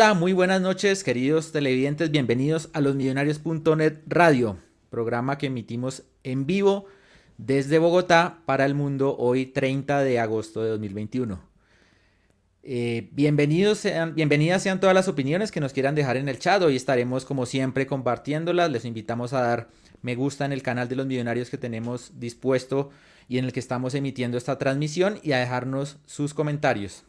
Hola, muy buenas noches, queridos televidentes. Bienvenidos a los Millonarios.net Radio, programa que emitimos en vivo desde Bogotá para el mundo hoy 30 de agosto de 2021. Eh, bienvenidos sean, bienvenidas sean todas las opiniones que nos quieran dejar en el chat. Hoy estaremos como siempre compartiéndolas. Les invitamos a dar me gusta en el canal de los millonarios que tenemos dispuesto y en el que estamos emitiendo esta transmisión y a dejarnos sus comentarios.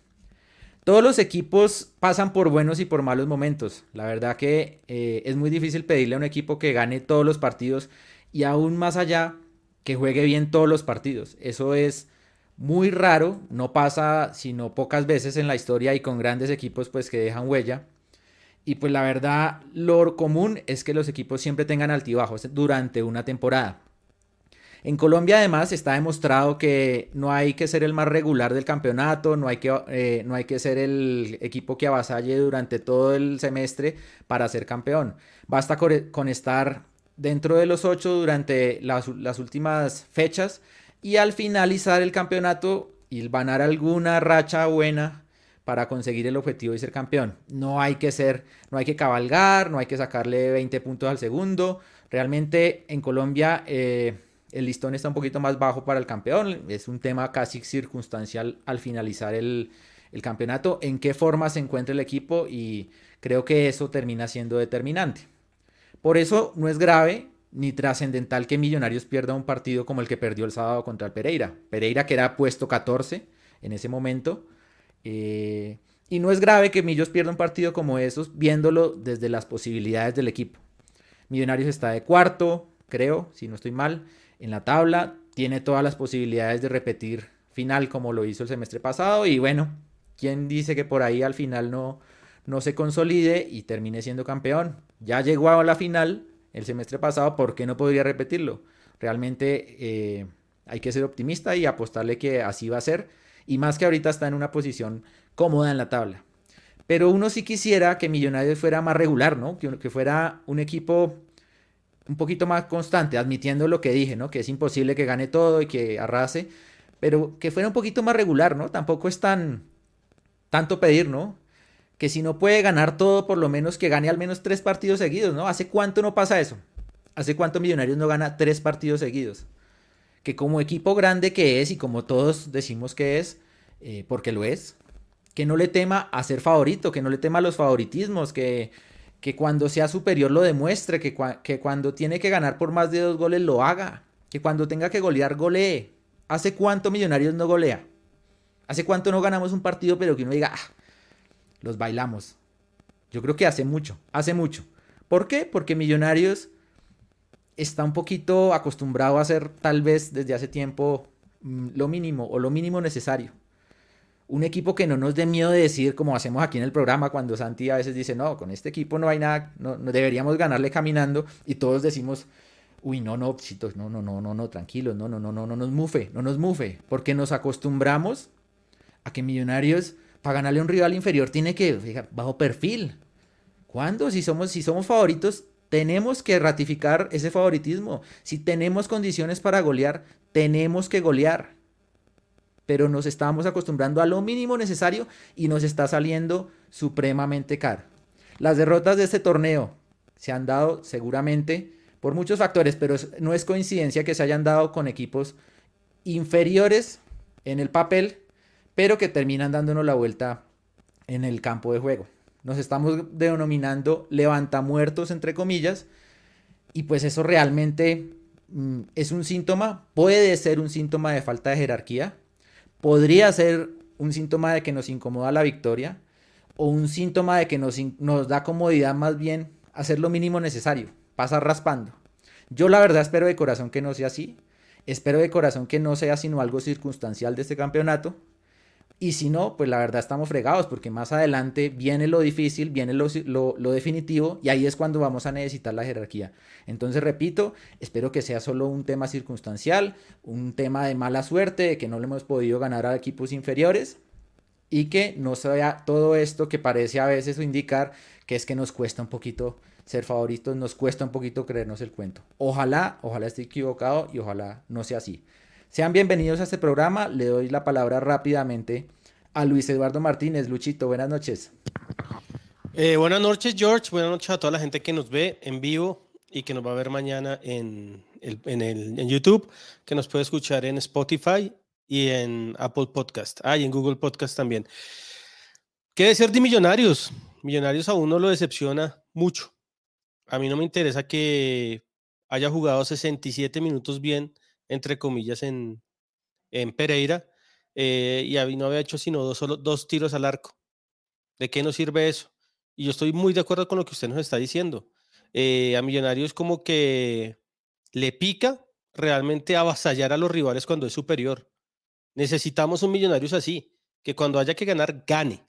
Todos los equipos pasan por buenos y por malos momentos. La verdad que eh, es muy difícil pedirle a un equipo que gane todos los partidos y aún más allá que juegue bien todos los partidos. Eso es muy raro, no pasa sino pocas veces en la historia y con grandes equipos pues que dejan huella. Y pues la verdad, lo común es que los equipos siempre tengan altibajos durante una temporada. En Colombia además está demostrado que no hay que ser el más regular del campeonato, no hay que, eh, no hay que ser el equipo que avasalle durante todo el semestre para ser campeón. Basta con, estar dentro de los ocho durante las, últimas fechas y al finalizar el campeonato y ganar alguna racha buena para conseguir el objetivo de ser campeón. No hay que ser, no hay que cabalgar, no hay que sacarle 20 puntos al segundo. Realmente en Colombia... Eh, el listón está un poquito más bajo para el campeón. Es un tema casi circunstancial al finalizar el, campeonato. En qué forma se encuentra el equipo y creo que eso termina siendo determinante. Por eso no es grave ni trascendental que Millonarios pierda un partido como el que perdió el sábado contra el Pereira. Pereira que era puesto 14 en ese momento. Eh, y no es grave que Millos pierda un partido como esos viéndolo desde las posibilidades del equipo. Millonarios está de cuarto, creo, si no estoy mal en la tabla, tiene todas las posibilidades de repetir final como lo hizo el semestre pasado y bueno, ¿quién dice que por ahí al final no, no se consolide y termine siendo campeón? Ya llegó a la final el semestre pasado, ¿por qué no podría repetirlo? Realmente eh, hay que ser optimista y apostarle que así va a ser y más que ahorita está en una posición cómoda en la tabla. Pero uno sí quisiera que Millonarios fuera más regular, ¿no? que fuera un equipo un poquito más constante, admitiendo lo que dije, ¿no? Que es imposible que gane todo y que arrase, pero que fuera un poquito más regular, ¿no? Tampoco es tan tanto pedir, ¿no? Que si no puede ganar todo, por lo menos que gane al menos tres partidos seguidos, ¿no? ¿Hace cuánto no pasa eso? ¿Hace cuánto Millonarios no gana tres partidos seguidos? Que como equipo grande que es y como todos decimos que es, eh, porque lo es, que no le tema a ser favorito, que no le tema a los favoritismos, que que cuando sea superior lo demuestre, que, que, cuando tiene que ganar por más de dos goles lo haga, que cuando tenga que golear golee. ¿Hace cuánto Millonarios no golea? ¿Hace cuánto no ganamos un partido pero que uno diga, ah, los bailamos? Yo creo que hace mucho, hace mucho. ¿Por qué? Porque Millonarios está un poquito acostumbrado a hacer tal vez desde hace tiempo mm, lo mínimo o lo mínimo necesario un equipo que no nos dé miedo de decir, como hacemos aquí en el programa, cuando Santi a veces dice, no, con este equipo no hay nada, no, deberíamos ganarle caminando, y todos decimos, uy, no, no, no, no, no, no, no, tranquilos, no, no, no, no, no nos mufe, no nos mufe, porque nos acostumbramos a que Millonarios, para ganarle a un rival inferior, tiene que, bajo perfil. ¿Cuándo? Si somos, si somos favoritos, tenemos que ratificar ese favoritismo. Si tenemos condiciones para golear, tenemos que golear pero nos estamos acostumbrando a lo mínimo necesario y nos está saliendo supremamente caro. Las derrotas de este torneo se han dado seguramente por muchos factores, pero no es coincidencia que se hayan dado con equipos inferiores en el papel, pero que terminan dándonos la vuelta en el campo de juego. Nos estamos denominando levantamuertos, entre comillas, y pues eso realmente mm, es un síntoma, puede ser un síntoma de falta de jerarquía, podría ser un síntoma de que nos incomoda la victoria o un síntoma de que nos, nos da comodidad más bien hacer lo mínimo necesario, pasar raspando. Yo la verdad espero de corazón que no sea así. Espero de corazón que no sea sino algo circunstancial de este campeonato. Y si no, pues la verdad estamos fregados porque más adelante viene lo difícil, viene lo, lo, definitivo y ahí es cuando vamos a necesitar la jerarquía. Entonces, repito, espero que sea solo un tema circunstancial, un tema de mala suerte, de que no le hemos podido ganar a equipos inferiores y que no sea todo esto que parece a veces indicar que es que nos cuesta un poquito ser favoritos, nos cuesta un poquito creernos el cuento. Ojalá, ojalá esté equivocado y ojalá no sea así. Sean bienvenidos a este programa. Le doy la palabra rápidamente a Luis Eduardo Martínez. Luchito, buenas noches. Eh, buenas noches, George. Buenas noches a toda la gente que nos ve en vivo y que nos va a ver mañana en, en, el, en YouTube, que nos puede escuchar en Spotify y en Apple Podcast. Ah, y en Google Podcast también. ¿Qué decir de Millonarios? Millonarios a uno lo decepciona mucho. A mí no me interesa que haya jugado 67 minutos bien, entre comillas, en, en Pereira eh, y no había hecho sino dos, solo, dos tiros al arco. ¿De qué nos sirve eso? Y yo estoy muy de acuerdo con lo que usted nos está diciendo. Eh, a Millonarios como que le pica realmente avasallar a los rivales cuando es superior. Necesitamos un Millonarios así, que cuando haya que ganar, gane.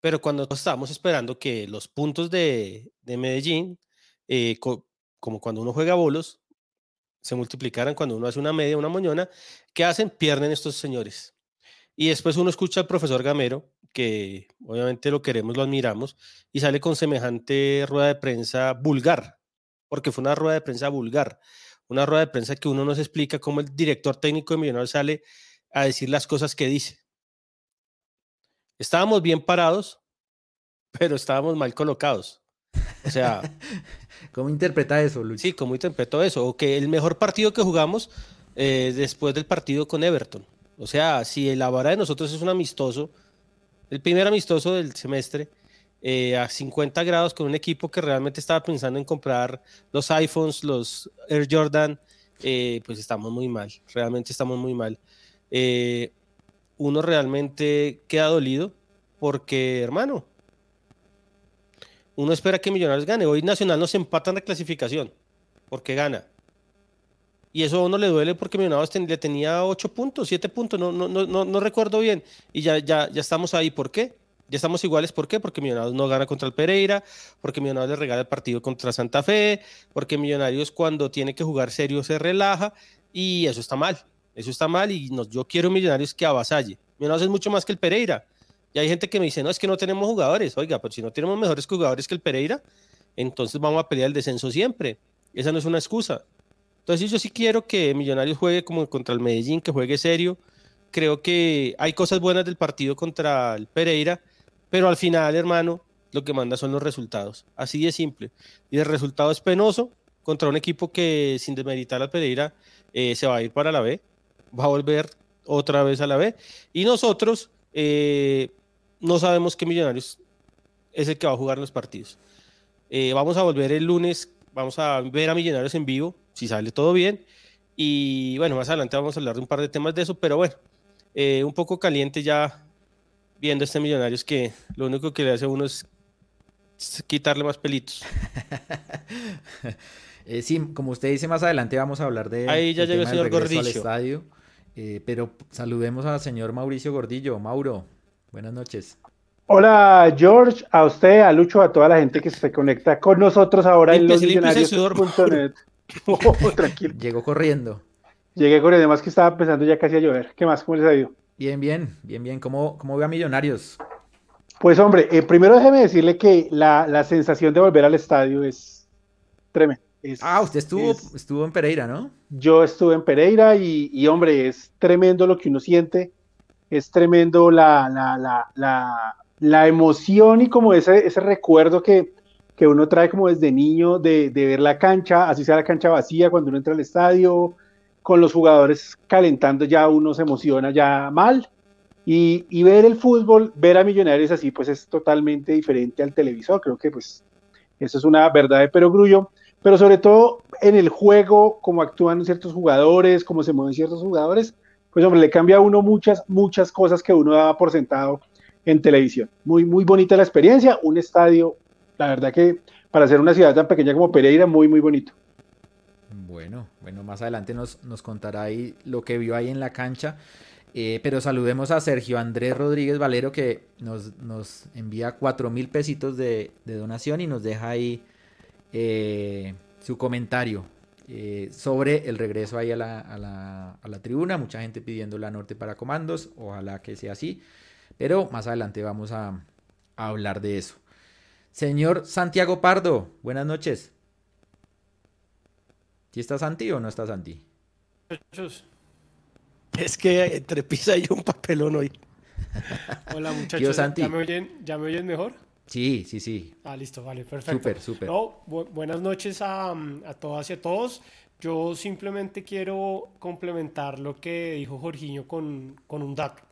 Pero cuando estamos esperando que los puntos de, de Medellín, eh, como cuando uno juega bolos, se multiplicaran cuando uno hace una media, una moñona, ¿qué hacen? Pierden estos señores. Y después uno escucha al profesor Gamero, que obviamente lo queremos, lo admiramos, y sale con semejante rueda de prensa vulgar, porque fue una rueda de prensa vulgar, una rueda de prensa que uno no se explica cómo el director técnico de Millonarios sale a decir las cosas que dice. Estábamos bien parados, pero estábamos mal colocados. O sea... ¿Cómo interpreta eso, Luis? Sí, ¿cómo interpreto eso? O que el mejor partido que jugamos eh, después del partido con Everton. O sea, si la vara de nosotros es un amistoso, el primer amistoso del semestre, eh, a 50 grados con un equipo que realmente estaba pensando en comprar los iPhones, los Air Jordan, eh, pues estamos muy mal, realmente estamos muy mal. Uno realmente queda dolido porque, hermano, uno espera que Millonarios gane. Hoy Nacional nos empatan la clasificación porque gana. Y eso a uno le duele porque Millonarios le tenía 8 puntos, 7 puntos, no, no, no, no recuerdo bien. Y ya, ya, ya estamos ahí. ¿Por qué? Ya estamos iguales. ¿Por qué? Porque Millonarios no gana contra el Pereira, porque Millonarios le regala el partido contra Santa Fe, porque Millonarios cuando tiene que jugar serio se relaja. Y eso está mal. Eso está mal y yo quiero Millonarios que avasalle. Millonarios es mucho más que el Pereira. Y hay gente que me dice, no, es que no tenemos jugadores. Oiga, pero si no tenemos mejores jugadores que el Pereira, entonces vamos a pelear el descenso siempre. Esa no es una excusa. Entonces yo sí quiero que Millonarios juegue como contra el Medellín, que juegue serio. Creo que hay cosas buenas del partido contra el Pereira, pero al final, hermano, lo que manda son los resultados. Así de simple. Y el resultado es penoso contra un equipo que, sin demeritar al Pereira, eh, se va a ir para la B, va a volver otra vez a la B. Y nosotros eh, no sabemos qué Millonarios es el que va a jugar los partidos. Eh, vamos a volver el lunes, vamos a ver a Millonarios en vivo si sale todo bien. Y bueno, más adelante vamos a hablar de un par de temas de eso, pero bueno, eh, un poco caliente ya viendo este Millonarios que lo único que le hace a uno es quitarle más pelitos. eh, sí, como usted dice, más adelante vamos a hablar de. Ahí ya llegó el señor Gordillo. Al estadio, pero saludemos al señor Mauricio Gordillo. Mauro, buenas noches. Hola George, a usted, a Lucho, a toda la gente que se conecta con nosotros ahora en los millonarios.net. Oh, tranquilo. Llegó corriendo. Llegué corriendo, además que estaba pensando ya casi a llover. ¿Qué más? ¿Cómo les ha ido? Bien, bien, bien, bien. ¿Cómo, cómo ve a Millonarios? Pues hombre, eh, primero déjeme decirle que la, la, sensación de volver al estadio es tremenda. ah, usted estuvo, estuvo en Pereira, ¿no? Yo estuve en Pereira y, y, hombre, es tremendo lo que uno siente, es tremendo la, la, la, la, la emoción y como ese, ese recuerdo que, que uno trae como desde niño de, ver la cancha, así sea la cancha vacía cuando uno entra al estadio, con los jugadores calentando ya uno se emociona ya mal. Y, ver el fútbol, ver a Millonarios así, pues es totalmente diferente al televisor. Creo que pues eso es una verdad de perogrullo. Pero sobre todo en el juego, cómo actúan ciertos jugadores, cómo se mueven ciertos jugadores, pues hombre, le cambia a uno muchas, muchas cosas que uno daba por sentado en televisión. Muy, muy bonita la experiencia, un estadio la verdad que para ser una ciudad tan pequeña como Pereira, muy, muy bonito. Bueno, bueno, más adelante nos, nos contará ahí lo que vio ahí en la cancha. Eh, pero saludemos a Sergio Andrés Rodríguez Valero que nos, nos envía cuatro mil pesitos de, donación y nos deja ahí eh, su comentario eh, sobre el regreso ahí a la, a, la, a la, tribuna. Mucha gente pidiendo la norte para comandos, ojalá que sea así. Pero más adelante vamos a, a hablar de eso. Señor Santiago Pardo, buenas noches. ¿Sí está Santi o no está Santi? Es que entre pisa y un papelón hoy. Hola muchachos, ¿Ya, me oyen, ¿ya me oyen mejor? Sí, sí, sí. Ah, listo, vale, perfecto. Súper, súper. buenas noches a, a, todas y a todos. Yo simplemente quiero complementar lo que dijo Jorginho con, con un dato.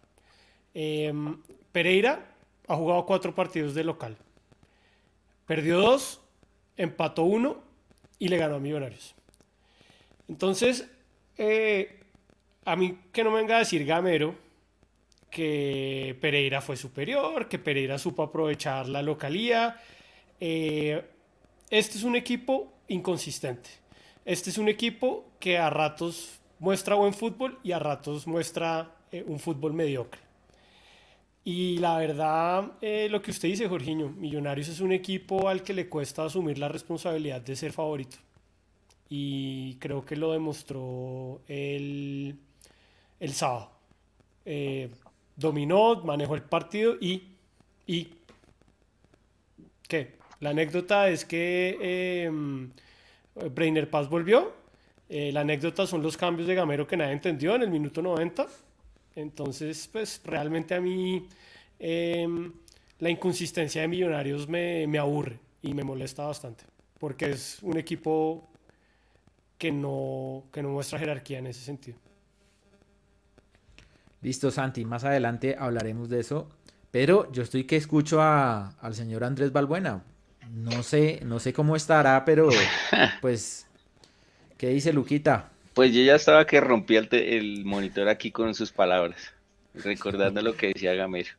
Em, Pereira ha jugado cuatro partidos de local. Perdió dos, empató uno y le ganó a Millonarios. Entonces, eh, a mí que no me venga a decir Gamero que Pereira fue superior, que Pereira supo aprovechar la localía. Eh, este es un equipo inconsistente. Este es un equipo que a ratos muestra buen fútbol y a ratos muestra eh, un fútbol mediocre. Y la verdad, eh, lo que usted dice, Jorginho, Millonarios es un equipo al que le cuesta asumir la responsabilidad de ser favorito. Y creo que lo demostró el, el sábado. Dominó, manejó el partido y, y ¿qué? La anécdota es que eh, Brainer Paz volvió. Eh, la anécdota son los cambios de Gamero que nadie entendió en el minuto 90. Entonces, pues realmente a mí em, la inconsistencia de Millonarios me, me, aburre y me molesta bastante, porque es un equipo que no, que no muestra jerarquía en ese sentido. Listo, Santi, más adelante hablaremos de eso. Pero yo estoy que escucho a, al señor Andrés Balbuena. No sé, no sé cómo estará, pero pues, ¿qué dice Luquita? Pues yo ya estaba que rompí el, monitor aquí con sus palabras, recordando lo que decía Gamero.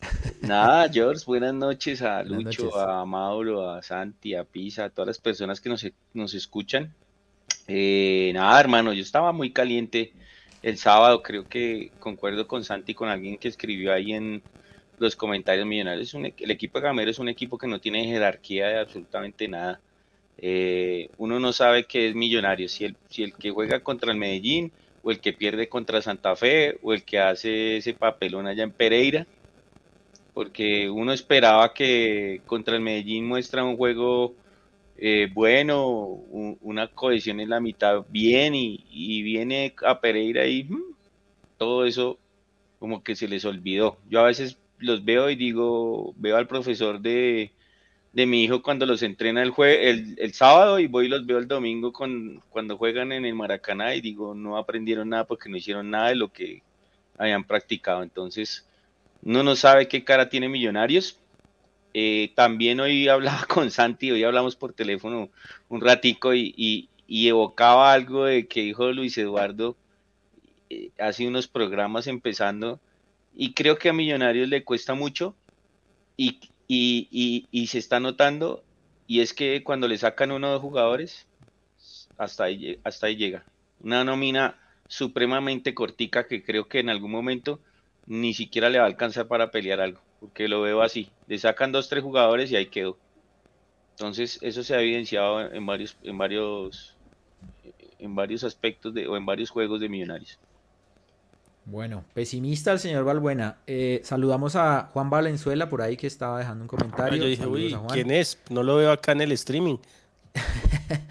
Nada, George, buenas noches a Lucho, a Mauro, a Santi, a Pisa, a todas las personas que nos, escuchan. Eh, nada, hermano, yo estaba muy caliente el sábado, creo que concuerdo con Santi, con alguien que escribió ahí en los comentarios millonarios. El equipo de Gamero es un equipo que no tiene jerarquía de absolutamente nada. Eh, uno no sabe qué es millonario, si el, si el que juega contra el Medellín o el que pierde contra Santa Fe o el que hace ese papelón allá en Pereira, porque uno esperaba que contra el Medellín muestra un juego eh, bueno, una cohesión en la mitad bien y, viene a Pereira y hmm, todo eso como que se les olvidó. Yo a veces los veo y digo, veo al profesor de, de mi hijo cuando los entrena el, jue el, sábado y voy y los veo el domingo cuando juegan en el Maracaná y digo, no aprendieron nada porque no hicieron nada de lo que habían practicado. Entonces, uno no sabe qué cara tiene Millonarios. Eh, también hoy hablaba con Santi, hoy hablamos por teléfono un ratico y, evocaba algo de que dijo Luis Eduardo eh, hace unos programas empezando y creo que a Millonarios le cuesta mucho y, y, se está notando, y es que cuando le sacan uno de jugadores, hasta ahí, hasta ahí llega. Una nómina supremamente cortica que creo que en algún momento ni siquiera le va a alcanzar para pelear algo, porque lo veo así. Le sacan dos, tres jugadores y ahí quedó. Entonces, eso se ha evidenciado en varios, en varios, en varios aspectos de, o en varios juegos de millonarios. Bueno, pesimista el señor Valbuena. Eh, saludamos a Juan Valenzuela por ahí que estaba dejando un comentario. yo dije, uy, ¿quién es? No lo veo acá en el streaming.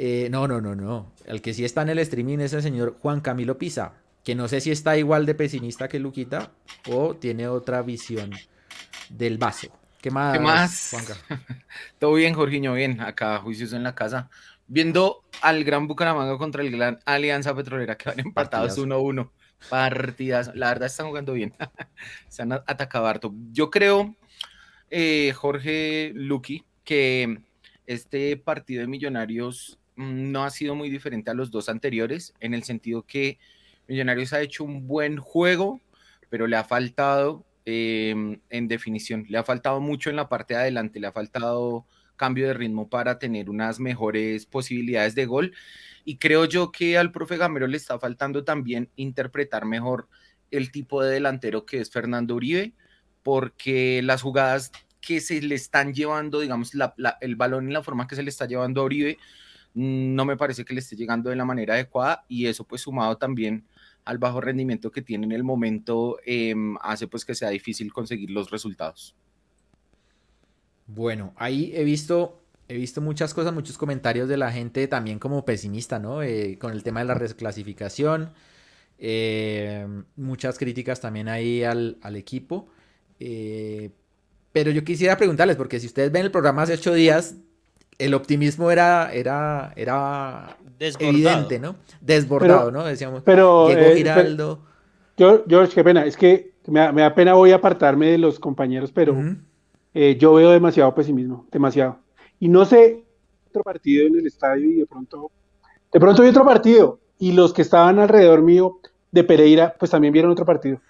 Eh, no, no, no, no. El que sí está en el streaming es el señor Juan Camilo Pisa, que no sé si está igual de pesimista que Luquita o tiene otra visión del vaso. ¿Qué más? ¿Qué más? Todo bien, Jorginho, bien. Acá juicioso en la casa. Viendo al Gran Bucaramanga contra el Gran Alianza Petrolera que van empatados 1-1 partidas. La verdad están jugando bien. Se han atacado harto. Yo creo, eh, Jorge Lucky, que este partido de Millonarios mm, no ha sido muy diferente a los dos anteriores, en el sentido que Millonarios ha hecho un buen juego, pero le ha faltado em, en definición, le ha faltado mucho en la parte de adelante, le ha faltado cambio de ritmo para tener unas mejores posibilidades de gol. Y creo yo que al profe Gamero le está faltando también interpretar mejor el tipo de delantero que es Fernando Uribe, porque las jugadas que se le están llevando, digamos, el balón en la forma que se le está llevando a Uribe, mm, no me parece que le esté llegando de la manera adecuada y eso pues sumado también al bajo rendimiento que tiene en el momento, em, hace pues que sea difícil conseguir los resultados. Bueno, ahí he visto he visto muchas cosas, muchos comentarios de la gente también como pesimista, ¿no? Eh, con el tema de la reclasificación. Eh, muchas críticas también ahí al, equipo. Eh, Pero yo quisiera preguntarles, porque si ustedes ven el programa hace ocho días, el optimismo era, era, era evidente, ¿no? Desbordado, ¿no? Decíamos, pero, llegó eh, Giraldo. George, qué pena, es que me da, pena voy a apartarme de los compañeros, pero eh, yo veo demasiado pesimismo, demasiado. Y no sé, otro partido en el estadio y de pronto, de pronto vi otro partido y los que estaban alrededor mío de Pereira, pues también vieron otro partido.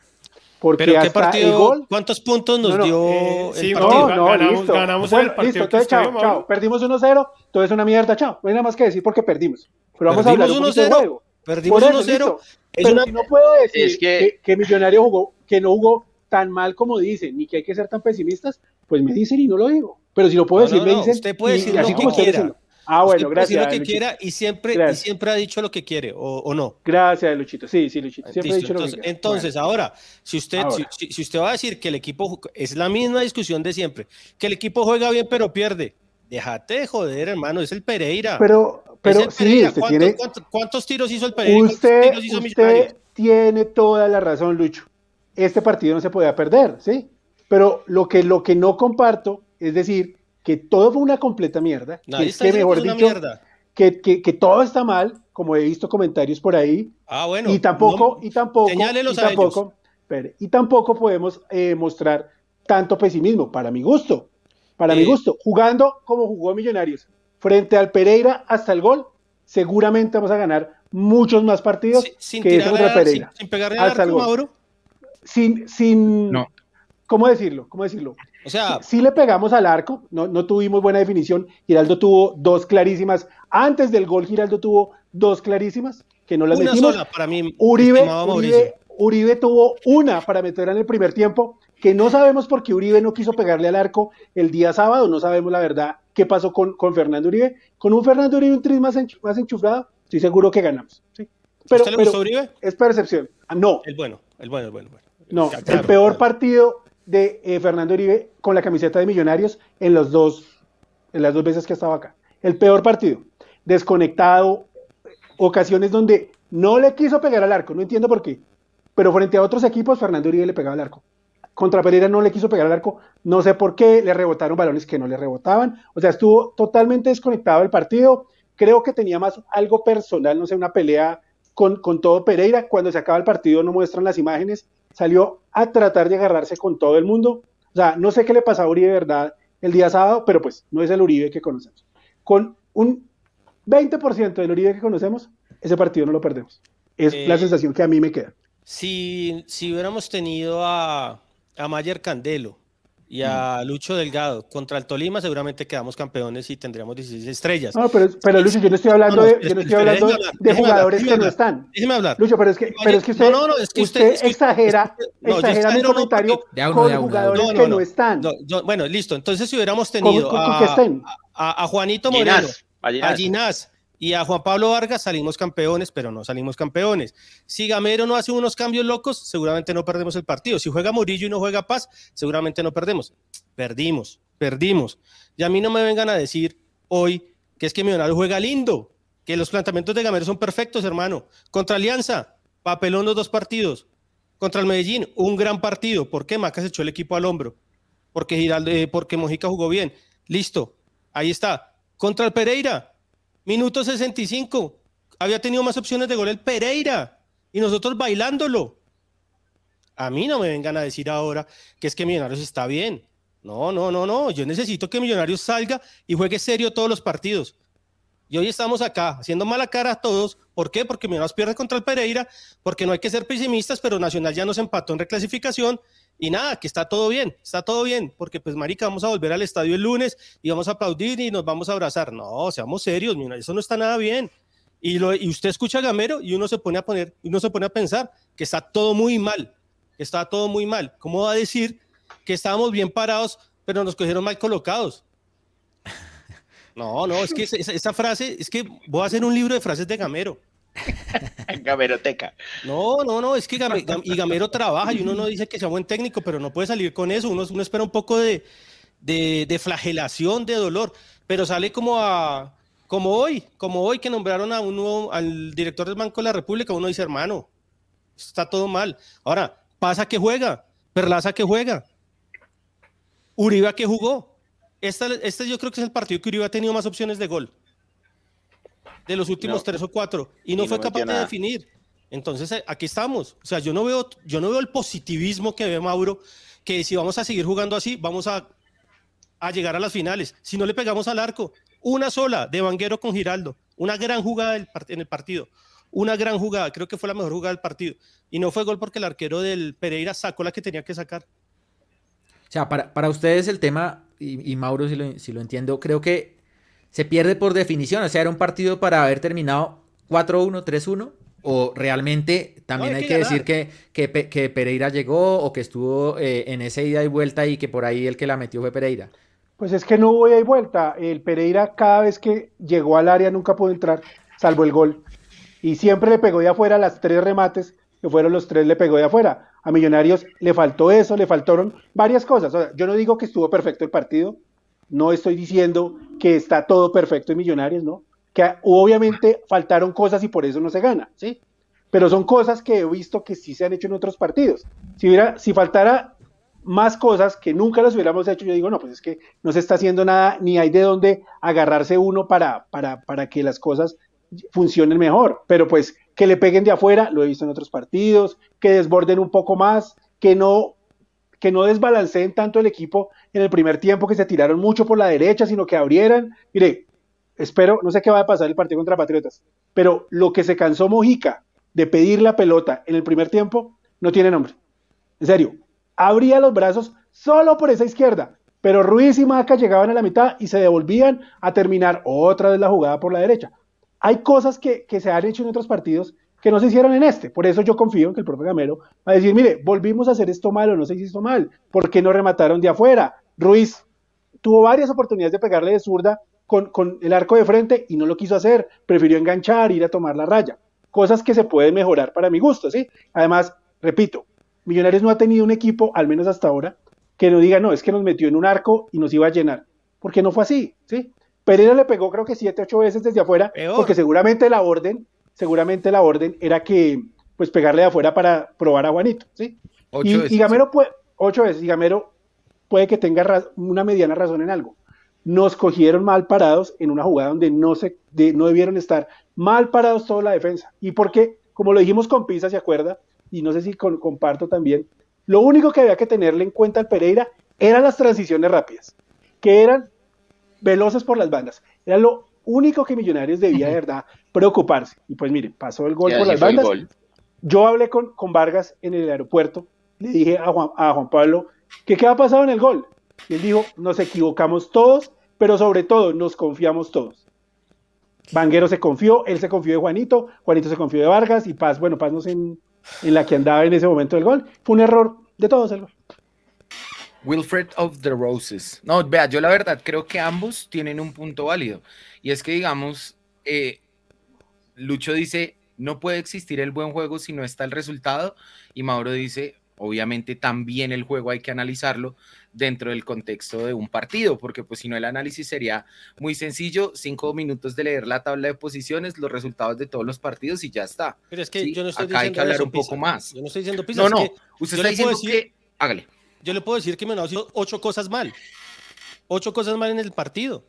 Porque ¿Pero qué partido? ¿Cuántos puntos nos dio eh, el partido? No, ganamos, listo. ganamos el partido. Listo, entonces, chao, chao. Perdimos 1-0, todo es una mierda, chao. No hay nada más que decir porque perdimos. Pero vamos a hablar un poquito de juego. Perdimos 1-0. Pero si no puedo decir que... que, Millonario jugó, que no jugó tan mal como dicen, ni que hay que ser tan pesimistas, pues me dicen y no lo digo. Pero si lo puedo decir, me dicen. Usted puede decir lo que quiera. Ah, bueno, gracias. lo que quiera y siempre, y siempre ha dicho lo que quiere, o, no. Gracias, Luchito. Sí, sí, Luchito. Siempre dicho entonces, lo que Entonces, ahora, si usted, Si, usted va a decir que el equipo, es la misma discusión de siempre, que el equipo juega bien pero pierde, déjate de joder, hermano, es el Pereira. Pero, pero sí, usted tiene... ¿cuántos, tiros hizo el Pereira? Usted, usted tiene toda la razón, Lucho. Este partido no se podía perder, ¿sí? Pero lo que, lo que no comparto es decir que todo fue una completa mierda, que, que mejor dicho, que, que, que, todo está mal, como he visto comentarios por ahí. Ah, bueno. Y tampoco, y tampoco, y tampoco, y tampoco podemos eh, mostrar tanto pesimismo, para mi gusto, para mi eh, gusto, jugando como jugó Millonarios, frente al Pereira hasta el gol, seguramente vamos a ganar muchos más partidos sin, que ese contra Pereira. Sin, pegarle al arco, Mauro. Sin, sin, no. ¿cómo decirlo? ¿Cómo decirlo? O sea, sí, le pegamos al arco, no, no, tuvimos buena definición. Giraldo tuvo dos clarísimas. Antes del gol, Giraldo tuvo dos clarísimas que no las una metimos. Sola para mí, Uribe, Uribe, Uribe, tuvo una para meter en el primer tiempo, que no sabemos por qué Uribe no quiso pegarle al arco el día sábado. No sabemos la verdad qué pasó con, con Fernando Uribe. Con un Fernando Uribe un tris más, más enchufado, estoy seguro que ganamos. ¿sí? Pero, ¿Usted le gustó Uribe? Es percepción. Ah, no. El bueno, el bueno, el bueno. bueno. No, el peor partido de eh, Fernando Uribe con la camiseta de Millonarios en, los dos, en las dos veces que estaba acá. El peor partido. Desconectado, ocasiones donde no le quiso pegar al arco, no entiendo por qué. Pero frente a otros equipos, Fernando Uribe le pegaba al arco. Contra Pereira no le quiso pegar al arco, no sé por qué, le rebotaron balones que no le rebotaban. O sea, estuvo totalmente desconectado el partido. Creo que tenía más algo personal, no sé, una pelea con, con todo Pereira. Cuando se acaba el partido no muestran las imágenes salió a tratar de agarrarse con todo el mundo. O sea, no sé qué le pasó a Uribe, ¿verdad? El día sábado, pero pues no es el Uribe que conocemos. Con un 20% del Uribe que conocemos, ese partido no lo perdemos. Es la eh, sensación que a mí me queda. Si, si hubiéramos tenido a, a Mayer Candelo, y a Lucho Delgado. Contra el Tolima seguramente quedamos campeones y tendríamos 16 estrellas. No, pero, pero Lucho, yo no estoy hablando de, yo no estoy hablando de jugadores que no están. Déjeme hablar. Lucho, pero es que, pero es que usted, no, no, es que usted, usted exagera, exagera mi comentario con jugadores que no están. bueno, listo. Entonces si hubiéramos tenido a, a, a, Juanito Moreno, a Ginás, y a Juan Pablo Vargas salimos campeones, pero no salimos campeones. Si Gamero no hace unos cambios locos, seguramente no perdemos el partido. Si juega Murillo y no juega Paz, seguramente no perdemos. Perdimos, perdimos. Y a mí no me vengan a decir hoy que es que Millonario juega lindo, que los planteamientos de Gamero son perfectos, hermano. Contra Alianza, papelón los dos partidos. Contra el Medellín, un gran partido. ¿Por qué Maca se echó el equipo al hombro? Porque, Giraldo, eh, porque Mojica jugó bien. Listo, ahí está. Contra el Pereira, Minuto 65. Había tenido más opciones de gol el Pereira. Y nosotros bailándolo. A mí no me vengan a decir ahora que es que Millonarios está bien. No, no, no, no. Yo necesito que Millonarios salga y juegue serio todos los partidos. Y hoy estamos acá haciendo mala cara a todos. ¿Por qué? Porque Millonarios pierde contra el Pereira, porque no hay que ser pesimistas, pero Nacional ya nos empató en reclasificación y nada, que está todo bien, está todo bien, porque pues marica, vamos a volver al estadio el lunes y vamos a aplaudir y nos vamos a abrazar. No, seamos serios, mira, eso no está nada bien. Y, lo, y usted escucha a Gamero y uno se pone a poner, uno se pone a pensar que está todo muy mal, que está todo muy mal. ¿Cómo va a decir que estábamos bien parados, pero nos cogieron mal colocados? No, no, es que esa, esa frase, es que voy a hacer un libro de frases de Gamero. Gameroteca. No, no, no, es que y Gamero trabaja y uno no dice que sea buen técnico, pero no puede salir con eso. Uno, uno espera un poco de, de, flagelación, de dolor, pero sale como a como hoy, como hoy que nombraron a un nuevo, al director del Banco de la República, uno dice, hermano, está todo mal. Ahora, pasa que juega, Perlaza que juega. Uribe que jugó. Este, este yo creo que es el partido que Uribe ha tenido más opciones de gol. De los últimos tres o cuatro. Y no fue capaz de definir. Entonces, eh, aquí estamos. O sea, yo no veo, yo no veo el positivismo que ve Mauro, que si vamos a seguir jugando así, vamos a, a llegar a las finales. Si no le pegamos al arco, una sola de Vanguero con Giraldo, una gran jugada en el partido, una gran jugada, creo que fue la mejor jugada del partido. Y no fue gol porque el arquero del Pereira sacó la que tenía que sacar. O sea, para, ustedes el tema, y, Mauro si lo, si lo entiendo, creo que se pierde por definición. O sea, era un partido para haber terminado 4-1, 3-1 o realmente también hay, que, decir que, que, Pereira llegó o que estuvo eh, en esa ida y vuelta y que por ahí el que la metió fue Pereira. Pues es que no hubo ida y vuelta. El Pereira cada vez que llegó al área nunca pudo entrar, salvo el gol. Y siempre le pegó de afuera las tres remates, que fueron los tres, le pegó de afuera. A Millonarios le faltó eso, le faltaron varias cosas. yo no digo que estuvo perfecto el partido, no estoy diciendo que está todo perfecto en Millonarios, ¿no? que obviamente faltaron cosas y por eso no se gana, ¿sí? Pero son cosas que he visto que sí se han hecho en otros partidos. Si, hubiera, si faltara más cosas que nunca las hubiéramos hecho, yo digo, no, pues es que no se está haciendo nada, ni hay de dónde agarrarse uno para, para, para que las cosas funcionen mejor. Pero pues que le peguen de afuera, lo he visto en otros partidos, que desborden un poco más, que no que no desbalanceen tanto el equipo en el primer tiempo, que se tiraron mucho por la derecha, sino que abrieran. Mire, espero, no sé qué va a pasar el partido contra Patriotas, pero lo que se cansó Mojica de pedir la pelota en el primer tiempo no tiene nombre. En serio, abría los brazos solo por esa izquierda, pero Ruiz y Maca llegaban a la mitad y se devolvían a terminar otra vez la jugada por la derecha. Hay cosas que, se han hecho en otros partidos que no se hicieron en este. Por eso yo confío en que el propio Gamero va a decir, mire, volvimos a hacer esto mal o no se hizo mal. ¿Por qué no remataron de afuera? Ruiz tuvo varias oportunidades de pegarle de zurda con, el arco de frente y no lo quiso hacer, prefirió enganchar, ir a tomar la raya. Cosas que se pueden mejorar para mi gusto, ¿sí? Además, repito, Millonarios no ha tenido un equipo, al menos hasta ahora, que no diga, no, es que nos metió en un arco y nos iba a llenar, porque no fue así, ¿sí? Pereira le pegó creo que siete, ocho veces desde afuera, porque seguramente la orden, seguramente la orden era que, pues, pegarle de afuera para probar a Juanito, ¿sí? y, y, Gamero puede, ocho veces, y Gamero puede que tenga una mediana razón en algo nos cogieron mal parados en una jugada donde no, se, no debieron estar mal parados toda la defensa. Y porque, como lo dijimos con Pisa, ¿se acuerda? Y no sé si comparto también, lo único que había que tenerle en cuenta al Pereira eran las transiciones rápidas, que eran veloces por las bandas. Era lo único que Millonarios debía de verdad preocuparse. Y pues miren, pasó el gol por las bandas. Yo hablé con, con, Vargas en el aeropuerto, le dije a Juan, a Juan Pablo que qué ha pasado en el gol. Y él dijo, nos equivocamos todos pero sobre todo nos confiamos todos. Vanguero se confió, él se confió de Juanito, Juanito se confió de Vargas y Paz, bueno, Paz no sé en, la que andaba en ese momento del gol. Fue un error de todos el gol. Wilfred of the Roses. No, vea, yo la verdad creo que ambos tienen un punto válido. Y es que, digamos, eh, Lucho dice, no puede existir el buen juego si no está el resultado. Y Mauro dice, obviamente también el juego hay que analizarlo dentro del contexto de un partido, porque pues si no el análisis sería muy sencillo, cinco minutos de leer la tabla de posiciones, los resultados de todos los partidos y ya está. Pero es que yo no estoy Acá hay que hablar un poco más. Yo no estoy diciendo No, no, usted está diciendo que... Hágale. Yo le puedo decir que me han sido ocho cosas mal. Ocho cosas mal en el partido.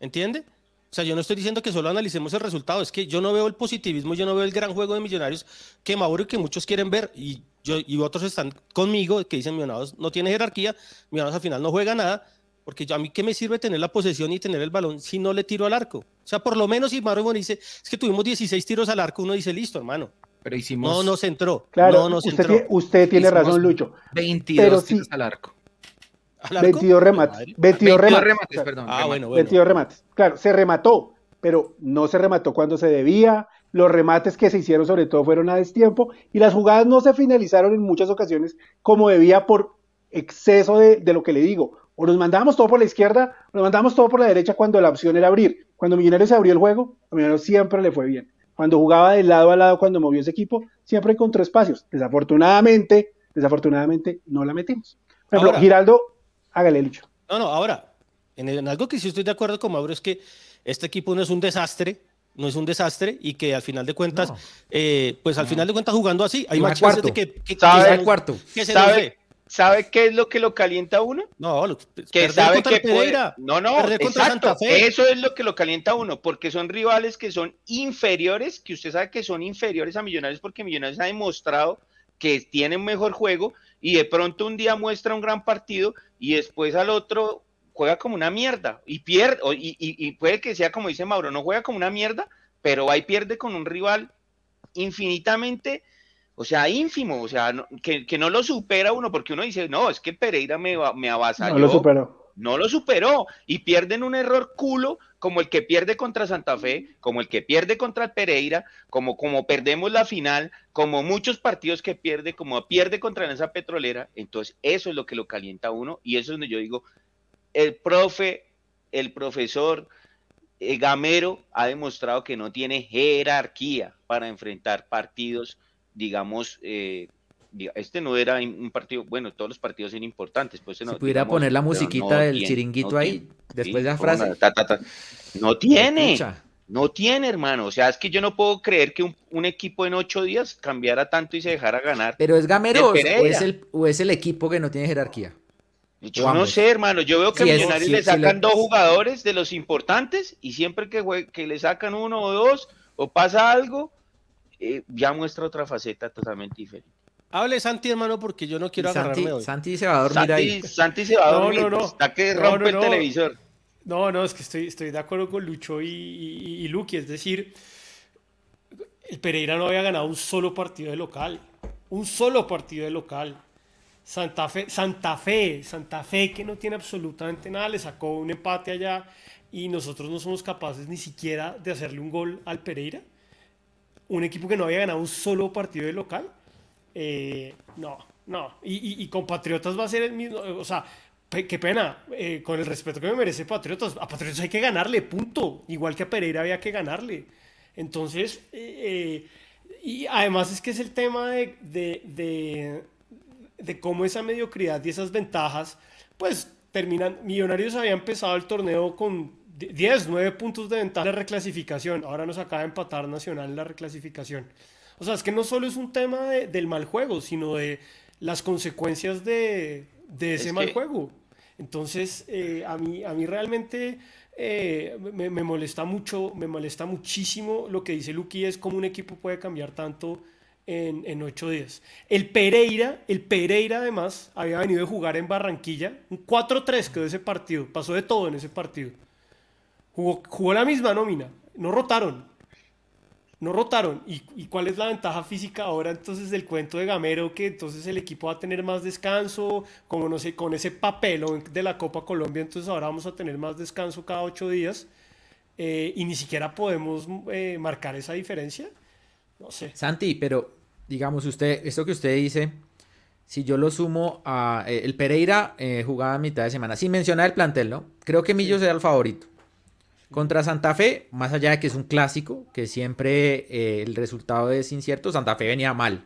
¿Entiende? O sea, yo no estoy diciendo que solo analicemos el resultado, es que yo no veo el positivismo, yo no veo el gran juego de Millonarios que Mauro y que muchos quieren ver y yo y otros están conmigo que dicen Millonarios no tiene jerarquía, Millonarios al final no juega nada, porque yo, a mí qué me sirve tener la posesión y tener el balón si no le tiro al arco. O sea, por lo menos si Mauro dice, es que tuvimos 16 tiros al arco, uno dice, listo, hermano. Pero hicimos No nos entró. Claro, no usted, Tiene, usted tiene razón, Lucho. 22 tiros al arco. 22 remates. 22, remates. perdón. Ah, bueno, bueno. 22 remates. Claro, se remató, pero no se remató cuando se debía. Los remates que se hicieron sobre todo fueron a destiempo y las jugadas no se finalizaron en muchas ocasiones como debía por exceso de, lo que le digo. O nos mandábamos todo por la izquierda, o nos mandábamos todo por la derecha cuando la opción era abrir. Cuando Millonarios se abrió el juego, a Millonarios siempre le fue bien. Cuando jugaba de lado a lado, cuando movió ese equipo, siempre encontró espacios. Desafortunadamente, desafortunadamente no la metimos. Por ejemplo, Giraldo Hágale, Lucho. No, no, ahora, en, algo que sí estoy de acuerdo con Mauro es que este equipo no es un desastre, no es un desastre y que al final de cuentas, eh, pues al final de cuentas jugando así, hay más chances de que, que, ¿Sabe, cuarto. que se ¿Sabe, ¿sabe qué es lo que lo calienta a uno? No, lo, que sabe que puede... No, no, exacto. Eso es lo que lo calienta a uno, porque son rivales que son inferiores, que usted sabe que son inferiores a Millonarios, porque Millonarios ha demostrado que tiene un mejor juego y de pronto un día muestra un gran partido y después al otro juega como una mierda y pierde, y, y, puede que sea como dice Mauro, no juega como una mierda, pero va y pierde con un rival infinitamente, o sea, ínfimo, o sea, que, no lo supera uno, porque uno dice, no, es que Pereira me, me avasalló. No lo superó. No lo superó y pierden un error culo como el que pierde contra Santa Fe, como el que pierde contra Pereira, como, como perdemos la final, como muchos partidos que pierde, como pierde contra esa petrolera. Entonces, eso es lo que lo calienta uno y eso es donde yo digo, el profe, el profesor eh, Gamero ha demostrado que no tiene jerarquía para enfrentar partidos, digamos, eh, este no era un partido, bueno, todos los partidos son importantes. Pues, si pudiera poner la musiquita del chiringuito ahí, después de la frase. No tiene, no tiene, hermano. O sea, es que yo no puedo creer que un, equipo en ocho días cambiara tanto y se dejara ganar. Pero es Gamero o es, el, o es el equipo que no tiene jerarquía. Yo no sé, hermano. Yo veo que a Millonarios le sacan dos jugadores de los importantes y siempre que, que le sacan uno o dos o pasa algo, eh, ya muestra otra faceta totalmente diferente. Hable Santi, hermano, porque yo no quiero agarrarme hoy. Santi se va a dormir ahí. Santi se va a dormir. No, no, no. Está que rompe el televisor. No, no, es que estoy, estoy de acuerdo con Lucho y, y, y Luqui. Es decir, el Pereira no había ganado un solo partido de local. Un solo partido de local. Santa Fe, Santa Fe, Santa Fe que no tiene absolutamente nada, le sacó un empate allá y nosotros no somos capaces ni siquiera de hacerle un gol al Pereira. Un equipo que no había ganado un solo partido de local. Eh, no, no. Y, con Patriotas va a ser el mismo. O sea, qué pena. Eh, con el respeto que me merece Patriotas. A Patriotas hay que ganarle, punto. Igual que a Pereira había que ganarle. Entonces, eh, y además es que es el tema de, de de cómo esa mediocridad y esas ventajas, pues terminan, Millonarios había empezado el torneo con 10, 9 puntos de ventaja de reclasificación, ahora nos acaba de empatar Nacional en la reclasificación. O sea, es que no solo es un tema del mal juego, sino de las consecuencias de, de ese mal juego. Entonces, eh, a, mí, a mí realmente eh, me, me, molesta mucho, me molesta muchísimo lo que dice Luqui, es cómo un equipo puede cambiar tanto en, ocho días. El Pereira, el Pereira además había venido a jugar en Barranquilla, un 4-3 quedó ese partido, pasó de todo en ese partido. Jugó, jugó la misma nómina, no rotaron, no rotaron. ¿Y, ¿Y, cuál es la ventaja física ahora entonces del cuento de Gamero? Que entonces el equipo va a tener más descanso, como no sé, con ese papel de la Copa Colombia, entonces ahora vamos a tener más descanso cada ocho días eh, y ni siquiera podemos eh, marcar esa diferencia. No sé. Santi, pero digamos usted, esto que usted dice, si yo lo sumo a eh, el Pereira eh, jugaba a mitad de semana, sin mencionar el plantel, ¿no? Creo que Millos era el favorito. Contra Santa Fe, más allá de que es un clásico, que siempre eh, el resultado es incierto, Santa Fe venía mal.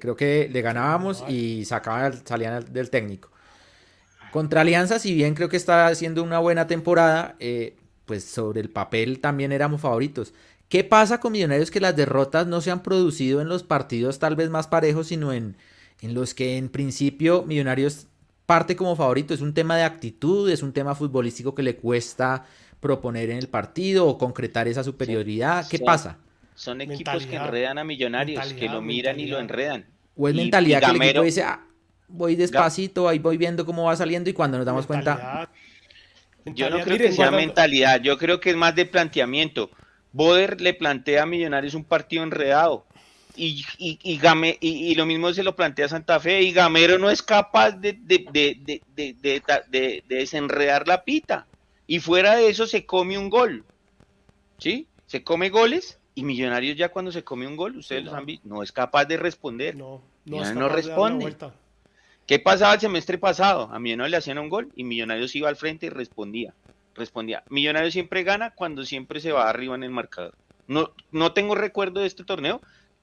creo que le ganábamos y sacaban, salían del técnico. Contra Alianza, si bien creo que está haciendo una buena temporada, pues sobre el papel también éramos favoritos. ¿Qué pasa con Millonarios que las derrotas no se han producido en los partidos tal vez más parejos, sino en, en los que en principio Millonarios parte como favorito? ¿Es un tema de actitud? ¿Es un tema futbolístico que le cuesta proponer en el partido o concretar esa superioridad? ¿Qué pasa? Son equipos que enredan a Millonarios, que lo miran y lo enredan. ¿O es mentalidad que el equipo dice, ah, voy despacito, ahí voy viendo cómo va saliendo y cuando nos damos cuenta... Yo no creo que sea mentalidad, yo creo que es más de planteamiento. Boder le plantea a Millonarios un partido enredado. Y, y, y, lo mismo se lo plantea Santa Fe. Y Gamero no es capaz de, de, desenredar la pita. Y fuera de eso se come un gol. ¿Sí? Se come goles. Y Millonarios ya cuando se come un gol, ustedes lo han visto, no es capaz de responder. No, no, no responde. ¿Qué pasaba el semestre pasado? A Millonarios le hacían un gol y Millonarios iba al frente y respondía respondía, Millonario siempre gana cuando siempre se va arriba en el marcador. No, no tengo recuerdo de este torneo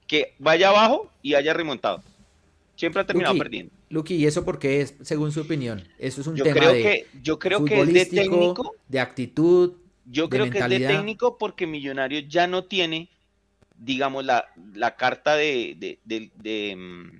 que vaya abajo y haya remontado. Siempre ha terminado perdiendo. Lucky, ¿y eso por qué es, según su opinión? Eso es un yo tema creo de que, yo creo que es de técnico, de actitud, yo creo que es de técnico porque Millonario ya no tiene, digamos, la, la carta de, de, de,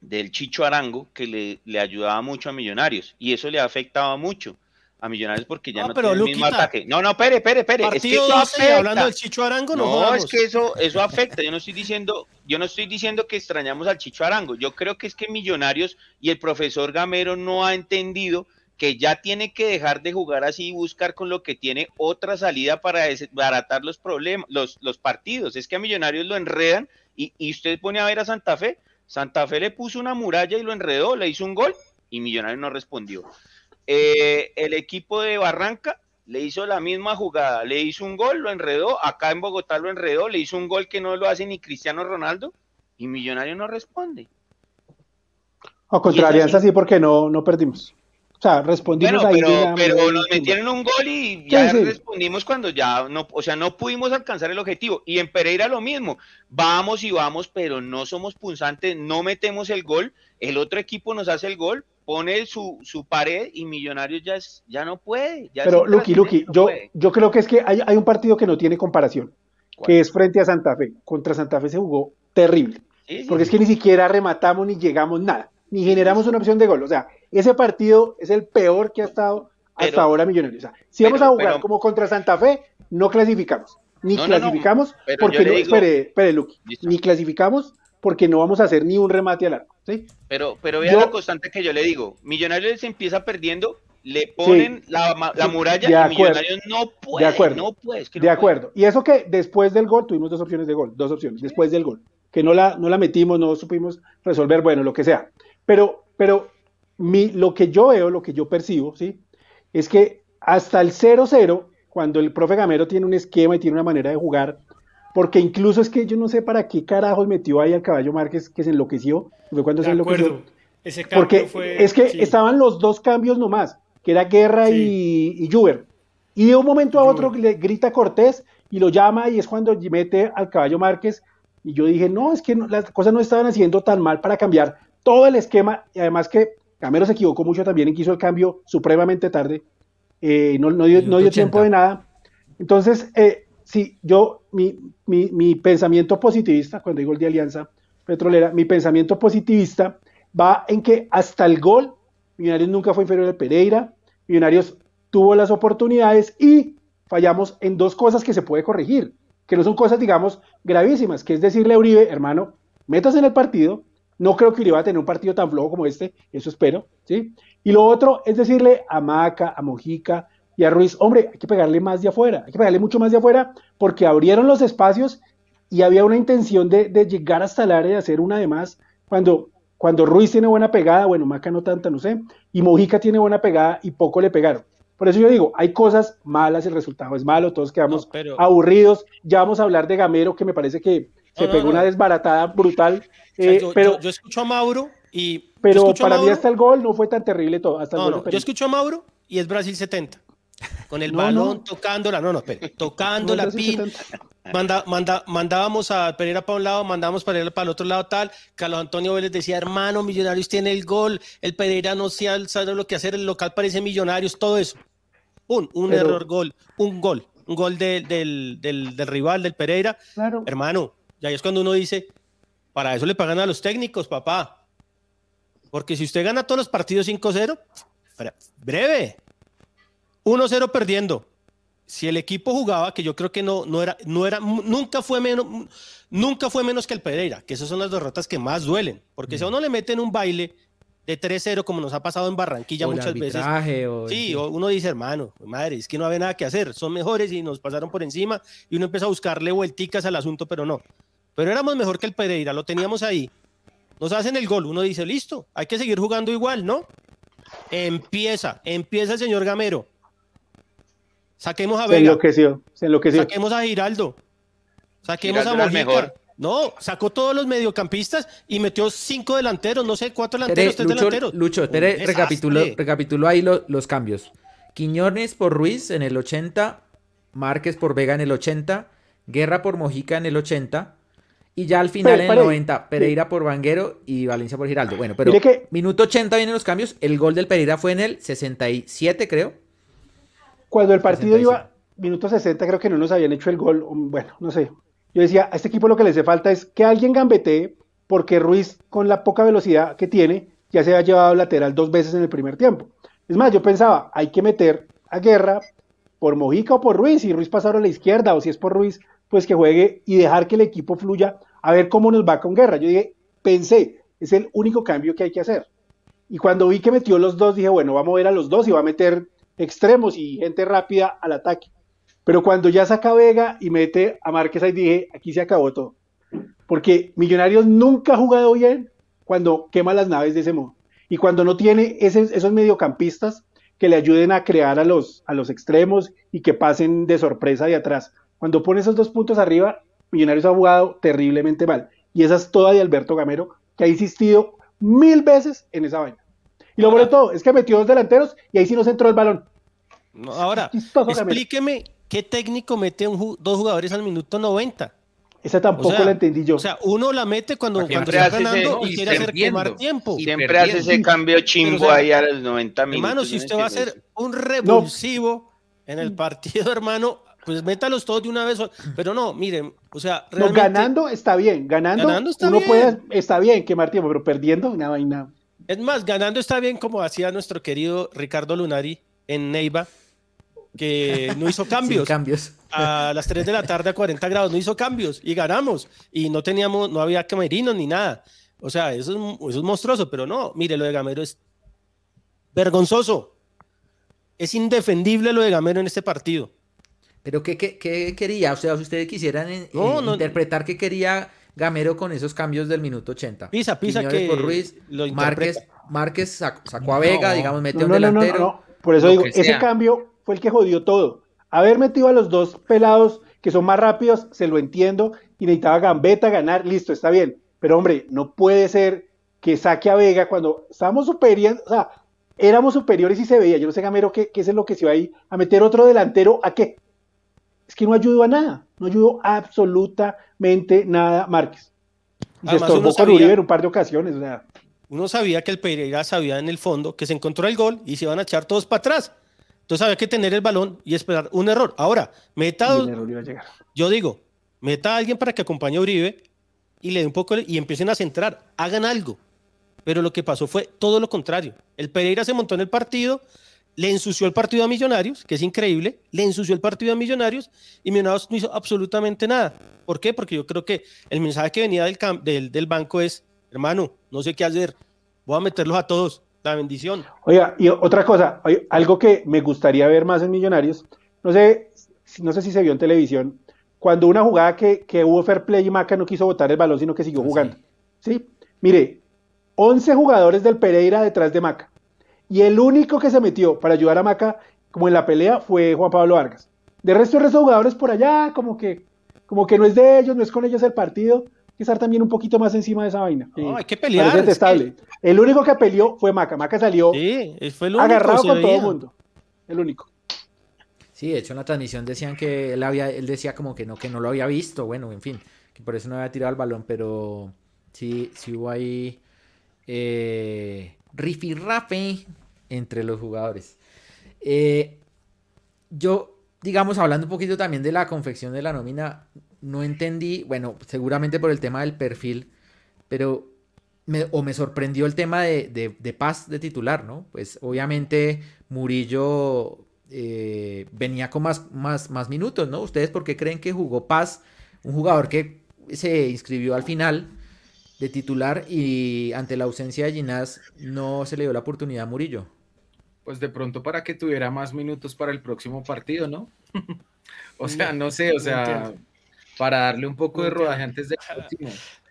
del Chicho Arango que le, le ayudaba mucho a Millonarios y eso le afectaba mucho a Millonarios porque ya no, tiene el mismo ataque. No, no, espere, espere, espere. Es que eso afecta. hablando del Chicho Arango, no, no es que eso, eso afecta. Yo no estoy diciendo, yo no estoy diciendo que extrañamos al Chicho Arango. Yo creo que es que Millonarios y el profesor Gamero no ha entendido que ya tiene que dejar de jugar así y buscar con lo que tiene otra salida para desbaratar los problemas, los, los partidos. Es que a Millonarios lo enredan y, y usted pone a ver a Santa Fe. Santa Fe le puso una muralla y lo enredó, le hizo un gol y Millonarios no respondió. Eh, el equipo de Barranca le hizo la misma jugada, le hizo un gol, lo enredó, acá en Bogotá lo enredó, le hizo un gol que no lo hace ni Cristiano Ronaldo y Millonario no responde. O contra Alianza sí porque no, no perdimos. O sea, respondimos ahí. Pero, pero nos metieron un gol y ya respondimos cuando ya no, o sea, no pudimos alcanzar el objetivo. Y en Pereira lo mismo. Vamos y vamos, pero no somos punzantes, no metemos el gol. El otro equipo nos hace el gol, pone su, su pared y Millonarios ya, es, ya no puede. Pero, Lucky, Lucky, yo, yo creo que es que hay, hay, un partido que no tiene comparación, que es frente a Santa Fe. Contra Santa Fe se jugó terrible. porque es que ni siquiera rematamos ni llegamos nada, ni generamos una opción de gol. O sea, ese partido es el peor que ha estado hasta ahora Millonarios. O sea, si vamos a jugar como contra Santa Fe, no clasificamos. Ni clasificamos porque no, espere, espere, Lucky, ni clasificamos porque no vamos a hacer ni un remate al arco. ¿sí? Pero, pero vea la constante que yo le digo. Millonarios se empieza perdiendo, le ponen la, muralla y Millonarios no puede. De acuerdo. No puede, de acuerdo. Y eso que después del gol tuvimos dos opciones de gol, dos opciones, después del gol. Que no la, no la metimos, no supimos resolver, bueno, lo que sea. Pero, pero mi, lo que yo veo, lo que yo percibo, ¿sí? Es que hasta el 0-0, cuando el profe Gamero tiene un esquema y tiene una manera de jugar porque incluso es que yo no sé para qué carajos metió ahí al caballo Márquez que se enloqueció. Fue cuando se enloqueció. Ese Porque es que estaban los dos cambios nomás, que era Guerra y, y Juber. Y de un momento a otro le grita Cortés y lo llama y es cuando mete al caballo Márquez. Y yo dije, no, es que las cosas no estaban haciendo tan mal para cambiar todo el esquema. Y además que Camero se equivocó mucho también y quiso el cambio supremamente tarde. Eh, no, no, dio, no dio tiempo de nada. Entonces, eh, sí, yo, mi, mi, mi, pensamiento positivista, cuando digo el de Alianza Petrolera, mi pensamiento positivista va en que hasta el gol, Millonarios nunca fue inferior al Pereira, Millonarios tuvo las oportunidades y fallamos en dos cosas que se puede corregir, que no son cosas, digamos, gravísimas, que es decirle a Uribe, hermano, metas en el partido, no creo que Uribe va a tener un partido tan flojo como este, eso espero, ¿sí? Y lo otro es decirle a Maca, a Mojica, y a Ruiz, hombre, hay que pegarle más de afuera, hay que pegarle mucho más de afuera porque abrieron los espacios y había una intención de, llegar hasta el área y hacer una de más. Cuando, cuando Ruiz tiene buena pegada, bueno, Maca no tanta, no sé, y Mojica tiene buena pegada y poco le pegaron. Por eso yo digo, hay cosas malas, el resultado es malo, todos quedamos aburridos. Ya vamos a hablar de Gamero, que me parece que se pegó una desbaratada brutal. Eh, yo, pero, yo, escucho a Mauro y. Pero para mí hasta el gol no fue tan terrible todo. Hasta yo escucho a Mauro y es Brasil 70 con el balón tocándola, no, no, espere, tocando la pin, manda, manda, mandábamos a Pereira para un lado, mandábamos Pereira para el otro lado, tal. Carlos Antonio Vélez decía, hermano, Millonarios tiene el gol, el Pereira no sabe lo que hacer, el local parece Millonarios, todo eso. Un, un error, gol, un gol, un gol del, del, del, rival, del Pereira. Claro. Hermano, ya es cuando uno dice, para eso le pagan a los técnicos, papá. Porque si usted gana todos los partidos 5-0, breve, 1-0 perdiendo. Si el equipo jugaba, que yo creo que no, no era, no era, nunca fue menos, nunca fue menos que el Pereira, que esas son las derrotas que más duelen. Porque si a uno le meten un baile de 3-0, como nos ha pasado en Barranquilla muchas veces. sí, uno dice, hermano, madre, es que no había nada que hacer, son mejores y nos pasaron por encima y uno empieza a buscarle vuelticas al asunto, pero no. Pero éramos mejor que el Pereira, lo teníamos ahí. Nos hacen el gol, uno dice, listo, hay que seguir jugando igual, ¿no? Empieza, empieza el señor Gamero. Saquemos a Vega. Se enloqueció, se enloqueció. Saquemos a Giraldo. Saquemos a Mojica. No, sacó todos los mediocampistas y metió cinco delanteros, no sé, cuatro delanteros, tres delanteros. Lucho, espere, recapituló, ahí los cambios. Quiñones por Ruiz en el 80, Márquez por Vega en el 80, Guerra por Mojica en el 80, y ya al final en el 90, Pereira por Vanguero y Valencia por Giraldo. Bueno, pero minuto 80 vienen los cambios. El gol del Pereira fue en el 67, creo. Cuando el partido iba, minuto 60, creo que no nos habían hecho el gol. Bueno, no sé. Yo decía, a este equipo lo que le hace falta es que alguien gambetee porque Ruiz, con la poca velocidad que tiene, ya se ha llevado lateral dos veces en el primer tiempo. Es más, yo pensaba, hay que meter a Guerra por Mojica o por Ruiz, y Ruiz pasar a la izquierda, o si es por Ruiz, pues que juegue y dejar que el equipo fluya a ver cómo nos va con Guerra. Yo dije, pensé, es el único cambio que hay que hacer. Y cuando vi que metió los dos, dije, bueno, va a mover a los dos y va a meter extremos y gente rápida al ataque. Pero cuando ya saca Vega y mete a Márquez ahí dije, aquí se acabó todo. Porque Millonarios nunca ha jugado bien cuando quema las naves de ese modo. Y cuando no tiene esos mediocampistas que le ayuden a crear a los, a los extremos y que pasen de sorpresa de atrás. Cuando pone esos dos puntos arriba, Millonarios ha jugado terriblemente mal. Y esa es toda de Alberto Gamero, que ha insistido mil veces en esa vaina. Y lo bueno de todo es que metió dos delanteros y ahí sí nos entró el balón. Ahora, explíqueme qué técnico mete dos jugadores al minuto 90. Esa tampoco la entendí yo. O sea, uno la mete cuando, cuando está ganando y, quiere hacer quemar tiempo. Y siempre hace ese cambio chimbo ahí a los 90 minutos. Hermano, si usted va a hacer un revulsivo en el partido, hermano, pues métalos todos de una vez. Pero no, miren, o sea, realmente... no, ganando está bien, ganando, está uno bien. puede, está bien quemar tiempo, pero perdiendo una vaina. Es más, ganando está bien como hacía nuestro querido Ricardo Lunari en Neiva, que no hizo cambios. cambios. A las 3 de la tarde a 40 grados, no hizo cambios y ganamos. Y no teníamos, no había camerinos ni nada. O sea, eso es, eso es monstruoso, pero no, mire, lo de Gamero es vergonzoso. Es indefendible lo de Gamero en este partido. Pero ¿qué, qué, quería? O sea, si ustedes quisieran interpretar qué quería Gamero con esos cambios del minuto 80. Pisa, pisa que por Ruiz, Márquez, Márquez sacó, a Vega, digamos, metió un delantero. Por eso digo, ese cambio fue el que jodió todo. Haber metido a los dos pelados que son más rápidos, se lo entiendo, y necesitaba Gambetta ganar, listo, está bien. Pero hombre, no puede ser que saque a Vega cuando estábamos superiores, o sea, éramos superiores y se veía. Yo no sé, Gamero, qué, qué es lo que se va ahí a meter otro delantero, ¿a qué? Es que no ayudó a nada, no ayudó absolutamente nada Márquez. se estorbó con Uribe en un par de ocasiones, o sea. Uno sabía que el Pereira sabía en el fondo que se encontró el gol y se iban a echar todos para atrás. Entonces había que tener el balón y esperar un error. Ahora, meta. Yo digo, meta a alguien para que acompañe a Uribe y le dé un poco y empiecen a centrar, hagan algo. Pero lo que pasó fue todo lo contrario. El Pereira se montó en el partido, le ensució el partido a Millonarios, que es increíble, le ensució el partido a Millonarios y Millonarios no hizo absolutamente nada. ¿Por qué? Porque yo creo que el mensaje que venía del, del, del banco es, hermano, no sé qué hacer, voy a meterlos a todos la bendición. Oiga, y otra cosa, algo que me gustaría ver más en Millonarios, no sé, no sé si se vio en televisión, cuando una jugada que, hubo fair play y Maca no quiso botar el balón, sino que siguió jugando. Sí. Mire, 11 jugadores del Pereira detrás de Maca. Y el único que se metió para ayudar a Maca, como en la pelea, fue Juan Pablo Vargas. De resto, el resto de jugadores por allá, como que, como que no es de ellos, no es con ellos el partido que estar también un poquito más encima de esa vaina. No, hay que pelear. El único que peleó fue Maca. Maca salió agarrado con todo el mundo. El único. Sí, de hecho en la transmisión decían que él había, él decía como que no, que no lo había visto, bueno, en fin, que por eso no había tirado el balón, pero sí, sí hubo ahí eh, rifirrafe entre los jugadores. Eh, yo, digamos, hablando un poquito también de la confección de la nómina, no entendí, bueno, seguramente por el tema del perfil, pero me, o me sorprendió el tema de, de, Paz de titular, ¿no? Pues obviamente Murillo eh, venía con más, más, más minutos, ¿no? ¿Ustedes por qué creen que jugó Paz, un jugador que se inscribió al final de titular y ante la ausencia de Ginás no se le dio la oportunidad a Murillo? Pues de pronto para que tuviera más minutos para el próximo partido, ¿no? o sea, no sé, o sea para darle un poco de rodaje antes de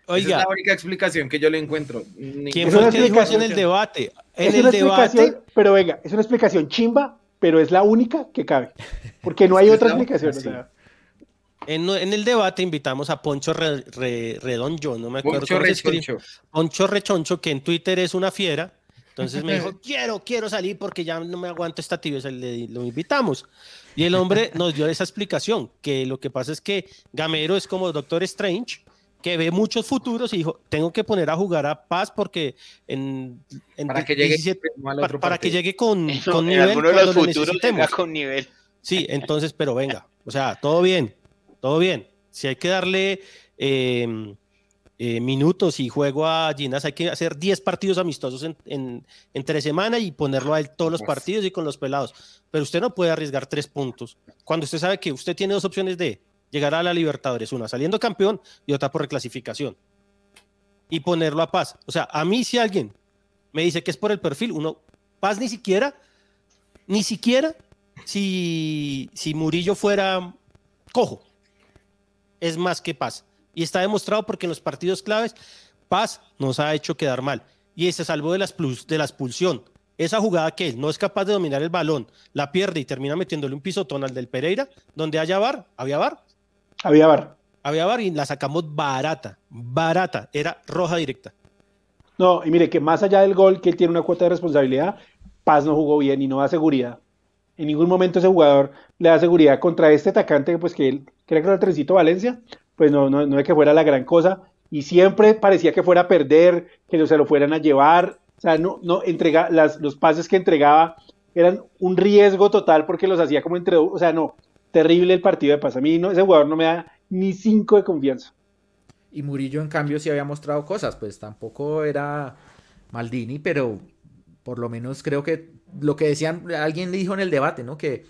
Oiga, Esa es la única explicación que yo le encuentro. ¿Quién fue el que dijo en el debate? En el debate. Pero venga, es una explicación chimba, pero es la única que cabe. Porque no hay otra explicación. en, el debate invitamos a Poncho Redoncho, no me acuerdo Poncho Rechoncho. Poncho Rechoncho, que en Twitter es una fiera. Entonces me dijo, quiero, quiero salir porque ya no me aguanto esta tibia. Lo invitamos. Y el hombre nos dio esa explicación, que lo que pasa es que Gamero es como Doctor Strange, que ve muchos futuros y dijo, tengo que poner a jugar a Paz porque en, para, que llegue, para, que llegue con, con nivel. En de los futuros con nivel. Sí, entonces, pero venga, o sea, todo bien, todo bien. Si hay que darle em, eh, minutos y juego a Ginas, hay que hacer 10 partidos amistosos en, en, entre semana y ponerlo a él todos los partidos y con los pelados. Pero usted no puede arriesgar tres puntos cuando usted sabe que usted tiene dos opciones de llegar a la Libertadores, una saliendo campeón y otra por reclasificación. Y ponerlo a paz. O sea, a mí si alguien me dice que es por el perfil, uno, paz ni siquiera, ni siquiera si, si Murillo fuera cojo, es más que paz y está demostrado porque en los partidos claves Paz nos ha hecho quedar mal. Y se salvó de, las plus, de la expulsión. Esa jugada que él no es capaz de dominar el balón, la pierde y termina metiéndole un pisotón al del Pereira, donde haya bar, había bar. Había bar. Había bar y la sacamos barata, barata, era roja directa. No, y mire que más allá del gol, que él tiene una cuota de responsabilidad, Paz no jugó bien y no da seguridad. En ningún momento ese jugador le da seguridad contra este atacante, pues que él cree que era el Trencito Valencia, pues no, no, no es que fuera la gran cosa, y siempre parecía que fuera a perder, que se lo fueran a llevar, o sea, no, no entrega, las, los pases que entregaba eran un riesgo total porque los hacía como entre, o sea, no, terrible el partido de paz. A mí no, ese jugador no me da ni cinco de confianza. Y Murillo, en cambio, sí había mostrado cosas, pues tampoco era Maldini, pero por lo menos creo que lo que decían, alguien dijo en el debate, ¿no? Que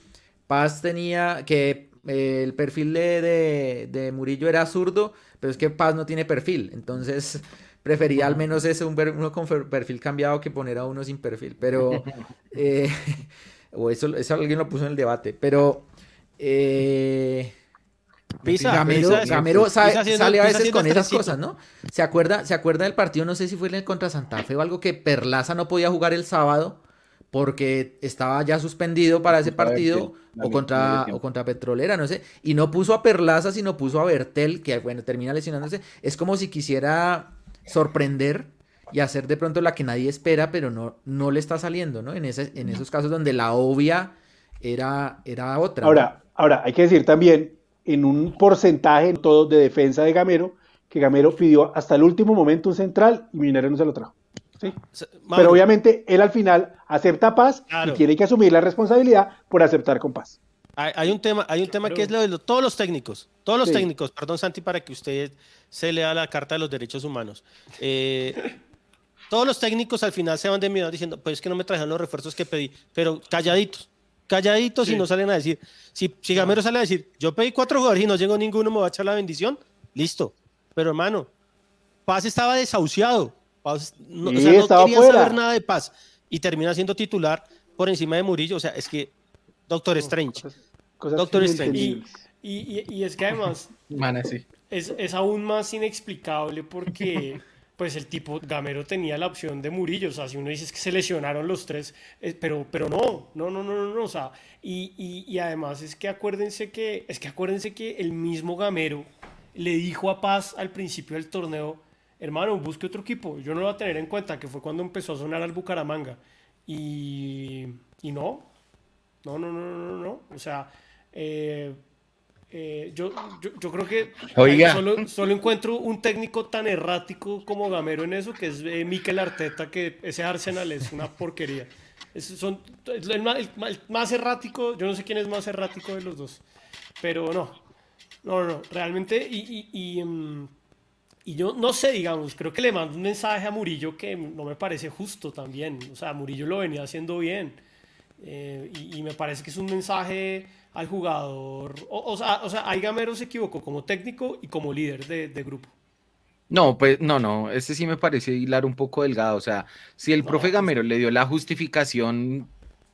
Paz tenía, que el perfil de, de, Murillo era zurdo, pero es que Paz no tiene perfil, entonces prefería al menos ese, un, uno con perfil cambiado que poner a uno sin perfil, pero, eh, o eso, eso alguien lo puso en el debate, pero... Eh, Pisa, Gamero, sale a veces con esas cosas, ¿no? ¿Se acuerda, ¿Se acuerda del partido? No sé si fue en el contra Santa Fe o algo que Perlaza no podía jugar el sábado porque estaba ya suspendido para ese partido o contra, o contra Petrolera, no sé, y no puso a Perlaza, sino puso a Bertel, que bueno, termina lesionándose. Es como si quisiera sorprender y hacer de pronto la que nadie espera, pero no, no le está saliendo, ¿no? En, ese, en esos casos donde la obvia era, era otra. Ahora, ahora, hay que decir también, en un porcentaje todo de defensa de Gamero, que Gamero pidió hasta el último momento un central y Minero no se lo trajo. Pero obviamente él al final acepta paz y tiene que asumir la responsabilidad por aceptar con paz. Hay, un tema, hay un tema que es lo de todos los técnicos, todos los técnicos, perdón Santi, para que usted se lea la Carta de los Derechos Humanos. Eh, todos los técnicos al final se van de miedo diciendo, pues es que no me trajeron los refuerzos que pedí, pero calladitos, calladitos y no salen a decir. Si, si Gamero sale a decir, yo pedí cuatro jugadores y no llegó ninguno, me va a echar la bendición, listo. Pero hermano, Paz estaba desahuciado. Paz no, quería saber nada de Paz y termina siendo titular por encima de Murillo. O sea, es que Doctor Strange. Doctor Strange. Y, es que además es, es, aún más inexplicable porque pues el tipo Gamero tenía la opción de Murillo. O sea, si uno dice que se lesionaron los tres, eh, pero, pero no, no, no, no, no, O sea, y, y además es que acuérdense que, es que acuérdense que el mismo Gamero le dijo a Paz al principio del torneo hermano, busque otro equipo. Yo no lo voy a tener en cuenta, que fue cuando empezó a sonar al Bucaramanga. Y, y no, no, no, no, no, no. O sea, eh, eh, yo, yo, creo que Solo, solo, encuentro un técnico tan errático como Gamero en eso, que es eh, Mikel Arteta, que ese Arsenal es una porquería. Es, son, el, más, errático, yo no sé quién es más errático de los dos, pero no, no, no, realmente, y, y, mm, y yo no sé, digamos, creo que le mando un mensaje a Murillo que no me parece justo también. O sea, Murillo lo venía haciendo bien. Eh, y, me parece que es un mensaje al jugador. O, sea, o sea, ahí Gamero se equivocó como técnico y como líder de, grupo. No, pues no, no, ese sí me parece hilar un poco delgado. O sea, si el profe pues Gamero le dio la justificación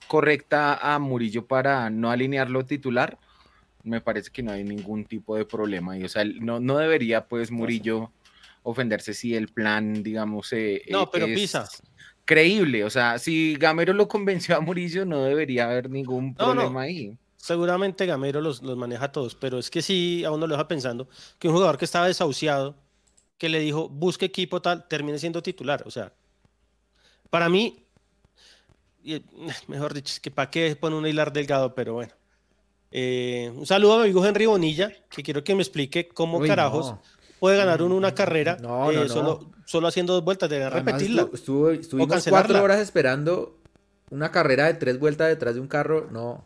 correcta a Murillo para no alinearlo titular, me parece que no hay ningún tipo de problema. Y, o sea, no, no debería, pues, Murillo ofenderse si el plan, digamos, eh, no, eh, pero pisa. creíble. O sea, si Gamero lo convenció a Murillo, no debería haber ningún problema ahí. Seguramente Gamero los, los maneja a todos, pero es que sí, a uno lo deja pensando que un jugador que estaba desahuciado, que le dijo, busque equipo tal, termine siendo titular. O sea, para mí, mejor dicho, es que para qué pone un hilar delgado, pero bueno. Eh, un saludo a mi amigo Henry Bonilla, que quiero que me explique cómo carajos puede ganar uno una carrera eh, solo, solo, haciendo dos vueltas, de repetirla. Estuvo, estuvimos cuatro horas esperando una carrera de tres vueltas detrás de un carro, no.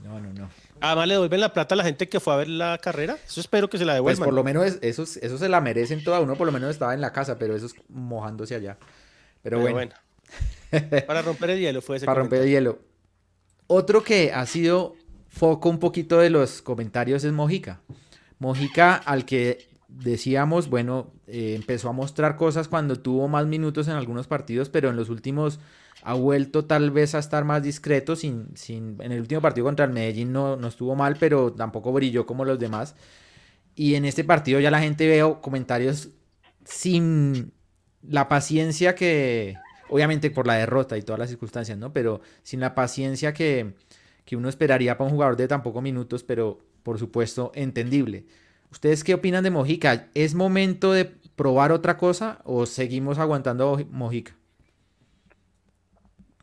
No, no, no. Además le devuelven la plata a la gente que fue a ver la carrera. Eso espero que se la devuelvan. Pues por lo menos eso, eso se la merecen toda. Uno por lo menos estaba en la casa, pero eso es mojándose allá. Pero, bueno. Para romper el hielo fue ese Para romper el hielo. Otro que ha sido foco un poquito de los comentarios es Mojica. Mojica, al que decíamos, bueno, eh, empezó a mostrar cosas cuando tuvo más minutos en algunos partidos, pero en los últimos ha vuelto tal vez a estar más discreto. Sin, sin, en el último partido contra el Medellín no, no estuvo mal, pero tampoco brilló como los demás. Y en este partido ya la gente veo comentarios sin la paciencia que, obviamente por la derrota y todas las circunstancias, ¿no? Pero sin la paciencia que, que uno esperaría para un jugador de tan pocos minutos, pero por supuesto entendible. ¿Ustedes qué opinan de Mojica? ¿Es momento de probar otra cosa o seguimos aguantando Mojica?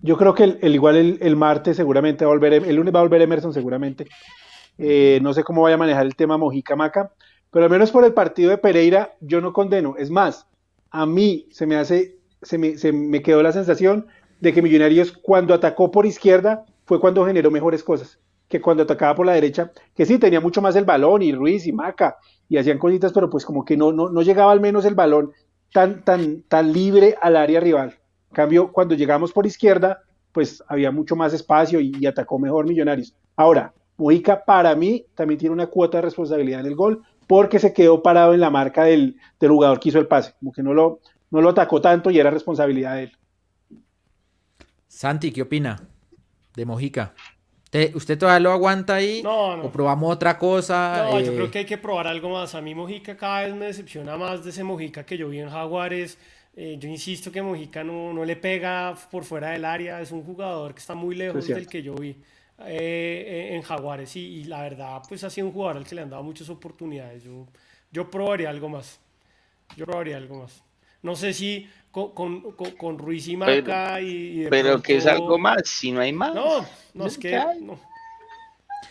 Yo creo que el, igual el, martes seguramente va a volver, el lunes va a volver Emerson seguramente. Eh, no sé cómo vaya a manejar el tema Mojica Maca, pero al menos por el partido de Pereira yo no condeno. Es más, a mí se me hace, se me, se me quedó la sensación de que Millonarios cuando atacó por izquierda fue cuando generó mejores cosas que cuando atacaba por la derecha, que sí tenía mucho más el balón y Ruiz y Maca y hacían cositas, pero pues como que no, no, no llegaba al menos el balón tan, tan, tan libre al área rival. En cambio, cuando llegamos por izquierda, pues había mucho más espacio y, atacó mejor Millonarios. Ahora, Mojica para mí también tiene una cuota de responsabilidad en el gol porque se quedó parado en la marca del, del jugador que hizo el pase, como que no lo, no lo atacó tanto y era responsabilidad de él. Santi, ¿qué opina de Mojica? ¿Usted todavía lo aguanta ahí? No, no. ¿O probamos otra cosa? No, yo creo eh, que hay que probar algo más. A mí Mojica cada vez me decepciona más de ese Mojica que yo vi en Jaguares. Eh, yo insisto que Mojica no, no, le pega por fuera del área. Es un jugador que está muy lejos del que yo vi eh, en Jaguares. Y, la verdad, pues ha sido un jugador al que le han dado muchas oportunidades. Yo, yo probaría algo más. Yo probaría algo más. No sé si con, con, Ruiz y Maca y, Pero que es algo más, si no hay más. No, no es que...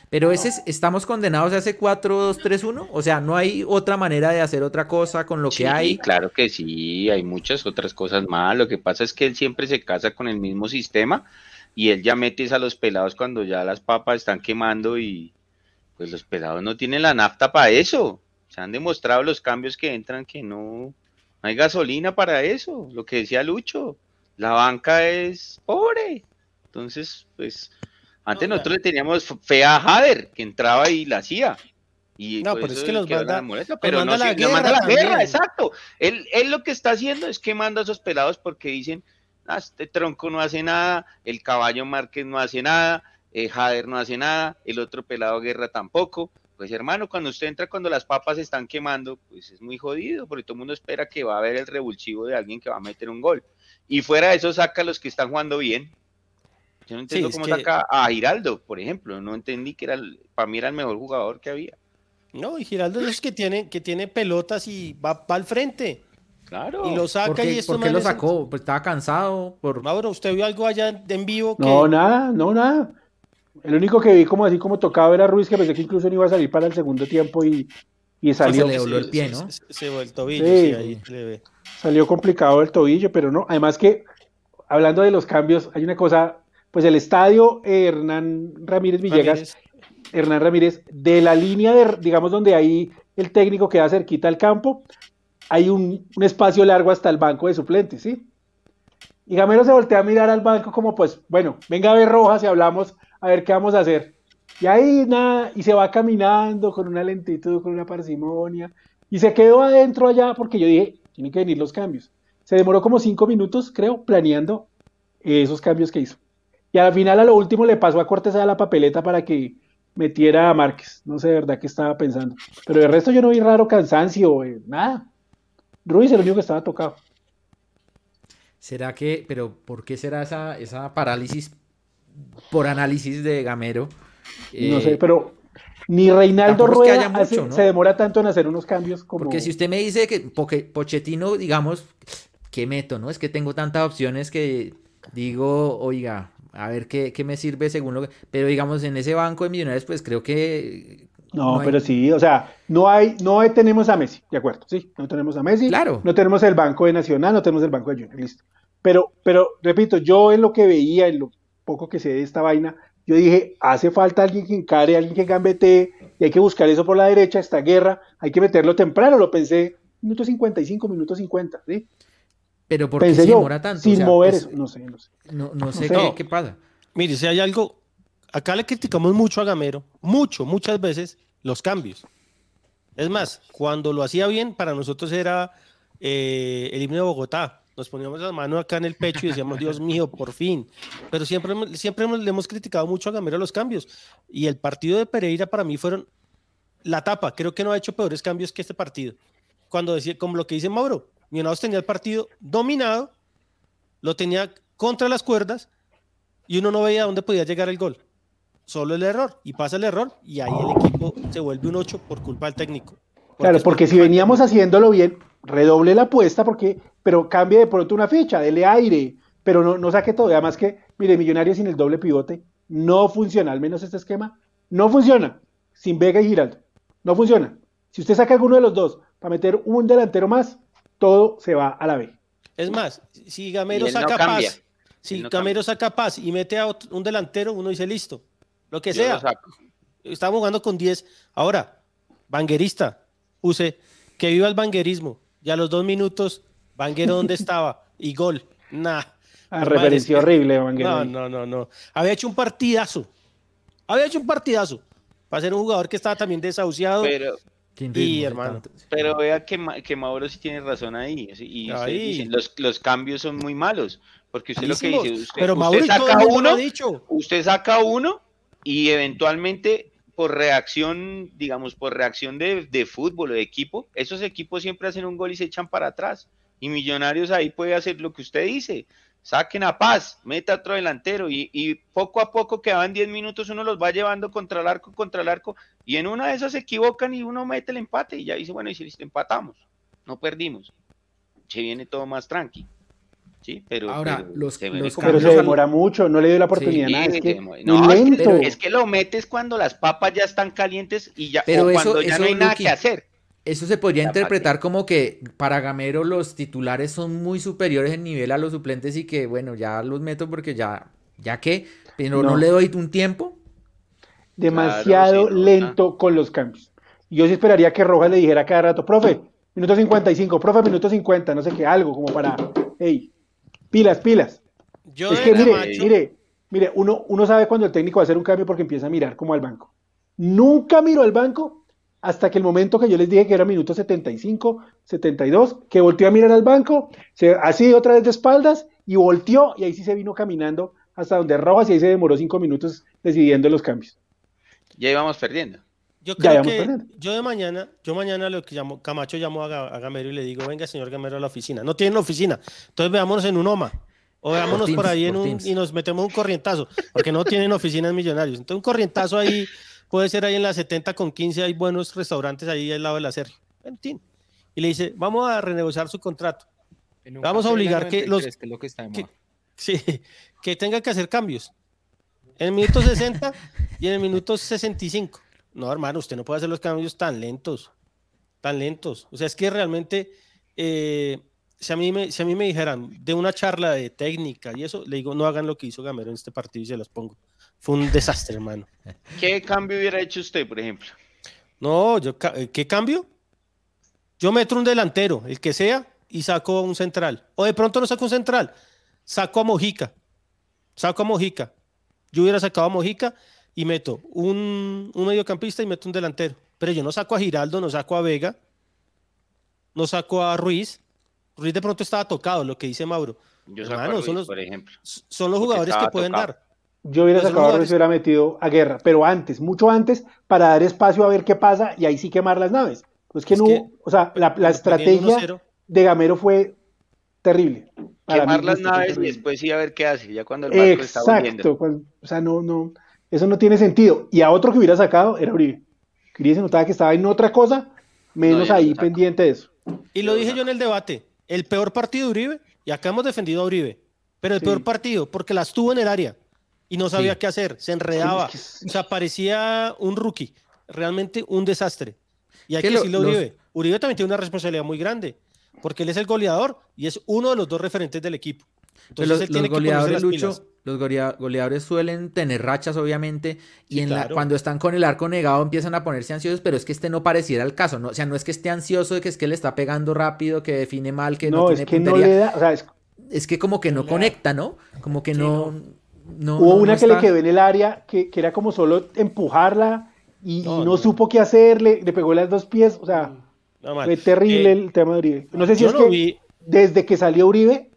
Pero ese estamos condenados a ese 4-2-3-1, o sea, no hay otra manera de hacer otra cosa con lo que hay. Claro que sí, hay muchas otras cosas más. Lo que pasa es que él siempre se casa con el mismo sistema y él ya mete a los pelados cuando ya las papas están quemando y pues los pelados no tienen la nafta para eso. Se han demostrado los cambios que entran que no, hay gasolina para eso, lo que decía Lucho, la banca es pobre. Entonces, pues, antes nosotros le teníamos fe a Hader, que entraba y la hacía. Y no, pero es que los manda, pero no, la guerra, manda la guerra, exacto. Él, él lo que está haciendo es que manda a esos pelados porque dicen, ah, este tronco no hace nada, el caballo Márquez no hace nada, eh, Jader no hace nada, el otro pelado Guerra tampoco. Pues hermano, cuando usted entra cuando las papas están quemando, pues es muy jodido, porque todo el mundo espera que va a haber el revulsivo de alguien que va a meter un gol. Y fuera de eso saca a los que están jugando bien. Yo no entiendo cómo saca a Giraldo, por ejemplo. No entendí que era para mí era el mejor jugador que había. No, y Giraldo es que tiene, que tiene pelotas y va, al frente. Claro. Y lo saca y esto ¿Por qué lo sacó? Pues estaba cansado. Por... Mauro, ¿usted vio algo allá en vivo? No, nada, no, nada. El único que vi como así como tocaba era Ruiz, que pensé que incluso no iba a salir para el segundo tiempo y, y salió. Se le el pie, ¿no? Se, el tobillo, sí, ahí le ve. Salió complicado el tobillo, pero no. Además que, hablando de los cambios, hay una cosa, pues el estadio Hernán Ramírez Villegas, Hernán Ramírez, de la línea de, digamos, donde hay el técnico que da cerquita al campo, hay un, un espacio largo hasta el banco de suplentes, ¿sí? Y Gamero se voltea a mirar al banco como pues, bueno, venga a ver Rojas y hablamos a ver qué vamos a hacer. Y ahí nada, y se va caminando con una lentitud, con una parsimonia, y se quedó adentro allá porque yo dije, tienen que venir los cambios. Se demoró como cinco minutos, creo, planeando esos cambios que hizo. Y al final, a lo último, le pasó a Cortés a la papeleta para que metiera a Márquez. No sé de verdad qué estaba pensando. Pero el resto yo no vi raro cansancio, eh, nada. Ruiz el único que estaba tocado. ¿Será que, pero por qué será esa, esa parálisis por análisis de Gamero. no sé, eh, pero ni Reinaldo Rueda se demora tanto en hacer unos cambios como... Porque si usted me dice que Pochettino, digamos, ¿qué meto, no? Es que tengo tantas opciones que digo, oiga, a ver qué, me sirve según lo que... Pero digamos, en ese banco de millonarios, pues creo que... No, pero sí, o sea, no hay, no tenemos a Messi, de acuerdo, sí, no tenemos a Messi, claro. no tenemos el banco de Nacional, no tenemos el banco de Junior, listo. Pero, pero, repito, yo en lo que veía, en lo poco que sé de esta vaina, yo dije, hace falta alguien que encare, alguien que gambete, y hay que buscar eso por la derecha, esta guerra, hay que meterlo temprano, lo pensé, minuto 55, minuto 50, ¿sí? Pero ¿por qué se demora tanto? Sin mover eso, no sé, no sé. No, sé, Qué, qué, pasa. Mire, si hay algo, acá le criticamos mucho a Gamero, mucho, muchas veces, los cambios. Es más, cuando lo hacía bien, para nosotros era eh, el himno de Bogotá. Nos poníamos las manos acá en el pecho y decíamos, Dios mío, por fin. Pero siempre, siempre le hemos criticado mucho a Gamero los cambios. Y el partido de Pereira para mí fueron la tapa. Creo que no ha hecho peores cambios que este partido. Cuando decía, como lo que dice Mauro, Millonarios tenía el partido dominado, lo tenía contra las cuerdas y uno no veía dónde podía llegar el gol. Solo el error. Y pasa el error y ahí el equipo se vuelve un 8 por culpa del técnico. claro, porque si veníamos haciéndolo bien, redoble la apuesta, porque, pero cambie de pronto una ficha, dele aire, pero no, no saque todo. Además que, mire, Millonarios sin el doble pivote no funciona, al menos este esquema no funciona sin Vega y Giraldo. No funciona. Si usted saca alguno de los dos para meter un delantero más, todo se va a la B. Es más, si Gamero saca paz, si Gamero saca paz y mete a un delantero, uno dice listo, lo que sea. Estamos jugando con 10. Ahora, banguerista, use que viva el banguerismo. Ya a los dos minutos, Banguero dónde estaba y gol. Nah. Ah, referencia horrible, Banguero. No, no, no, no. Había hecho un partidazo. Había hecho un partidazo. Para ser un jugador que estaba también desahuciado. Pero, y hermano. Pero vea que, que Mauro sí tiene razón ahí. Y los, los, cambios son muy malos. Porque usted lo que dice, usted, pero Mauro saca uno, dicho. usted saca uno y eventualmente por reacción, digamos, por reacción de, de, fútbol o de equipo, esos equipos siempre hacen un gol y se echan para atrás. Y Millonarios ahí puede hacer lo que usted dice. Saquen a Paz, meta otro delantero y, y poco a poco que van 10 minutos uno los va llevando contra el arco, contra el arco y en una de esas se equivocan y uno mete el empate y ya dice, bueno, y si empatamos, no perdimos. Se viene todo más tranqui. Sí, pero, Ahora, los, se demora mucho, no le dio la oportunidad nada. Es que, no, es, que, lo metes cuando las papas ya están calientes y ya o cuando ya no hay nada que hacer. Eso se podría interpretar como que para Gamero los titulares son muy superiores en nivel a los suplentes y que bueno, ya los meto porque ya, ya que, pero no, le doy un tiempo. Demasiado lento con los cambios. Yo sí esperaría que Rojas le dijera cada rato, profe, minuto 55, profe, minuto 50, no sé qué, algo como para, hey, Pilas, pilas. es que mire, mire, mire, uno, uno sabe cuando el técnico va a hacer un cambio porque empieza a mirar como al banco. Nunca miro al banco hasta que el momento que yo les dije que era minuto 75, 72, que volteó a mirar al banco, se, así otra vez de espaldas y volteó y ahí sí se vino caminando hasta donde Rojas y ahí se demoró cinco minutos decidiendo los cambios. Ya íbamos perdiendo. Yo creo que yo de mañana, yo mañana lo que llamo, Camacho llamo a, Gamero y le digo, venga señor Gamero a la oficina. No tienen oficina, entonces veámonos en un OMA. O veámonos por, ahí en un, y nos metemos un corrientazo, porque no tienen oficinas millonarios. Entonces un corrientazo ahí puede ser ahí en la 70 con 15, hay buenos restaurantes ahí al lado de la serie. Y le dice, vamos a renegociar su contrato. Vamos a obligar que los... Que, sí, que tenga que hacer cambios. En el minuto 60 y en el minuto 65 no, hermano, usted no puede hacer los cambios tan lentos, tan lentos. O sea, es que realmente, eh, si, a mí me, si a mí me dijeran de una charla de técnica y eso, le digo, no hagan lo que hizo Gamero en este partido y se los pongo. Fue un desastre, hermano. ¿Qué cambio hubiera hecho usted, por ejemplo? No, yo, eh, ¿qué cambio? Yo meto un delantero, el que sea, y saco un central. O de pronto no saco un central, saco a Mojica. Saco a Mojica. Yo hubiera sacado a Mojica y meto un, mediocampista y meto un delantero. Pero yo no saco a Giraldo, no saco a Vega, no saco a Ruiz. Ruiz de pronto estaba tocado, lo que dice Mauro. Yo saco son los, por ejemplo. Son los jugadores que pueden dar. Yo hubiera sacado a Ruiz y hubiera metido a Guerra, pero antes, mucho antes, para dar espacio a ver qué pasa y ahí sí quemar las naves. Pues que no, o sea, la, estrategia de Gamero fue terrible. Quemar las naves y después sí a ver qué hace, ya cuando el barco está Exacto, o sea, no, no, eso no tiene sentido. Y a otro que hubiera sacado era Uribe. Uribe se notaba que estaba en otra cosa, menos ahí pendiente de eso. Y lo dije yo en el debate. El peor partido de Uribe, y acá hemos defendido a Uribe, pero el peor partido, porque las tuvo en el área y no sabía qué hacer, se enredaba, o sea, parecía un rookie, realmente un desastre. Y hay que decirlo Uribe. Uribe también tiene una responsabilidad muy grande, porque él es el goleador y es uno de los dos referentes del equipo. Entonces, los, tiene goleadores, Lucho, los goleadores suelen tener rachas, obviamente, y en la, cuando están con el arco negado empiezan a ponerse ansiosos, pero es que este no pareciera el caso, ¿no? O sea, no es que esté ansioso de que es que le está pegando rápido, que define mal, que no, tiene es que No le da, o sea, es... que como que no, conecta, ¿no? Como que no, no. Hubo una que le quedó en el área que, que era como solo empujarla y no, supo qué hacer, le, pegó las dos pies, o sea, fue terrible eh, el tema de Uribe. No sé si es que desde que salió Uribe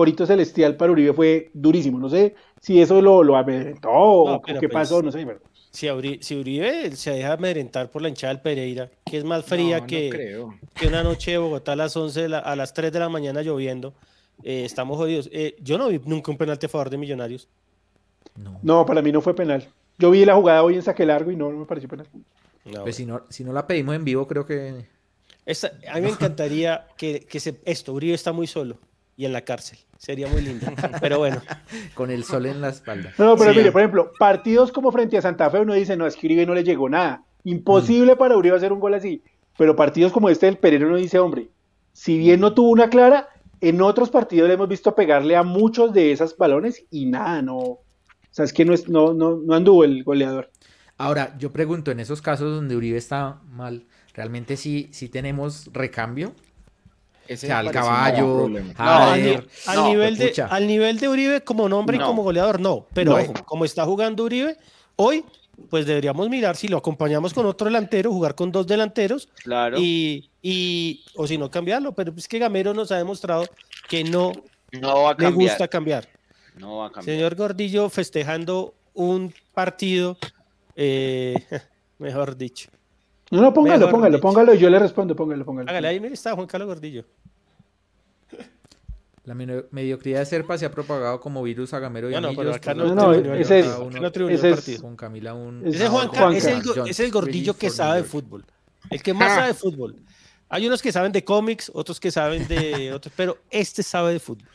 Corito Celestial para Uribe fue durísimo. No sé si eso lo, lo amedrentó o qué pues, pasó, no sé. Si, Uribe, se deja amedrentar por la hinchada del Pereira, que es más fría que, que, una noche de Bogotá a las 11, a las 3 de la mañana lloviendo, eh, estamos jodidos. Eh, yo no vi nunca un penalti a favor de Millonarios. No. para mí no fue penal. Yo vi la jugada hoy en saque largo y no, me pareció penal. pues si no, si no la pedimos en vivo, creo que. a mí me encantaría que, que se, esto, Uribe está muy solo y en la cárcel. Sería muy lindo. Pero bueno. Con el sol en la espalda. No, pero mire, por ejemplo, partidos como frente a Santa Fe, uno dice, no, es que Uribe no le llegó nada. Imposible para Uribe hacer un gol así. Pero partidos como este del Pereira uno dice, hombre, si bien no tuvo una clara, en otros partidos le hemos visto pegarle a muchos de esos balones y nada, no. O sea, es que no, es, no, no, no anduvo el goleador. Ahora, yo pregunto, en esos casos donde Uribe está mal, ¿realmente sí, sí tenemos recambio? Al caballo, al, nivel de, al nivel de Uribe como nombre y como goleador, no. Pero como está jugando Uribe, hoy, pues deberíamos mirar si lo acompañamos con otro delantero, jugar con dos delanteros. Claro. Y, y o si no, cambiarlo. Pero es que Gamero nos ha demostrado que no, no le gusta cambiar. No va a cambiar. Señor Gordillo festejando un partido, eh, mejor dicho. No, no, póngalo, póngalo, póngalo, y yo le respondo, póngalo, póngalo. Hágale, ahí mire, está Juan Carlos Gordillo. La mediocridad de Serpa se ha propagado como virus a Gamero y no, no, pero acá no, no, ese es, ese es, con Camila un, ese Juan, Juan es, el, es el gordillo que sabe de fútbol. El que más sabe de fútbol. Hay unos que saben de cómics, otros que saben de otros, pero este sabe de fútbol.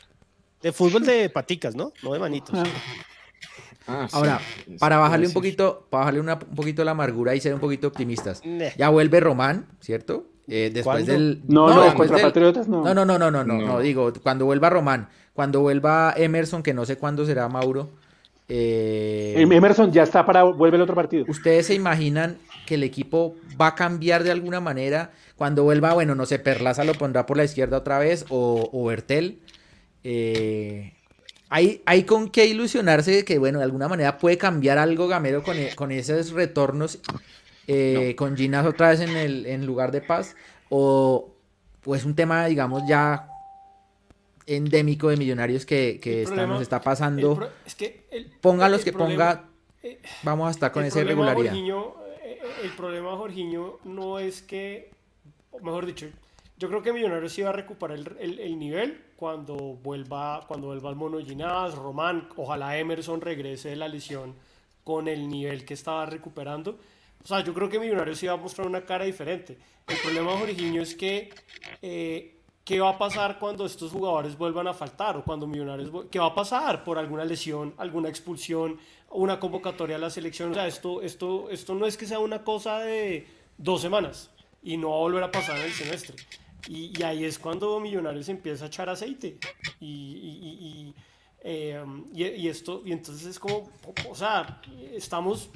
De fútbol de paticas, ¿no? No de manitos. Ah. Ah, Ahora, para bajarle un poquito, para bajarle un poquito la amargura y ser un poquito optimistas. Ya vuelve Román, ¿cierto? Eh, después del. No, no, después del... Patriotas no. No, no, no, no, no, no, no, digo, cuando vuelva Román, cuando vuelva Emerson, que no sé cuándo será Mauro. Eh... Em, Emerson ya está para vuelve el otro partido. ¿Ustedes se imaginan que el equipo va a cambiar de alguna manera? Cuando vuelva, bueno, no sé, Perlaza lo pondrá por la izquierda otra vez o, o Bertel. Eh, hay, hay con qué ilusionarse de que, bueno, de alguna manera puede cambiar algo Gamero con, e, con esos retornos, eh, con Ginas otra vez en el en lugar de Paz, o pues un tema, digamos, ya endémico de millonarios que, que nos está pasando. es que ponga los que ponga, eh, vamos a estar con esa irregularidad. Eh, el problema, Jorginho, no es que, mejor dicho, yo creo que Millonarios va a recuperar el, el, nivel cuando vuelva, cuando vuelva el Mono Ginás, Román, ojalá Emerson regrese de la lesión con el nivel que estaba recuperando. O sea, yo creo que Millonarios va a mostrar una cara diferente. El problema, Jorginho, es que eh, ¿qué va a pasar cuando estos jugadores vuelvan a faltar? O cuando Millonarios... ¿Qué va a pasar por alguna lesión, alguna expulsión, una convocatoria a la selección? O sea, esto, esto, esto no es que sea una cosa de dos semanas y no va a volver a pasar en el semestre. Y, ahí es cuando Millonarios empieza a echar aceite. Y, eh, y, esto, y entonces es como, o sea, estamos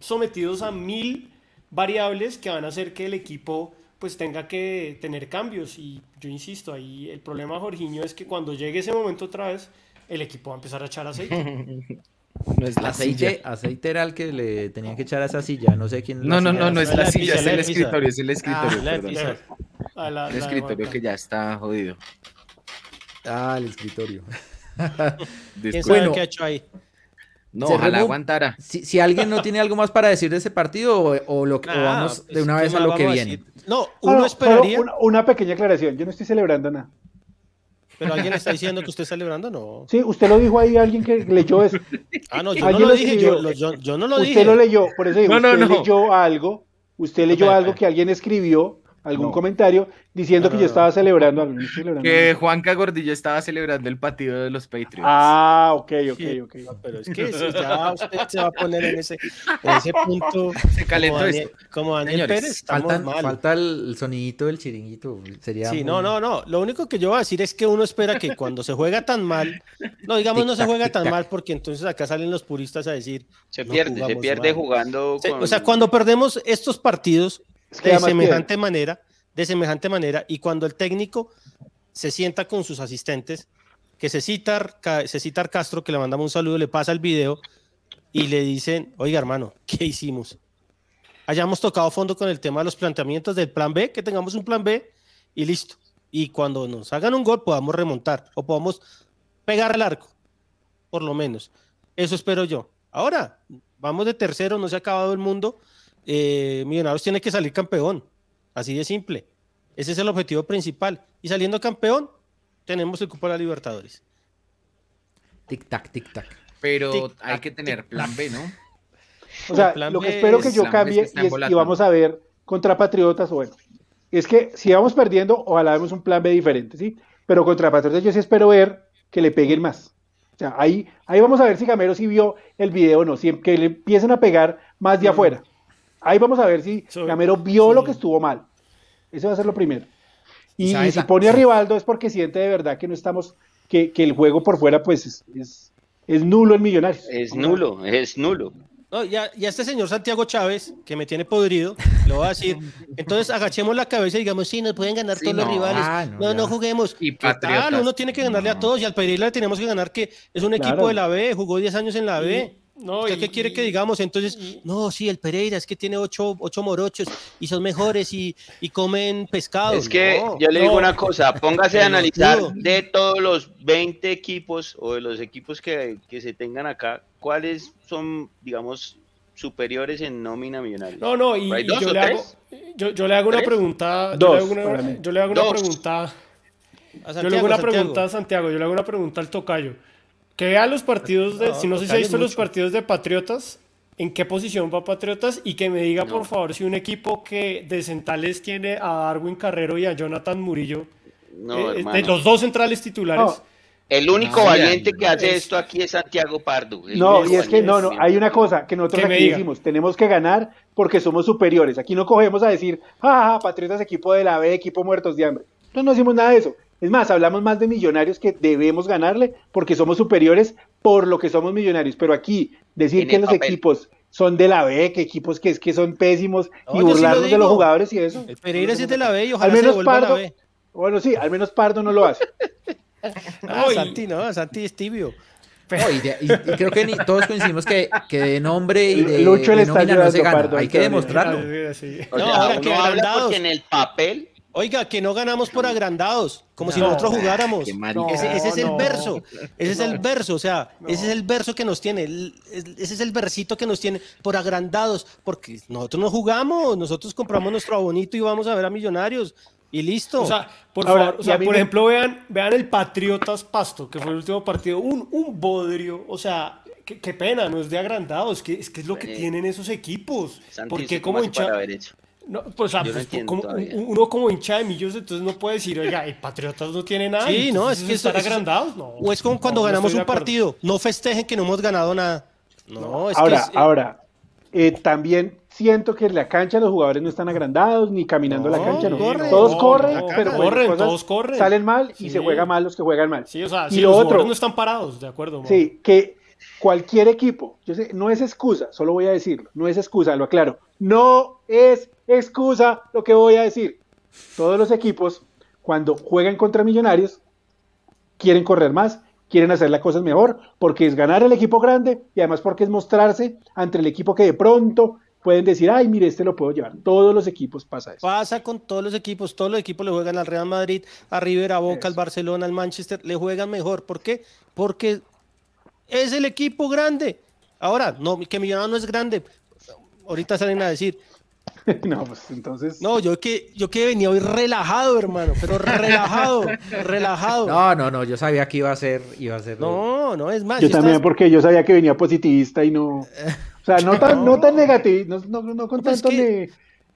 sometidos a mil variables que van a hacer que el equipo pues tenga que tener cambios. Y yo insisto, ahí el problema, Jorginho, es que cuando llegue ese momento otra vez, el equipo va a empezar a echar aceite. No es la aceite, aceite era el que le tenían que echar a esa silla, no sé quién. No, no, no, no es la silla, es el escritorio, es el escritorio. Ah, el escritorio que ya está jodido. Ah, el escritorio. bueno, qué ha hecho ahí? No, ojalá aguantara. Si, si, alguien no tiene algo más para decir de ese partido o, lo, vamos de una vez a lo que viene. No, uno esperaría. una, pequeña aclaración. Yo no estoy celebrando nada. Pero alguien está diciendo que usted está celebrando, no. Sí, usted lo dijo ahí, alguien que leyó eso. Ah, no, yo no lo dije, yo, yo, no lo usted dije. Usted lo leyó, por eso digo, usted leyó algo, usted leyó algo que alguien escribió algún comentario diciendo que yo estaba celebrando algo. Que Juanca Gordillo estaba celebrando el partido de los Patriots. Ah, ok, ok, ok. pero es que ya usted se va a poner en ese, ese punto. Se calentó. Como Daniel Pérez, falta el sonidito del chiringuito. Sería sí, no, no, no. Lo único que yo voy a decir es que uno espera que cuando se juega tan mal, No, digamos, no se juega tan mal porque entonces acá salen los puristas a decir. Se pierde, se pierde jugando. O sea, cuando perdemos estos partidos de semejante manera, de semejante manera, y cuando el técnico se sienta con sus asistentes, que se cita, se cita Castro, que le mandamos un saludo, le pasa el video y le dicen, oiga hermano, ¿qué hicimos? Hayamos tocado fondo con el tema de los planteamientos del plan B, que tengamos un plan B y listo. Y cuando nos hagan un gol podamos remontar o podamos pegar el arco, por lo menos. Eso espero yo. Ahora, vamos de tercero, no se ha acabado el mundo. Eh, Millonarios tiene que salir campeón, así de simple. Ese es el objetivo principal. Y saliendo campeón, tenemos el cupo de la Libertadores. Tic-tac, tic-tac. Pero hay que tener plan B, ¿no? O sea, lo que espero que yo cambie y, vamos a ver contra Patriotas, bueno, es que si vamos perdiendo, ojalá vemos un plan B diferente, ¿sí? Pero contra Patriotas yo sí espero ver que le peguen más. O sea, ahí, ahí vamos a ver si Camero sí vio el video o no, si, que le empiecen a pegar más de afuera. Ahí vamos a ver si Camero vio lo que estuvo mal. Eso va a ser lo primero. Y, si pone a Rivaldo es porque siente de verdad que no estamos, que, el juego por fuera pues es, es, nulo en Millonarios. Es nulo, es nulo. No, ya, ya este señor Santiago Chávez, que me tiene podrido, lo va a decir. Entonces agachemos la cabeza y digamos, sí, nos pueden ganar todos los rivales. Ah, no, no, juguemos. Y tal? Uno tiene que ganarle a todos y al Pereira le tenemos que ganar que es un equipo de la B, jugó 10 años en la B. No, ¿Qué quiere que digamos? Entonces, no, sí, el Pereira es que tiene ocho, ocho morochos y son mejores y, y comen pescado. Es que yo le digo una cosa, póngase a analizar de todos los 20 equipos o de los equipos que, que se tengan acá, cuáles son, digamos, superiores en nómina millonaria. No, no, y, yo, le hago, yo, yo, le hago, una pregunta. yo le hago una, yo le hago una pregunta. yo le hago una pregunta a Santiago, yo le hago una pregunta al Tocayo. Que vea los partidos de. si no sé si ha visto los partidos de Patriotas, en qué posición va Patriotas y que me diga, por favor, si un equipo que de centrales tiene a Darwin Carrero y a Jonathan Murillo, eh, de los dos centrales titulares. El único valiente que hace esto aquí es Santiago Pardo. No, y es que no, no, hay una cosa que nosotros aquí decimos, tenemos que ganar porque somos superiores. Aquí no cogemos a decir, jaja, Patriotas equipo de la B, equipo muertos de hambre. Nosotros no decimos nada de eso. Es más, hablamos más de millonarios que debemos ganarle porque somos superiores por lo que somos millonarios. Pero aquí, decir que los equipos son de la B, que equipos que, es que son pésimos y burlarnos de los jugadores y eso. El Pereira es de la B y ojalá al menos Pardo, Bueno, sí, al menos Pardo no lo hace. No, Santi no, Santi es tibio. y, creo que todos coincidimos que, que, de nombre y de, Lucho le está no se gana. Hay que demostrarlo. no, ahora que en el papel. Oiga, que no ganamos por agrandados, como si nosotros jugáramos. ese, ese, es el verso, ese es el verso, o sea, ese es el verso que nos tiene, ese es el versito que nos tiene por agrandados, porque nosotros no jugamos, nosotros compramos nuestro abonito y vamos a ver a Millonarios. Y listo. O sea, por favor, o sea, por ejemplo, vean, vean el Patriotas Pasto, que fue el último partido, un, un bodrio, o sea, qué, pena, no es de agrandado, es que es, que es lo que tienen esos equipos. porque como hincha... No, pues, pues como, uno como hincha de millos, entonces no puede decir, oiga, el Patriotas no tiene nada. Sí, no, es que están agrandados. No, o es como cuando ganamos un partido, no festejen que no hemos ganado nada. No, es ahora, que ahora, eh, también siento que en la cancha los jugadores no están agrandados ni caminando la cancha, no. todos corren, pero corren, todos corren. Salen mal y se juega mal los que juegan mal. Sí, o sea, y los otro, no están parados, de acuerdo. Sí, que cualquier equipo, yo sé, no es excusa, solo voy a decirlo, no es excusa, lo aclaro. No es excusa lo que voy a decir. Todos los equipos, cuando juegan contra Millonarios, quieren correr más, quieren hacer las cosas mejor, porque es ganar el equipo grande y además porque es mostrarse ante el equipo que de pronto pueden decir, ay, mire, este lo puedo llevar. Todos los equipos pasa eso. Pasa con todos los equipos, todos los equipos le juegan al Real Madrid, a River, a Boca, al Barcelona, al Manchester, le juegan mejor. ¿Por qué? Porque es el equipo grande. Ahora, no, que Millonarios no es grande. Ahorita salen a decir. no, pues entonces. No, yo que, yo que venía hoy relajado, hermano, pero relajado, relajado. No, no, no, yo sabía que iba a ser, iba a ser. No, no, es más. Yo también, porque yo sabía que venía positivista y no. O sea, no tan, no, tan negativo, no, no, con pues tanto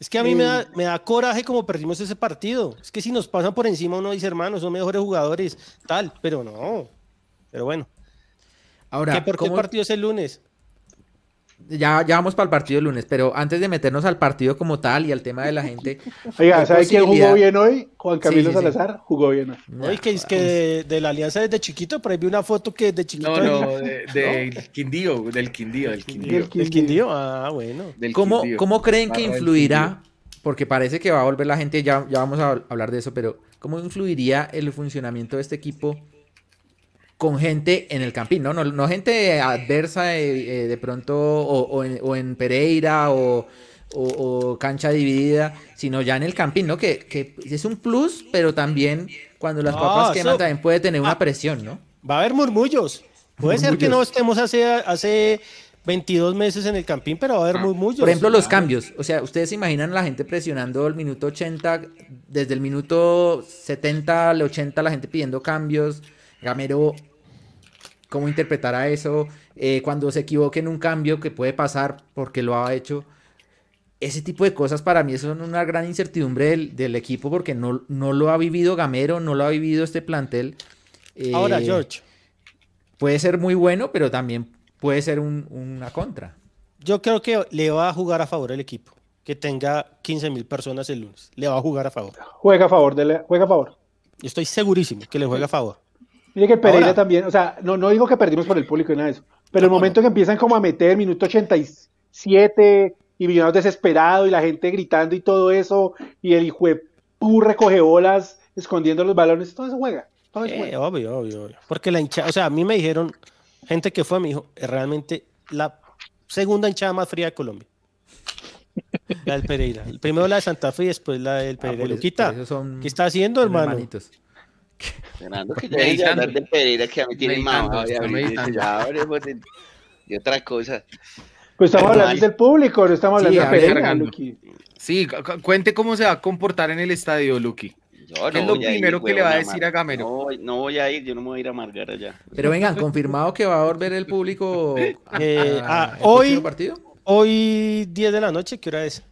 es que, a mí me, da, me da coraje como perdimos ese partido. Es que si nos pasan por encima uno dice, hermano, son mejores jugadores, tal, pero no. Pero bueno. Ahora, ¿Qué, ¿por qué el partido es el lunes? ya, ya vamos para el partido el lunes, pero antes de meternos al partido como tal y al tema de la gente. Oiga, ¿sabe quién jugó bien hoy? Juan Camilo Salazar jugó bien hoy. Oye, que es que de, la alianza desde chiquito, por ahí vi una foto que de chiquito. No, no, del Quindío, del Quindío, del Quindío. Del Quindío, ah, bueno. ¿Cómo, ¿Cómo creen que influirá? Porque parece que va a volver la gente, ya, ya vamos a hablar de eso, pero ¿cómo influiría el funcionamiento de este equipo con gente en el campín, ¿no? No, gente adversa eh, eh, de pronto o, en, Pereira o, cancha dividida, sino ya en el campín, ¿no? Que, es un plus, pero también cuando las papas queman también puede tener una ah, presión, ¿no? Va a haber murmullos. Puede ser que no estemos hace, hace 22 meses en el campín, pero va a haber ah, murmullos. Por ejemplo, los cambios. O sea, ustedes se imaginan a la gente presionando el minuto 80, desde el minuto 70 al 80 la gente pidiendo cambios Gamero, ¿cómo interpretará eso? Eh, cuando se equivoque en un cambio que puede pasar porque lo ha hecho. Ese tipo de cosas para mí son una gran incertidumbre del, equipo porque no, no, lo ha vivido Gamero, no lo ha vivido este plantel. Ahora, eh, George. Puede ser muy bueno, pero también puede ser una contra. Yo creo que le va a jugar a favor el equipo. Que tenga 15 mil personas el lunes. Le va a jugar a favor. Juega a favor, juega a favor. Estoy segurísimo que le juega a favor. Mire que Pereira también, o sea, no, no digo que perdimos por el público y nada de eso, pero el momento que empiezan como a meter minuto 87 y Millonarios desesperado y la gente gritando y todo eso, y el hijo recoge bolas escondiendo los balones, todo eso juega. Todo eso eh, obvio, obvio, obvio. Porque la hinchada, o sea, a mí me dijeron, gente que fue, me dijo, es realmente la segunda hinchada más fría de Colombia. La del Pereira. Primero la de Santa Fe y después la del ah, Pereira. Luquita, ¿qué está haciendo, hermano? Hermanitos. Fernando, que ya de hablar de Pereira que a mí tiene más y otra cosa. Pues estamos hablando del público, no estamos hablando de Pereira, Luqui. Sí, cuente cómo se va a comportar en el estadio, Luqui. ¿Qué es lo primero que le va a decir a Gamero? No, voy a ir, yo no me voy a ir a amargar allá. Pero vengan, confirmado que va a volver el público eh, ah, hoy, partido. Hoy 10 de la noche, ¿qué hora es?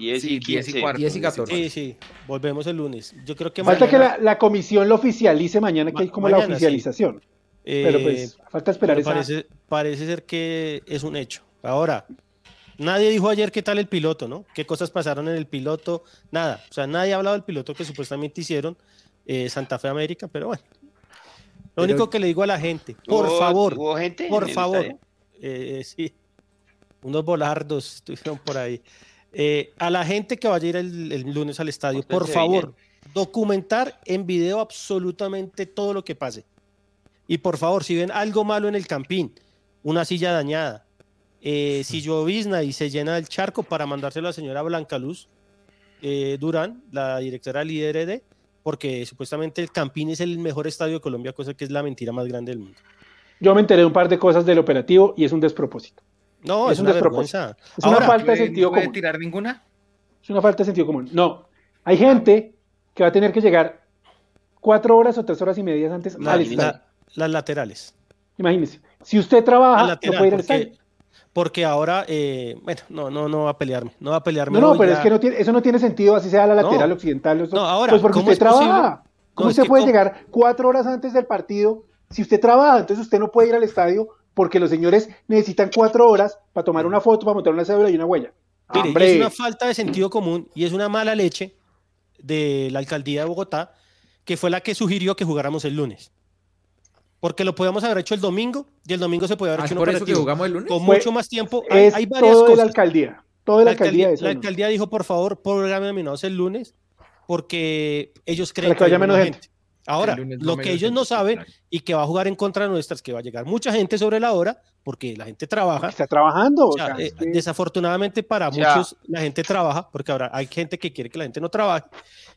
10 y, 10 y, 10 y 14. Sí, sí, volvemos el lunes. Yo creo que Falta que la, comisión lo oficialice mañana, que hay como la oficialización. Pero pues, eh, falta esperar esa... Parece, parece ser que es un hecho. Ahora, nadie dijo ayer qué tal el piloto, ¿no? ¿Qué cosas pasaron en el piloto? Nada. O sea, nadie ha hablado del piloto que supuestamente hicieron eh, Santa Fe América, pero bueno. Lo único que le digo a la gente, por favor, por favor, eh, sí, unos volardos estuvieron por ahí. Eh, a la gente que vaya a ir el, lunes al estadio, por favor, documentar en video absolutamente todo lo que pase. Y por favor, si ven algo malo en el campín, una silla dañada, eh, si llovizna y se llena el charco para mandárselo a la señora Blanca Luz eh, Durán, la directora del IDRD, porque supuestamente el Campín es el mejor estadio de Colombia, cosa que es la mentira más grande del mundo. Yo me enteré de un par de cosas del operativo y es un despropósito. No, es, una, vergüenza. Es una falta de sentido común. tirar ninguna? Es una falta de sentido común. No. Hay gente que va a tener que llegar cuatro horas o tres horas y media antes al las laterales. Imagínese. Si usted trabaja, no puede ir al estadio. Porque ahora, eh, bueno, no, no, no va a pelearme. No va a pelearme. No, no, pero es que no tiene, eso no tiene sentido, así sea la lateral occidental. no, ahora, pues porque usted trabaja. ¿Cómo usted puede llegar cuatro horas antes del partido? Si usted trabaja, entonces usted no puede ir al estadio porque los señores necesitan cuatro horas para tomar una foto, para montar una cédula y una huella. Mire, es una falta de sentido común y es una mala leche de la alcaldía de Bogotá, que fue la que sugirió que jugáramos el lunes. Porque lo podíamos haber hecho el domingo y el domingo se podía haber ah, hecho un operativo. que jugamos el lunes? Con mucho más tiempo. Hay, hay varias todo cosas. la alcaldía. Todo la, alcaldía, la alcaldía dijo, por favor, programa nominados el lunes porque ellos creen Para que, haya menos gente. Ahora, lo que ellos no saben y que va a jugar en contra nuestras, que va a llegar mucha gente sobre la hora, porque la gente trabaja. Está trabajando. Eh, desafortunadamente para muchos la gente trabaja, porque ahora hay gente que quiere que la gente no trabaje.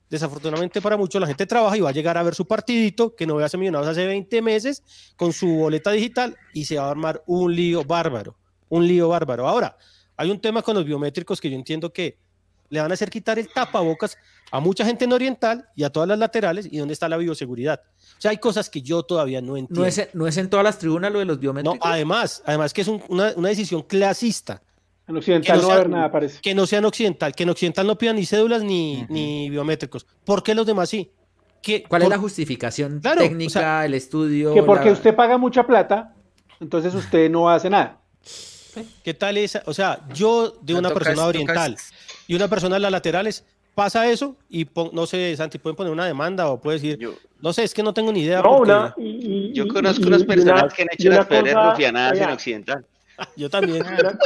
Desafortunadamente para muchos la gente trabaja y va a llegar a ver su partidito, que no ve a ser millonados hace 20 meses, con su boleta digital y se va a armar un lío bárbaro. Un lío bárbaro. Ahora, hay un tema con los biométricos que yo entiendo que le van a hacer quitar el tapabocas a mucha gente en oriental y a todas las laterales y dónde está la bioseguridad. O sea, hay cosas que yo todavía no entiendo. ¿No es, no es en todas las tribunas lo de los biométricos? No, además, además que es una, decisión clasista. En occidental no, va a haber nada, parece. Que no sea en occidental, que en occidental no pidan ni cédulas ni, ni biométricos. ¿Por qué los demás sí? ¿Cuál es la justificación técnica, el estudio? Que porque usted paga mucha plata, entonces usted no hace nada. ¿Qué tal esa? O sea, yo de una persona oriental y una persona de las laterales, pasa eso y pon- no sé, Santi, pueden poner una demanda o puede decir, Yo, no sé, es que no tengo ni idea. No, porque una, y- y- yo conozco y- unas y personas una- que han hecho las peores rufianadas en Occidental. Yo también. Una,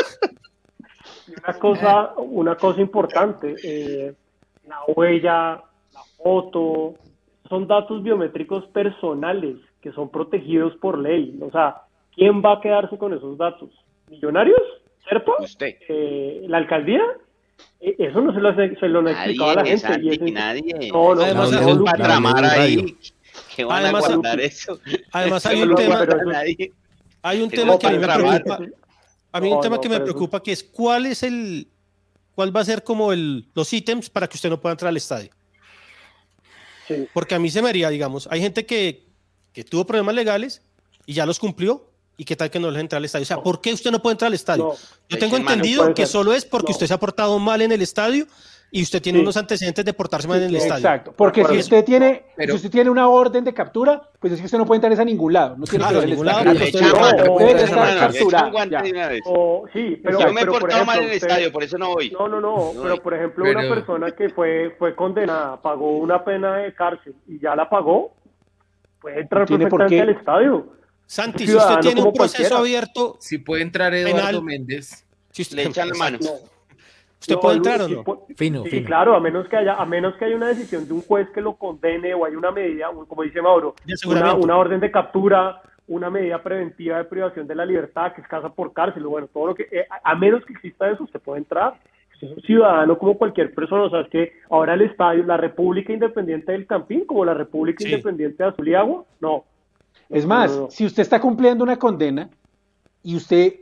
y una cosa, una cosa importante, eh, la huella, la foto, son datos biométricos personales que son protegidos por ley. O sea, ¿quién va a quedarse con esos datos? ¿Millonarios? ¿Serpa? Usted. Eh, ¿La alcaldía? Eh, Eso no se lo, se lo han explicado a la Nadie, gente. y nadie. No, no, Además, no, no, para tramar Radio. ahí. Que van Además, a guardar eso. Además, hay un tema, hay un tema que a mí me preocupa. A mí un tema no, que me preocupa que es cuál es el, cuál va a ser como el, los ítems para que usted no pueda entrar al estadio. sí. Porque a mí se me haría, digamos, hay gente que, que tuvo problemas legales y ya los cumplió. ¿Y qué tal que no les entra al estadio? O sea, ¿por qué usted no puede entrar al estadio? No, Yo tengo entendido Puede que ser. solo es porque No. usted se ha portado mal en el estadio y usted tiene Sí. unos antecedentes de portarse mal en el estadio. Exacto, porque si Por usted tiene, Pero- si usted tiene una orden de captura, pues es que usted no puede entrar a ningún lado, no tiene Claro, que ningún lado, Le usted echan no, mano, no, le no, echan no, mano, le captura, echan guante ya. de una vez. O, sí, pero, Yo me he por portado mal en el ejemplo, estadio, usted- por eso no voy. No, no, no, pero y- por ejemplo, una persona que fue, fue condenada, pagó una pena de cárcel y ya la pagó, puede entrar perfectamente al estadio. Santi, si usted tiene un proceso cualquiera. abierto, Si puede entrar Eduardo Penal. Méndez. si usted, Le echan la mano. No. ¿usted No, puede Luis, entrar o no? pu- Fino, Sí, fino. claro, a menos que haya, a menos que haya una decisión de un juez que lo condene o hay una medida, un- como dice Mauro, una, orden de captura, una medida preventiva de privación de la libertad, que es casa por cárcel, o bueno, todo lo que, eh, a menos que exista eso, usted puede entrar. Usted es un ciudadano como cualquier persona, o sea, es que ahora el estadio, la República Independiente del Campín, como la República Sí. Independiente de Azul y Agua, no. Es más, No, no, no. si usted está cumpliendo una condena y usted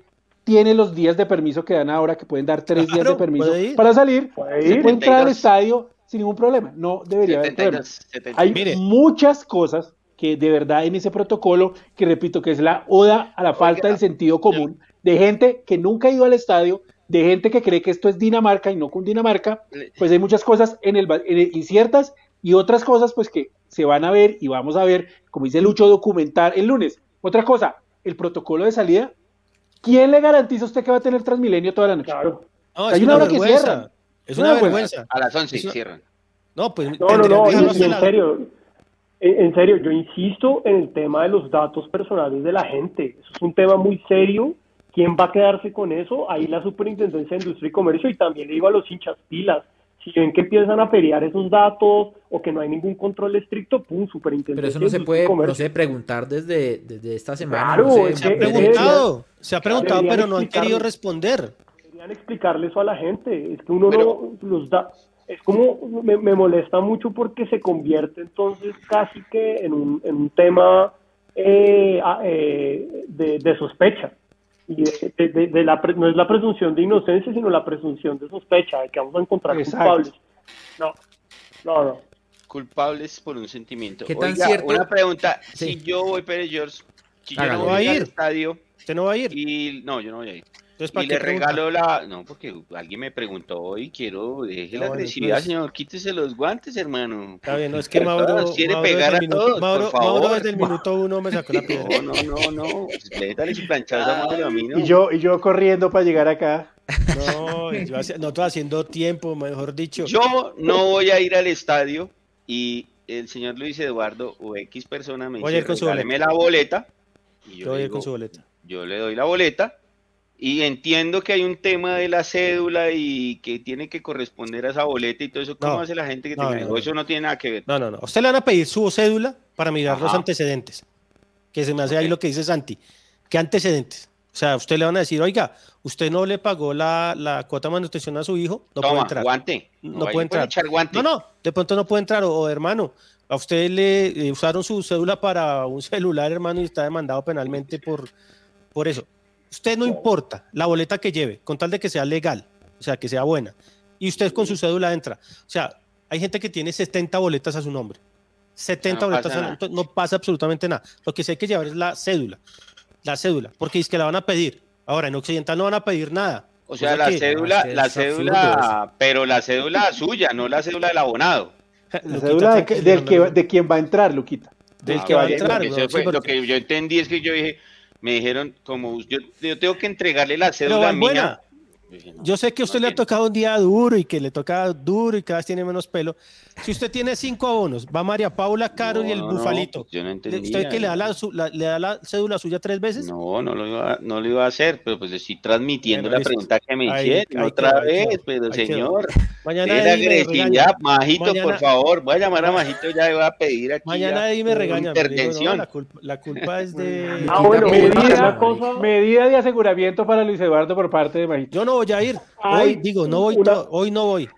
tiene los días de permiso que dan ahora, que pueden dar tres días de permiso para salir, Puede se puede entrar al 72. estadio sin ningún problema. No debería haber problema. 72, 72. Hay Mire. muchas cosas que de verdad en ese protocolo, que repito que es la oda a la falta del sentido común, de gente que nunca ha ido al estadio, de gente que cree que esto es Dinamarca y no con Dinamarca, pues hay muchas cosas en el, ba- en el- inciertas y otras cosas pues que se van a ver y vamos a ver, como dice Lucho, documentar el lunes. Otra cosa, el protocolo de salida, ¿quién le garantiza a usted que va a tener Transmilenio toda la noche? Claro. No, Hay es una una hora que vergüenza. cierran. Es Una una vergüenza. vergüenza. A las 11 Es una- cierran. No, pues No, no, no, en la- serio, en, en serio, yo insisto en el tema de los datos personales de la gente. Eso es un tema muy serio. ¿Quién va a quedarse con eso? Ahí la Superintendencia de Industria y Comercio y también le digo a los hinchas pilas. Si ven que empiezan a feriar esos datos o que no hay ningún control estricto, pum, Superintendencia Pero eso no se puede, no sé, preguntar desde, desde esta semana. Claro, no sé, es Se ha preguntado, se ha preguntado, pero no han querido responder. Deberían explicarle eso a la gente. Es que uno Pero- no los da. Es como me, me molesta mucho porque se convierte entonces casi que en un, en un tema eh, a- eh, de, de sospecha. Y de, de- de- de la, pre- no es la presunción de inocencia, sino la presunción de sospecha, de que vamos a encontrar Exacto. culpables. No, no, no. Culpables por un sentimiento. ¿Qué tan Oiga, cierto? Una pregunta. Sí. Si yo voy, Pérez George, si yo no ¿Va a voy al ir? estadio ¿Usted no va a ir? y... No, yo no voy a ir. Entonces, ¿para Y le pregunta? regalo la... No, porque alguien me preguntó y quiero... Deje Ah, la agresividad, entonces- señor. Quítese los guantes, hermano. Está bien, no, es que Mauro, todos quiere Mauro pegar desde a el minuto, todos, Mauro, por favor. Mauro desde el minuto uno me sacó la piedra. No, no, no, no. Létale su planchado a Mauro, a mí no. Y yo, y yo corriendo para llegar acá. No, yo hace- no estoy haciendo tiempo, mejor dicho. Yo no voy a ir al estadio y el señor Luis Eduardo o X persona me Voy dice, con su la boleta. Y Yo yo, voy a le ir con su boleta. yo le doy la boleta y entiendo que hay un tema de la cédula y que tiene que corresponder a esa boleta y todo eso. ¿Cómo No. hace la gente que No, tenga no, eso? no. Tiene nada que ver. No, no, no. Usted le van a pedir su cédula para mirar los antecedentes. Que se me hace ahí lo que dice Santi. ¿Qué antecedentes? O sea, usted le van a decir, oiga, usted no le pagó la, la cuota de manutención a su hijo, no puede entrar. guante. No puede entrar. echar guante. No, no, de pronto no puede entrar, o, o, hermano, a usted le eh, usaron su cédula para un celular, hermano, y está demandado penalmente por, por eso. Usted no importa la boleta que lleve, con tal de que sea legal, o sea, que sea buena, y usted con su cédula entra. O sea, hay gente que tiene 70 boletas a su nombre. 70 No boletas, pasa a- nada. entonces no pasa absolutamente nada. Lo que sí hay que llevar es la cédula, la cédula, porque es que la van a pedir. Ahora, en Occidental no van a pedir nada. O sea, la que- cédula, que la cédula, pero la cédula suya, no la cédula del abonado. La cédula de, tranquilo, del que, de quién va a entrar, Luquita. Del Ah, que va a entrar. Sí, fue- lo que yo entendí es que yo dije, Me dijeron, como yo, yo tengo que entregarle la cédula Pero, Yo sé que a usted no le ha tiene. tocado un día duro y que le toca duro y cada vez tiene menos pelo. Si usted tiene cinco abonos, va María Paula, Caro y el No, no, bufalito. yo no ¿Usted entendía. que le da la, su- la- le da la cédula suya tres veces? No, no lo iba, no lo iba a hacer, pero pues estoy transmitiendo Bueno, la pregunta que me Ahí- hicieron ahí otra vez, pero señor, Mañana de agresividad, Majito, Mañana- por favor, voy a llamar a Majito ya y voy a pedir aquí Mañana ahí me regañan. me digo, no, intervención. la, culpa, la culpa es de... Ah, bueno, medida- Medida de aseguramiento para Luis Eduardo por parte de Majito. Yo no voy a ir. Hoy digo, no voy. una- Hoy no voy.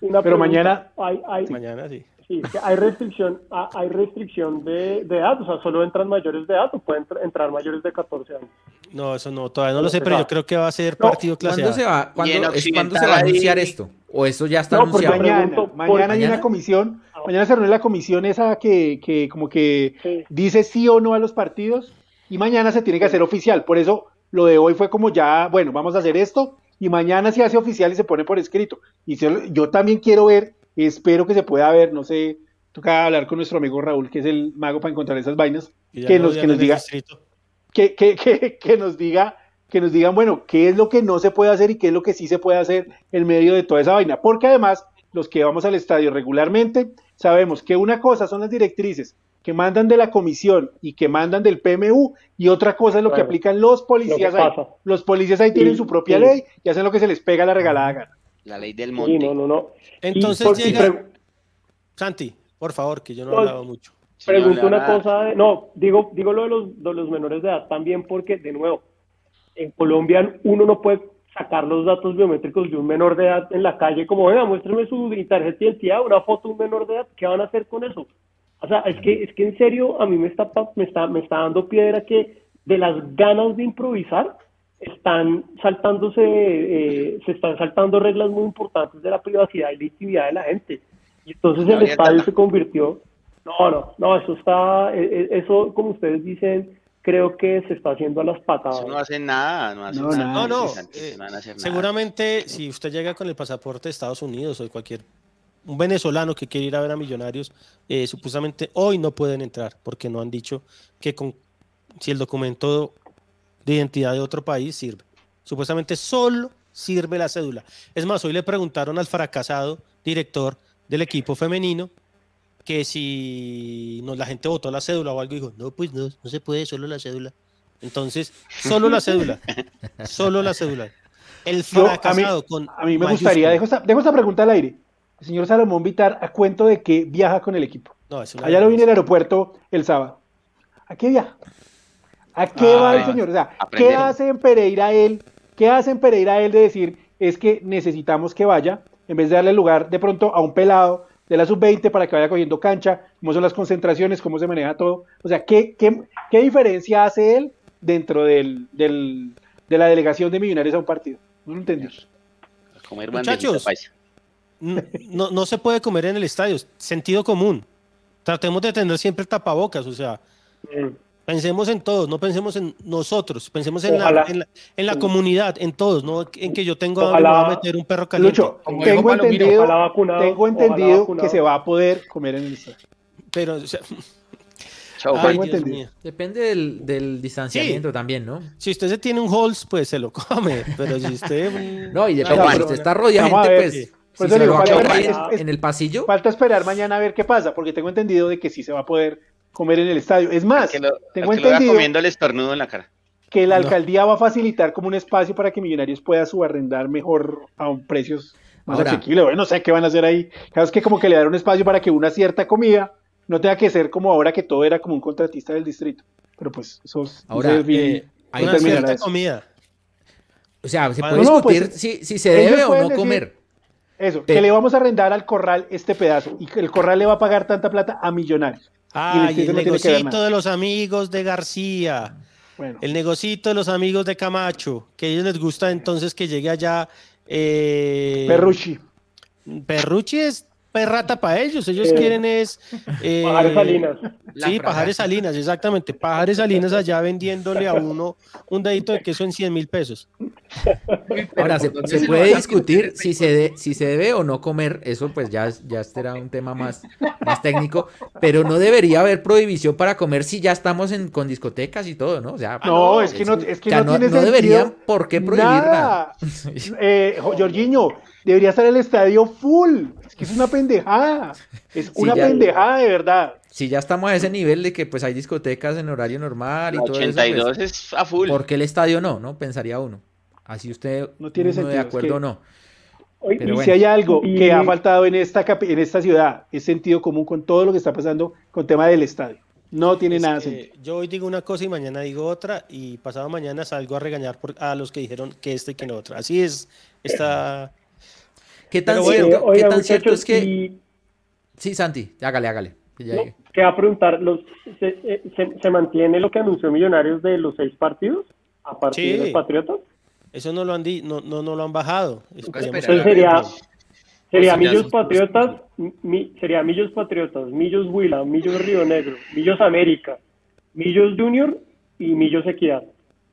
una Pero pregunta. mañana- Hay, hay, Mañana sí. sí, que hay restricción, ha- hay restricción de, de edad, o sea, solo entran mayores de edad o pueden entr- entrar mayores de 14 años. No, eso no, todavía no lo sé, pero yo creo que va a ser No, partido clase ¿Cuándo A. se va, cuándo, Y en es, ¿cuándo se Occidental va a anunciar ahí- esto? ¿O eso ya está No, porque anunciado? mañana- pregunto, mañana ¿por hay mañana? una comisión, mañana se reúne la comisión esa que, que como que Sí. dice sí o no a los partidos y mañana se tiene que hacer oficial. Por eso lo de hoy fue como ya, bueno, vamos a hacer esto y mañana se hace oficial y se pone por escrito. Y se- yo también quiero ver, espero que se pueda ver, no sé, toca hablar con nuestro amigo Raúl, que es el mago para encontrar esas vainas, que no nos, que nos diga, que, que, que nos diga, que nos digan, bueno, qué es lo que no se puede hacer y qué es lo que sí se puede hacer en medio de toda esa vaina. Porque además, los que vamos al estadio regularmente, sabemos que una cosa son las directrices que mandan de la comisión y que mandan del PMU, y otra cosa es lo que Claro. aplican los policías Lo ahí. Los policías ahí tienen Sí, su propia sí. ley y hacen lo que se les pega la regalada gana. La ley del Sí, monte. no, no, no. Y Entonces por- llega. pre- Santi, por favor, que yo no he No, hablado mucho. Si no Pregunto una cosa, de- no, digo, digo lo de los, de los menores de edad también porque, de nuevo, en Colombia uno no puede sacar los datos biométricos de un menor de edad en la calle como, venga, muéstrame su tarjeta de identidad, una foto de un menor de edad, ¿qué van a hacer con eso? O sea, es que, es que en serio a mí me está, pa- me está, me está dando piedra que de las ganas de improvisar están saltándose, eh, se están saltando reglas muy importantes de la privacidad y la intimidad de la gente. Y entonces el estadio se convirtió no, no, no, eso está, eh, eh, eso como ustedes dicen, creo que se está haciendo a las patadas. Eso no hacen nada, no hacen No, nada. No, no. Eh, no seguramente, si usted llega con el pasaporte de Estados Unidos o de cualquier. Un venezolano que quiere ir a ver a Millonarios, eh, supuestamente hoy no pueden entrar porque no han dicho que con si el documento de identidad de otro país sirve. Supuestamente solo sirve la cédula. Es más, hoy le preguntaron al fracasado director del equipo femenino que si no, la gente votó la cédula o algo, dijo, no, pues no, no se puede, solo la cédula. Entonces, solo la cédula, solo la cédula. El Yo, a mí, fracasado con a mí me mayúscula. gustaría, dejo esta, dejo esta pregunta al aire. El señor Salomón Vitar, ¿a cuento de que viaja con el equipo? No, es una Allá lo vi en el aeropuerto el sábado. ¿A qué viaja? ¿A qué Ah, va el señor? O sea, ¿qué hace en Pereira él? ¿Qué hace en Pereira él de decir es que necesitamos que vaya, en vez de darle lugar de pronto a un pelado de la sub-20 para que vaya cogiendo cancha, cómo son las concentraciones, cómo se maneja todo? O sea, ¿qué, qué, qué diferencia hace él dentro del, del- de la delegación de millonarios a un partido? No lo entendí. A comer bandejita Muchachos. No, no se puede comer en el estadio, sentido común. Tratemos de tener siempre tapabocas, o sea, Mm. pensemos en todos, no pensemos en nosotros, pensemos en la, en la, en la comunidad, en todos, no en que yo tengo a Ojalá. me voy a meter un perro caliente. Lucho, tengo entendido, ojalá vacunado, tengo entendido vacunado. que se va a poder comer en el estadio. Pero, o sea, Chao, ay. Depende del, del distanciamiento también, ¿no? Si usted se tiene un Halls, pues se lo come, pero si usted... No, y depende, si usted está rodeado de pues, si se lo ver, es- en el pasillo, Falta esperar mañana a ver qué pasa, porque tengo entendido de que sí se va a poder comer en el estadio. Es más, que lo, tengo que lo entendido comiendo el estornudo en la cara. que la No. alcaldía va a facilitar como un espacio para que Millonarios pueda subarrendar mejor a un precios más Ahora. asequibles. Bueno, no sé qué van a hacer ahí. Claro, es que como que le dan un espacio para que una cierta comida no tenga que ser como ahora que todo era como un contratista del distrito. Pero pues eso es- Ahora, no eh, no una cierta eso. comida. o sea, se No, puede no, pues, discutir si, si se debe o no decir- comer. Eso, que le vamos a arrendar al corral este pedazo y que el corral le va a pagar tanta plata a Millonarios. Ah, y el no ver negocito de los amigos de García. Bueno, El negocito de los amigos de Camacho, que a ellos les gusta entonces que llegue allá. Eh, Perrucci. Perrucci es perrata para ellos. Ellos Eh, quieren es. eh, Pajares Salinas. Sí. Pajares Salinas, exactamente. Pajares Salinas allá vendiéndole a uno un dedito de queso en 100 mil pesos. Ahora, se, puede discutir si se, si se debe o no comer, eso pues ya, ya será un tema más, más técnico, pero no debería haber prohibición para comer si ya estamos en, con discotecas y todo, ¿no? O sea, no, es que no, es que no, no, deberían por qué prohibir nada. eh, Jorginho, debería estar el estadio full, es que es una pendejada, es una pendejada de verdad si ya estamos a ese nivel de que pues hay discotecas en horario normal y todo 82 eso. Pues, es a full. ¿Por qué el estadio no? ¿No? Pensaría uno. Así usted no tiene sentido, de acuerdo o no. Pero si hay algo que ha faltado en esta, en esta ciudad, es sentido común con todo lo que está pasando con tema del estadio. No tiene nada sentido. Yo hoy digo una cosa y mañana digo otra y pasado mañana salgo a regañar a los que dijeron que esto y que no otra. Así es esta... ¿Qué tan cierto, ¿qué tan cierto es que... Sí, Santi, hágale, hágale. Que va a preguntar, los, eh, se, mantiene lo que anunció Millonarios de los seis partidos a partir de los Patriotas? Eso no lo han, di, no, no, no, lo han bajado. Entonces sería, sería Millos Patriotas, sería Millos Patriotas, Millos Huila, Millos Río Negro, Millos América, Millos Junior y Millos Equidad.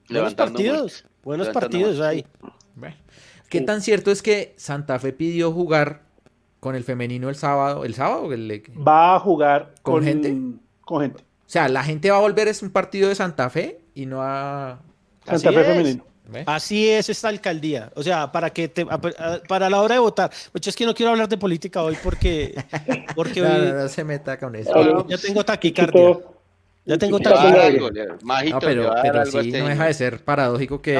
Buenos partidos, buenos partidos ahí. ¿Qué tan cierto es que Santa Fe pidió jugar con el femenino el sábado. ¿El sábado? va a jugar con, gente. Con gente. O sea, la gente va a volver es un partido de Santa Fe y no a. Santa Fe femenino. Así es esta alcaldía. O sea, para que te, para la hora de votar. Mucho es que no quiero hablar de política hoy porque, porque no, se meta con eso. ya tengo taquicardia. Ya tengo taquicardia. No, pero, pero sí este no deja de ser paradójico que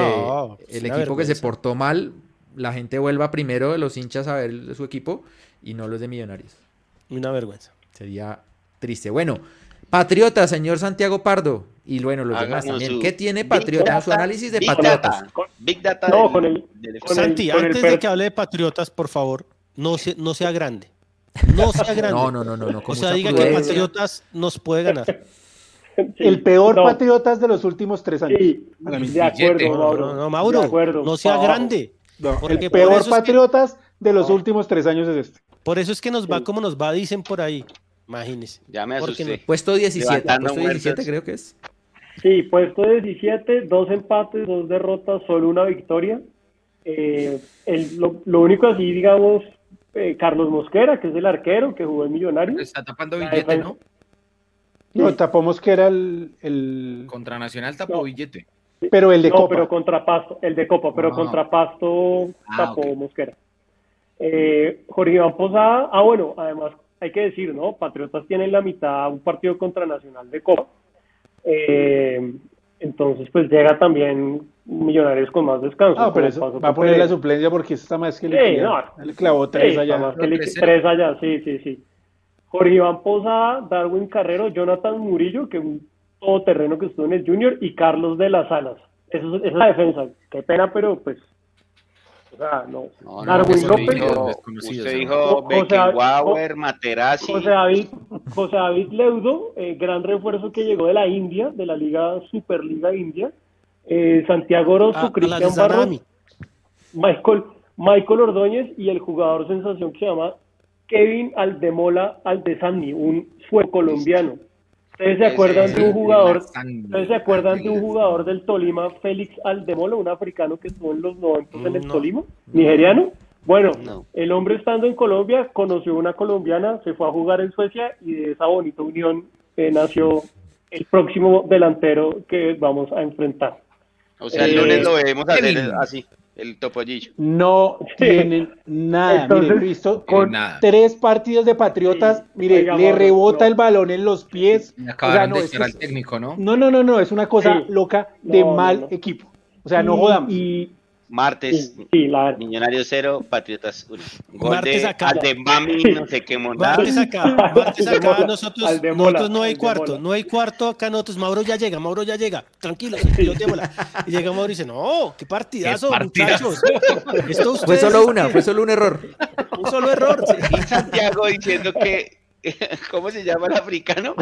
el equipo que se portó mal, la gente vuelva primero de los hinchas a ver su equipo y no los de Millonarios. Una vergüenza. Sería triste. Bueno, Patriota, señor Santiago Pardo. Y bueno, los demás también. ¿Qué tiene Patriota? Su análisis de Patriotas. Big Data. No, con el, Santi, antes de que hable de Patriotas, por favor, no, no sea grande. No sea grande. No, no, no, no. no o sea, diga que Patriotas nos puede ganar. el peor Patriotas de los últimos tres años. Sí, de acuerdo, Mauro. No, Mauro, no sea grande. El peor Patriotas de los últimos tres años es este. Por eso es que nos va como nos va, dicen por ahí. Imagínese. Ya me asusté. Puesto 17, puesto 17 creo que es. Sí, puesto 17, dos empates, dos derrotas, solo una victoria. Eh, lo, único así, digamos, eh, Carlos Mosquera, que es el arquero que jugó en Millonario. Está tapando billete, ¿no? No, tapó Mosquera el, el... Contra Nacional tapó billete. Pero el de no, Copa. pero contra Pasto, el de Copa, pero ah. contra Pasto ah, tapó Mosquera. Eh, Jorge Iván Posada, ah bueno, además hay que decir, ¿no? Patriotas tienen la mitad un partido contra Nacional de Copa. Eh, entonces, pues llega también Millonarios con más descanso. Ah, pero eso va a poner la suplencia porque está más que le, sí, no, le clavó tres allá. Más que le, tres allá, sí, sí, sí. Jorge Iván Posada, Darwin Carrero, Jonathan Murillo, que un todoterreno que estuvo en el Junior, y Carlos de las Alas. Eso, esa es la defensa. Qué pena, pero pues o sea, no. no, Darwin López. Usted dijo Beckenbauer, Materazzi. José David, José David Leudo, eh, gran refuerzo que llegó de la India, de la Liga Superliga India. Eh, Santiago Orozco, ah, Cristian Barros, Michael, Michael Ordóñez y el jugador sensación que se llama Kevin Aldemola Aldesani, un fue colombiano. ¿Ustedes se acuerdan de un jugador? ¿Ustedes se acuerdan de un jugador del Tolima, Félix Aldemolo, un africano que estuvo en los 90 en el Tolima, nigeriano? Bueno, el hombre estando en Colombia conoció una colombiana, se fue a jugar en Suecia y de esa bonita unión eh, nació el próximo delantero que vamos a enfrentar. O sea, el lunes lo debemos hacer así el topollillo. No tienen nada. Entonces, visto con tres partidos de Patriotas, mire, le rebota el balón en los pies. O sea, no, es, el técnico, ¿no? No, no, no, no, es una cosa loca de mal equipo. O sea, no jodamos. Y, Martes, Millonarios 0, Patriotas 1. Martes acá. Al de Mami, no sé qué montar. Martes acá, martes acá. Nosotros, nosotros no hay cuarto, no hay cuarto acá. Nosotros, Mauro ya llega, Mauro ya llega. Tranquilo, piloteémosla. Y llega Mauro y dice: No, qué partidazo, ¿Qué muchachos. Esto fue solo una, fue solo un error. Un solo error. Sí. Y Santiago diciendo que. ¿Cómo se llama el africano?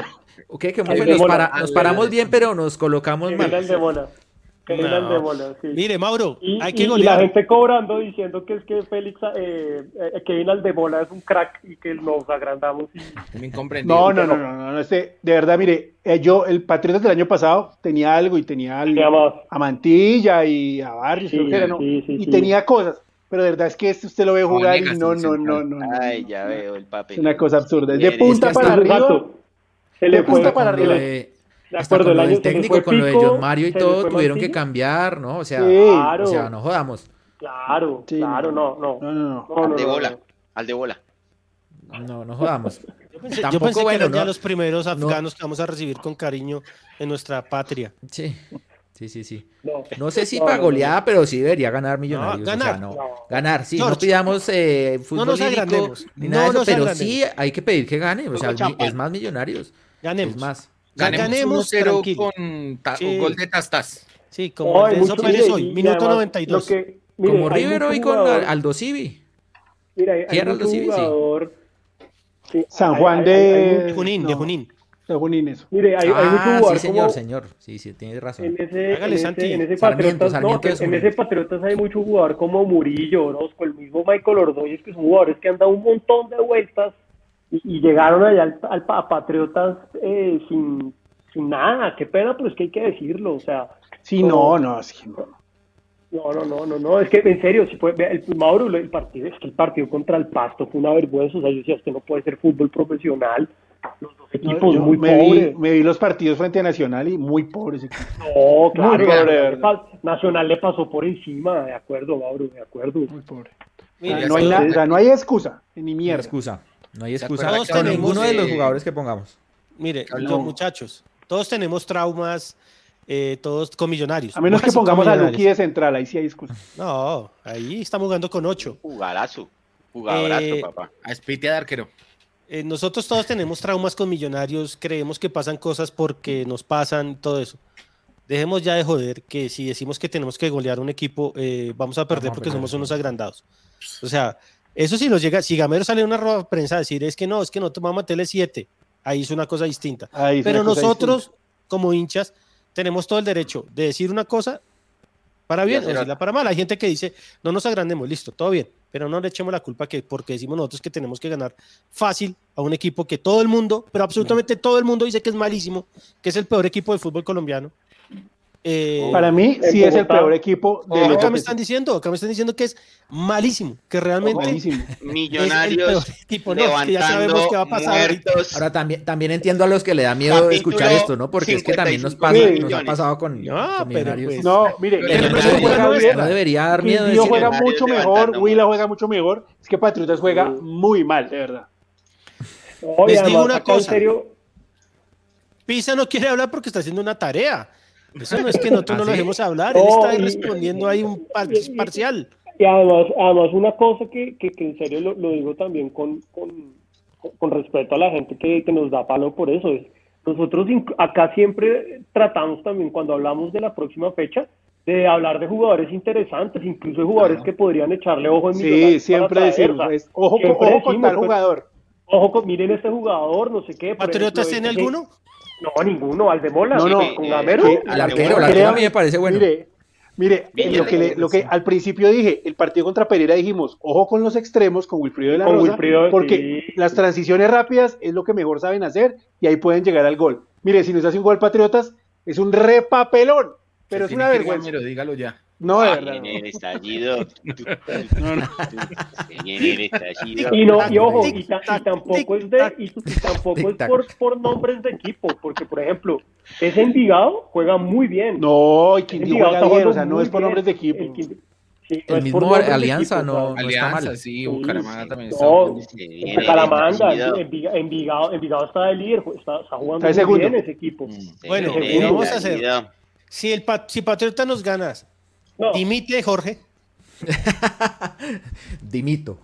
Ok, que nos, para, nos paramos bien, pero nos colocamos mal. Kevin No. Aldebola, sí. Mire, Mauro, Y, hay que y- y la golear. gente cobrando diciendo que es que Félix, eh, eh, Kevin Aldebola es un crack y que nos agrandamos. Y... No, no, no, no, no, no, este, de verdad, mire, eh, yo, el Patriotas del año pasado tenía algo y tenía al- Tenía más. a Mantilla y a Barrios, Sí, creo que era, ¿no? sí, sí, y sí. tenía cosas, pero de verdad es que este usted lo ve jugar y no, no, no, no, no, Ay, no. ya veo el papel. Es una cosa absurda, es de punta es que para arriba. Se de le punta para arriba. De, hasta acuerdo, con el año del técnico, fue con lo de Pico, John Mario y todo, tuvieron que Mantilla. cambiar, ¿no? O sea, Sí. Claro. o sea, no jodamos. Claro, Sí, claro, no, no. No, no, no. No, Al no, de no, bola. no. Al de bola. No, no jodamos. Yo pensé, yo Tampoco, pensé que bueno, eran ya no- los primeros no. afganos que vamos a recibir con cariño en nuestra patria. Sí, sí, sí, sí. No. No sé si No, para no, no. goleada, pero sí debería ganar Millonarios. No, o sea, ganar. no. No. Ganar, sí. George, no pidamos eh, fútbol nos lírico ni no nada de nos eso, pero agrandemos. sí hay que pedir que gane. O sea, es más Millonarios. Ganemos. Es más. Ganemos, Ganemos, ganemos 1-0 tranquilo. con ta- Sí. gol de Tastas. Sí, como hay el de Enzo mucho- Pérez mire, hoy, y- minuto además, 92. lo que- mire, Como hay River hoy con Aldo Civi. Mira, hay, hay Aldo Civi, sí. jugador. sí, San hay- Juan hay- de- hay- hay Junín, de. Junín. De Junín, eso. Mire, hay, hay mucho ah, jugador sí, señor, como- señor. Sí, sí, tienes razón. En ese, Hágale, en Santi. ese, en ese Sarmiento, Patriotas, Sarmiento no, en un- ese Patriotas hay mucho jugador como Murillo, Orozco, el mismo Michael Ordóñez, que son jugadores que han dado un montón de vueltas y, y llegaron allá al, al pa- a Patriotas eh, sin, sin nada. Qué pena, pero es que hay que decirlo. O sea, Sí, como- no, no, sí, no. no, no, no, no, no, es que en serio, si fue, vea, el, Mauro, el partido, es que el partido contra el Pasto fue una vergüenza. O sea, yo decía, es que no puede ser fútbol profesional. Los dos No, equipos muy me, vi, pobres. me vi los partidos frente a Nacional y muy pobres. No, claro, Muy pobre, Nacional, le pasó por encima, de acuerdo, Mauro, de acuerdo. Muy pobre. Mire, O sea, ya no, hay o sea, no hay excusa, ni No mierda. excusa. No hay ¿Se excusa Todos con tenemos, ninguno de los jugadores que pongamos. Mire, No. los muchachos, todos tenemos traumas, eh, todos con millonarios. A menos que pongamos a. Luqui de central, ahí sí hay excusa. No, ahí estamos jugando con ocho. Jugadazo. Jugadorazo, Eh, papá. A Spitia de arquero. Eh, nosotros todos tenemos traumas con millonarios, creemos que pasan cosas porque nos pasan, todo eso. Dejemos ya de joder que si decimos que tenemos que golear un equipo, eh, vamos a perder porque somos unos agrandados. O sea, eso sí nos llega, si Gamero sale en una rueda de prensa a decir es que no, es que no tomamos tele 7, ahí es una cosa distinta. Es Pero cosa nosotros, como hinchas, tenemos todo el derecho de decir una cosa para bien o decirla para mal. Hay gente que dice, no nos agrandemos, listo, todo bien, pero no le echemos la culpa que porque decimos nosotros que tenemos que ganar fácil a un equipo que todo el mundo, pero absolutamente todo el mundo dice que es malísimo, que es el peor equipo de fútbol colombiano. Eh, Para mí, sí es el peor equipo de acá los me están diciendo, acá me están diciendo que es malísimo, que realmente Malísimo. es el Millonarios peor equipo. No, que ya sabemos qué va a pasar muertos. Ahora también, también entiendo a los que le da miedo Capítulo escuchar esto, ¿no? Porque es que también nos 55 pasa, nos ha pasado con, No, con Millonarios. pues- No, mire, no bien, No debería dar miedo decir juega Millonarios mucho mejor, más. juega mucho mejor. Es que Patriotas juega muy mal, de verdad. Les digo además, una acá en cosa. serio, Pisa no quiere hablar porque está haciendo una tarea. Eso no es que nosotros no lo ¿Ah, sí? dejemos hablar, él está ahí y- respondiendo ahí un par- y- y- parcial. Y además, además una cosa que, que, que en serio lo, lo digo también con, con, con respeto a la gente que, que nos da palo por eso, es nosotros acá siempre tratamos también cuando hablamos de la próxima fecha de hablar de jugadores interesantes, incluso de jugadores Claro. que podrían echarle ojo en Sí, Millonarios siempre decimos, sea, pues, ojo, con- siempre ojo con decimos, tal pues, jugador. Ojo, con- miren este jugador, no sé qué. ¿Patriotas tiene alguno? No, ninguno, Aldemola, No, no, con eh, Gamero. Al arquero, Crea- el arquero a mí me parece bueno. Mire, mire, lo que, le- lo que al principio dije, el partido contra Pereira dijimos, ojo con los extremos, con Wilfrido de la Con Rosa, Wilfrido, porque sí. las transiciones rápidas es lo que mejor saben hacer y ahí pueden llegar al gol. Mire, si nos hace un gol Patriotas, es un repapelón, pero Se es una vergüenza. Gamero, dígalo ya. No, de Ah, verdad. en no. el estallido. No, no. En el estallido. Y no, y ojo, y, tampoco es de, y, y tampoco es por, por nombres de equipo, porque por ejemplo, ese Envigado juega muy bien. No, y Quindío Envigado juega está bien, o sea, no es por bien. nombres de equipo. El, sí, no mismo Alianza equipo, no- está Alianza, mal. sí, Bucaramanga también está No, bien. Viene Bucaramanga, Envigado, Envigado está de líder, está, está jugando Está muy bien ese equipo. Se Bueno, viene ¿qué el vamos a hacer? Si, el si Patriota nos ganas, No, dimite Jorge. Dimito.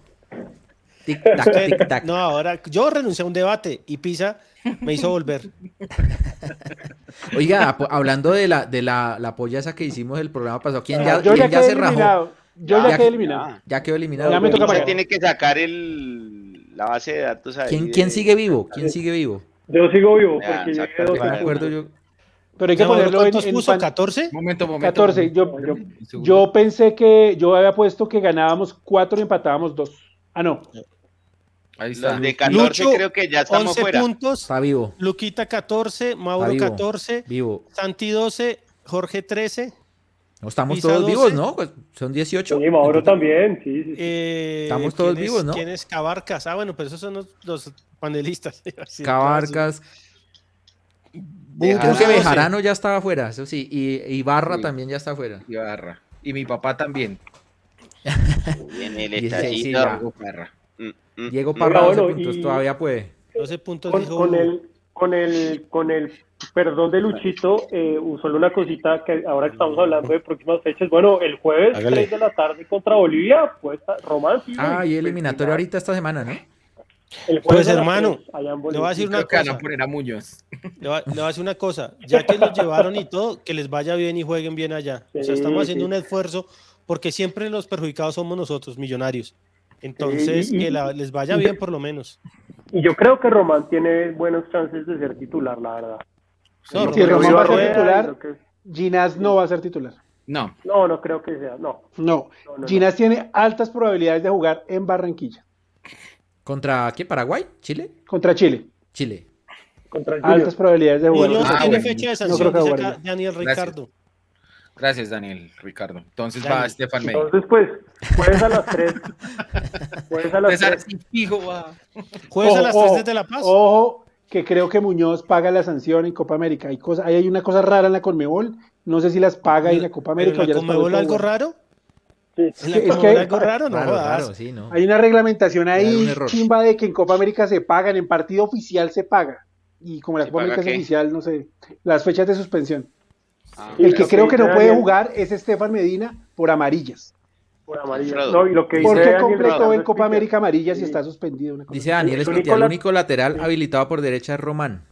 Tic tac, tic tac. No, ahora yo renuncié a un debate y Pisa me hizo volver. Oiga, hablando de la de la, la polla esa que hicimos el programa pasado, ¿quién ya, Ah, yo quién ya ya se rajó? Yo Ya- ya quedé eliminado. Ya. Quedó eliminado. Ya me toca tiene que sacar el, la base de datos ahí. ¿Quién, de- quién sigue vivo? ¿Quién sigue vivo? yo sigo vivo, Ya, porque Yo me acuerdo yo. Pero hay que ponerlo en, ¿Cuántos en puso? pan- ¿14? Momento, momento. 14. Yo, momento. yo, pensé que yo había puesto que ganábamos 4 y empatábamos 2. Ah, no. Ahí está. Los de 14 Lucho, creo que ya estamos 11 fuera. puntos. Está vivo. Luquita 14, Mauro Está vivo. 14, Vivo. Santi 12, Jorge 13. No estamos Pisa todos 12. vivos, ¿no? Pues son 18. Sí, Mauro también, sí, sí. sí. eh, Estamos todos ¿quién es- vivos, ¿no? ¿Quién es Cabarcas? Ah, bueno, pero esos son los, los panelistas. Cabarcas. Creo que doce. Bejarano ya estaba fuera, eso sí. Y Ibarra Sí. también ya está fuera. Y Barra. Y mi papá también. En el estallito. Diego Parra. Mm, mm. Diego Parra 12 bueno, puntos, y- todavía puede. 12 puntos con, dijo- con el con el con el perdón de Luchito eh, solo una cosita que ahora que estamos hablando de próximas fechas bueno el jueves Hágale. 3 de la tarde contra Bolivia pues Román sí, Ah, y pues, eliminatorio ahorita esta semana, ¿no? Pues, hermano, 3, allá en Le Bolivia. voy a decir una van a cosa. poner a Muñoz. Le voy, a- le voy a decir una cosa. Ya que los llevaron y todo, que les vaya bien y jueguen bien allá. O sea, estamos haciendo sí. un esfuerzo porque siempre los perjudicados somos nosotros, millonarios. Entonces, Sí, y- que la- les vaya bien por lo menos. y yo creo que Román tiene buenas chances de ser titular la verdad No, Si Román va a ser titular, que- Ginás no va a ser titular. No. no no creo que sea no No. No, no, Ginás tiene altas probabilidades de jugar en Barranquilla ¿Contra qué? ¿Paraguay? ¿Chile? contra Chile. Chile. contra. Altas probabilidades de jugar. Muñoz Ah, tiene bueno. fecha de No sanción, creo que acá Daniel Gracias. Ricardo. Gracias, Daniel, Ricardo. Entonces Dani. va Estefan Medina. entonces pues jueves a las 3 jueves a las César 3 sí fijo va. Jueves a Ojo, las 3 ojo, desde La Paz. Ojo, que creo que Muñoz paga la sanción en Copa América. Hay, cosa, ahí hay una cosa rara en la Conmebol. No sé si las paga en la Copa América o en ya la Conmebol algo raro. Sí. Es que- es que- algo raro, no sí, ¿no? Hay una reglamentación ahí chimba de que en Copa América se pagan, en partido oficial se paga. Y como la ¿Se Copa América es oficial, no sé, las fechas de suspensión. Ah, El que creo que que no puede jugar es Estefan Medina por amarillas. por amarillo. Alfredo. No, y lo que dice ¿Por qué Daniel completó en es Copa América amarillas y Sí. está suspendido? Una cosa Dice. Daniel El Escotia, único el único lateral habilitado por derecha es Román.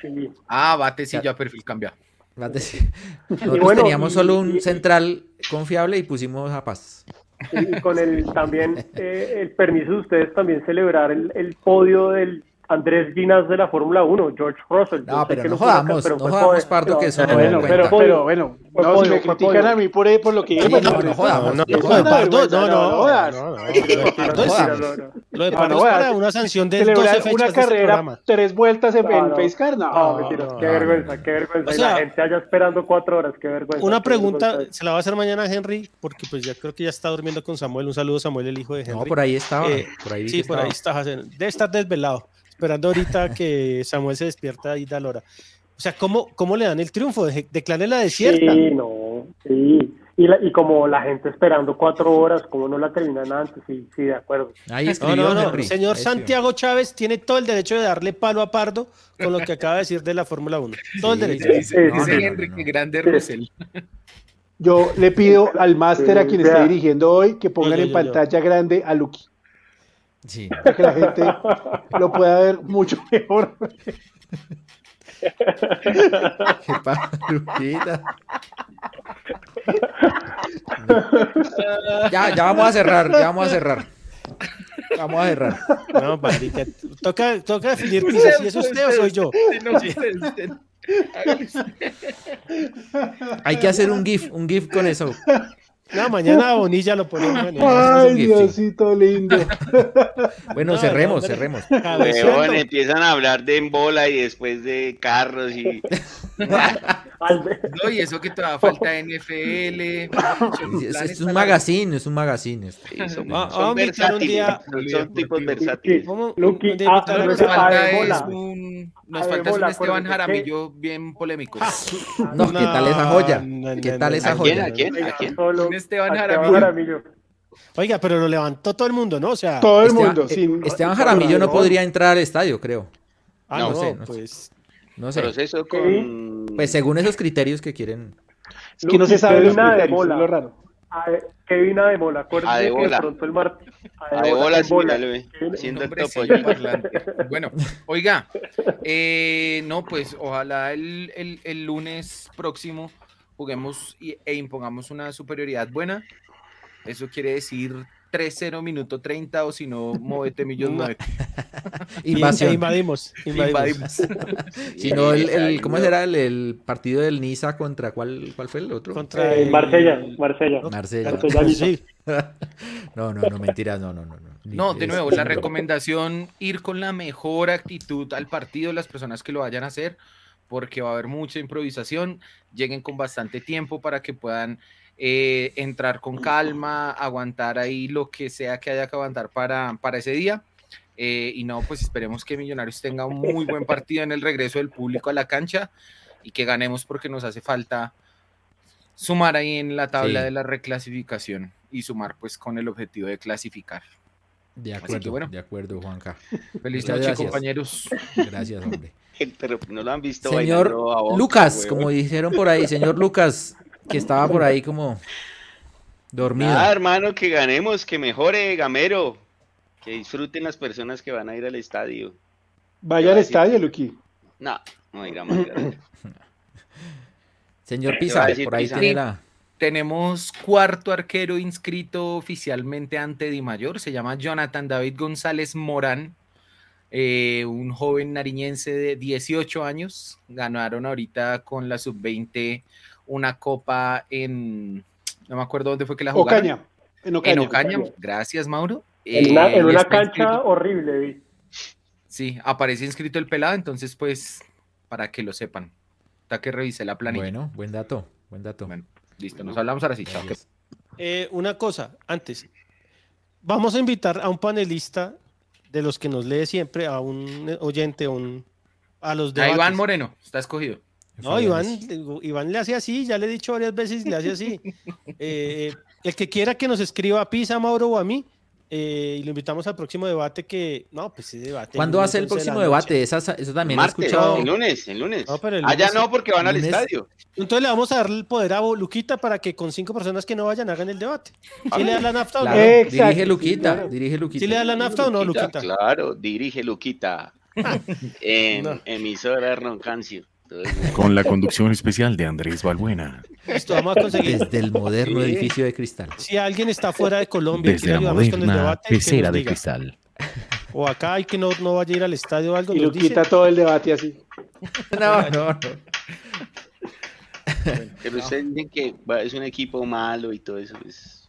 Sí. Ah, batecillo a perfil cambiado. Nosotros bueno, teníamos y- solo un y- central confiable y pusimos a Paz. Y con el también eh, el permiso de ustedes también celebrar el, el podio del Andrés Ginas de la Fórmula 1, George Russell. No, pero que no jodamos, no jodamos. Pardo, que eso no Bueno, pero, pero bueno, no, si me critican a mí por, por lo que pues, no, pues, no jodamos, no, Pardo, no, no, Lo de Pardo es- para una sanción de 12 Celebrar fechas una este carrera, tres vueltas en, No, en no. Pacecar, no. No, qué no, vergüenza, qué vergüenza. Y la gente allá esperando cuatro horas, qué vergüenza. Una pregunta, se la va a hacer mañana a Henry, porque pues ya creo que ya está durmiendo con Samuel. Un saludo, Samuel, el hijo de Henry. No, por ahí estaba. Eh, por ahí vi Sí, por ahí estaba. está. Debe estar desvelado, esperando ahorita que Samuel se despierta y da la hora. O sea, ¿cómo, cómo le dan el triunfo? De, declaren la desierta. Sí, no, sí. Y, la- y como la gente esperando cuatro horas, como no la terminan antes, sí, sí, de acuerdo. Ahí No, escribió no, no. Henry. Señor Ahí. Santiago Chávez tiene todo el derecho de darle palo a Pardo con lo que acaba de decir de la Fórmula 1. Todo el derecho. sí, Dice, dice No, no, que no. grande Sí. Russell. Yo le pido al máster a quien vea. dirigiendo hoy que pongan Yo, yo, en yo, pantalla grande a Lucky, Sí. para que la gente lo pueda ver mucho mejor. Qué paluquita. Ya, ya vamos a cerrar, ya vamos a cerrar. Vamos a cerrar. No, marica, Toca, toca definir pizza, si es usted o soy yo. Hay que hacer un GIF, un GIF con eso. No, mañana a Bonilla lo ponemos en el- Ay. Diosito lindo. Bueno, No, cerremos, no, cerremos. Weón, empiezan a hablar de embola y después de carros y No, y eso que todavía falta NFL. Es, es un magazine, es un magazine. Sí, son, Ah, son vamos a invitar un versátiles, día- son- tipos versátiles. Ah, Nos falta es un, nos A ver, falta es un bola, Esteban Jaramillo bien polémico. No, ¿qué tal esa joya? ¿Qué tal esa ¿A joya? quién? ¿A quién? ¿A quién? Un Esteban Jaramillo. Oiga, pero lo levantó todo el mundo, ¿no? O sea, Todo el Esteban, mundo. eh, sin- Esteban Jaramillo no podría entrar al estadio, creo. ah, no no, sé, no sé. pues. No sé. Proceso con... Pues según esos criterios que quieren. Es que no se sabe criterios, Adebola. es lo raro. A- Kevin Adebola, acuérdense que de pronto el martes. A de bola, sí, míralo, ve, Kevin- haciendo el topo. Bueno, oiga, eh, no, pues ojalá el, el- el lunes próximo juguemos y- e impongamos una superioridad buena. Eso quiere decir 3-0 minuto 30 o si no, móvete millón nueve. Invasión. Invadimos. Invadimos. si no, el, el, ¿cómo será el, el, partido del Niza contra cuál, cuál fue el otro? Contra el... Marsella. Marsella. Marsella. no, no, no, mentiras, no, no, no. No, no de nuevo, la recomendación, ir con la mejor actitud al partido, las personas que lo vayan a hacer, porque va a haber mucha improvisación, lleguen con bastante tiempo para que puedan eh, entrar con calma, aguantar ahí lo que sea que haya que aguantar para, para ese día. Eh, y no, pues esperemos que Millonarios tenga un muy buen partido en el regreso del público a la cancha y que ganemos porque nos hace falta sumar ahí en la tabla de la reclasificación y sumar pues con el objetivo de clasificar. De acuerdo, de acuerdo, Juanca. Feliz noche, compañeros. Gracias, hombre. Pero no lo han visto. Señor Lucas, como dijeron por ahí, señor Lucas, que estaba por ahí como dormido. Ah, hermano, que ganemos, que mejore Gamero, que disfruten las personas que van a ir al estadio. Vaya al estadio, Luqui. No, no iremos. Señor Pisa, por ahí tiene la... Tenemos cuarto arquero inscrito oficialmente ante Di Mayor, se llama Jonathan David González Morán, eh, un joven nariñense de 18 años. Ganaron ahorita con la sub-20 una copa en, no me acuerdo dónde fue que la jugaron. Ocaña. En Ocaña. En Ocaña. Gracias, Mauro. En una, en eh, una cancha horrible. Sí, aparece inscrito el pelado, entonces pues para que lo sepan. Hasta que revise la planilla. Bueno, buen dato, buen dato. Bueno, listo, nos hablamos ahora sí. Chao. Eh, una cosa, antes, vamos a invitar a un panelista de los que nos lee siempre, a un oyente, un, a los de. Iván Moreno, está escogido. No, Iván, Iván le hace así, ya le he dicho varias veces, le hace así. Eh, el que quiera que nos escriba a Pisa, Mauro o a mí, eh, y lo invitamos al próximo debate que. No, pues ese debate. ¿Cuándo hace el próximo debate? Esa, eso también he escuchado. El lunes, el lunes. No, pero Allá no, porque van al estadio. Entonces le vamos a dar el poder a Luquita para que con cinco personas que no vayan hagan el debate. ¿Sí le da la nafta o no? Dirige Luquita, dirige Luquita. ¿Sí le da la nafta o no, Luquita? Claro, dirige Luquita. en emisora Roncancio. Con la conducción especial de Andrés Balbuena. Esto vamos a conseguir. Desde el moderno edificio de cristal. Si alguien está fuera de Colombia, desde la moderna pecera de cristal. O acá hay que no, no vaya a ir al estadio o algo. Y lo quita todo el debate así. no, no, no. Pero ustedes dicen que es un equipo malo y todo eso. Es...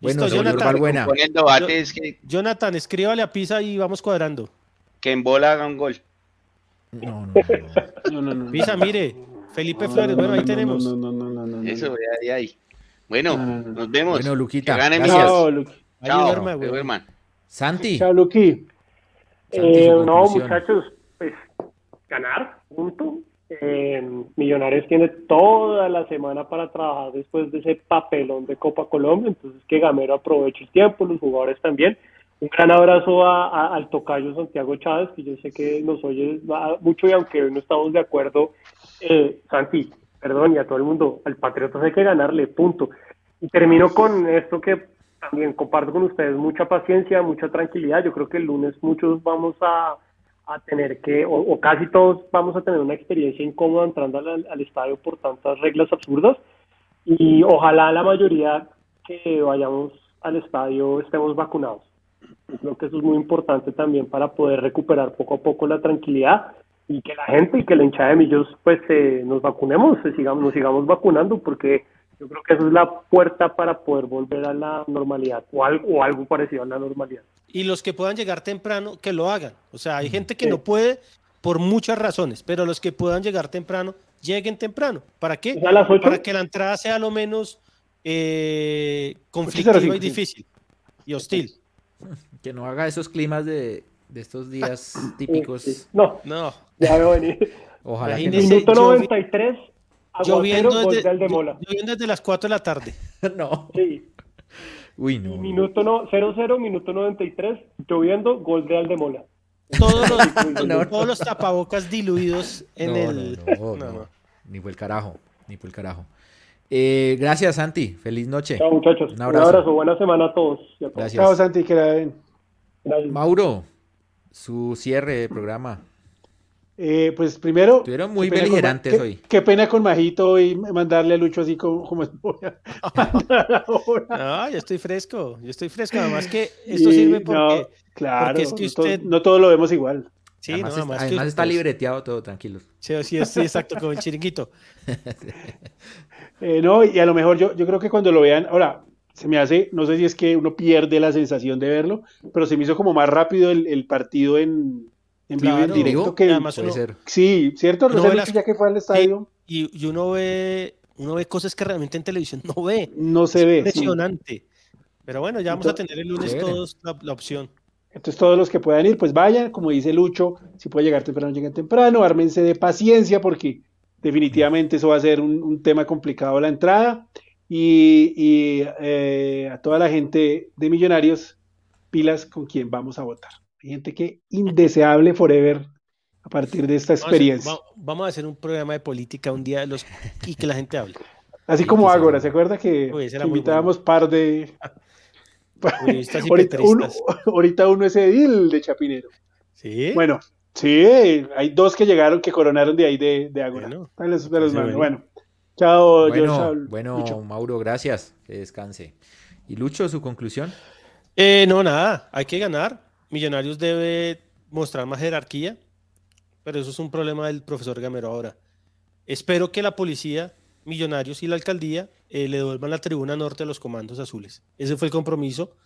Bueno, Jonathan, Jonathan, escríbale a Pisa y vamos cuadrando. Que en bola haga un gol. No, no, no. no, Pisa, mire, Felipe Flores, bueno, ahí tenemos. No, no, no, no, no, Eso, ahí, ahí. Bueno, nos vemos. Bueno, Luquita. Chao, Chao, hermano. Santi. Chao, Luqui. Eh, no, muchachos, pues ganar, punto. Eh, Millonarios tiene toda la semana para trabajar después de ese papelón de Copa Colombia, entonces que Gamero aproveche el tiempo, los jugadores también un gran abrazo a, al tocayo Santiago Chávez, que yo sé que nos oye mucho y aunque hoy no estamos de acuerdo, eh, Santi, perdón, y a todo el mundo, al Patriotas hay que ganarle, punto. Y termino con esto que también comparto con ustedes, mucha paciencia, mucha tranquilidad. Yo creo que el lunes muchos vamos a, a tener que, o, casi todos vamos a tener una experiencia incómoda entrando al, al estadio por tantas reglas absurdas. Y ojalá la mayoría que vayamos al estadio estemos vacunados Creo que eso es muy importante también para poder recuperar poco a poco la tranquilidad y que la gente y que la hinchada de Millos pues eh, nos vacunemos, sigamos, nos sigamos vacunando porque yo creo que eso es la puerta para poder volver a la normalidad o algo, o algo parecido a la normalidad. Y los que puedan llegar temprano, que lo hagan. O sea, hay gente que no puede por muchas razones, pero los que puedan llegar temprano, lleguen temprano. ¿Para qué? Para que la entrada sea lo menos eh, conflictiva y difícil y hostil. Que no haga esos climas de, de estos días típicos. No, no. Ya veo venir. Ojalá. Que Minuto 93. Lloviendo desde, de Mola. lloviendo desde las 4 de la tarde. no. Sí. Uy, no. Minuto no, 0-0, minuto 93, lloviendo, gol de Aldemola. Todos los, no, todos los tapabocas diluidos en el. No, no, Ni fue el carajo. Ni fue el carajo. Eh, gracias, Santi. Feliz noche. Chao, muchachos. Un abrazo. Buena semana a todos. Gracias. Chao, Santi. Que la den. Mauro, su cierre de programa. Eh, pues primero. Estuvieron muy beligerantes hoy. Qué, pena con Majito y mandarle a Lucho así como, como No, yo estoy fresco, yo estoy fresco. Además que esto sirve porque. claro, no, todo, lo vemos igual. Sí, además, además está libreteado todo, tranquilo. Sí, sí, exacto, como el chiringuito. Eh, no, y a lo mejor yo, yo creo que cuando lo vean, ahora, se me hace, no sé si es que uno pierde la sensación de verlo, pero se me hizo como más rápido el partido en, en vivo en directo que además puede ser. sí cierto no ya que fue al estadio. y, uno ve uno ve cosas que realmente en televisión no ve. No se ve impresionante. Pero bueno ya vamos a tener el lunes todos la, opción. Entonces todos los que puedan ir pues vayan como dice Lucho si puede llegar temprano lleguen temprano ármense de paciencia porque definitivamente eso va a ser un, tema complicado la entrada y, eh, a toda la gente de Millonarios pilas con quien vamos a votar gente que indeseable forever a partir de esta experiencia. Vamos a hacer, un programa de política un día de los y que la gente hable. Así como Ágora, ¿se acuerda que, invitábamos par de... ahorita, uno, ahorita, uno, es Edil de Chapinero. Sí. Bueno, sí, hay dos que llegaron que coronaron de ahí de, de Ágora. Bueno, bueno. chao, bueno, Bueno, Mauro, gracias. Que descanse. ¿Y Lucho, su conclusión? Eh, no, nada, hay que ganar. Millonarios debe mostrar más jerarquía, pero eso es un problema del profesor Gamero ahora. Espero que la policía, Millonarios y la alcaldía eh, le devuelvan la tribuna norte a los comandos azules. Ese fue el compromiso.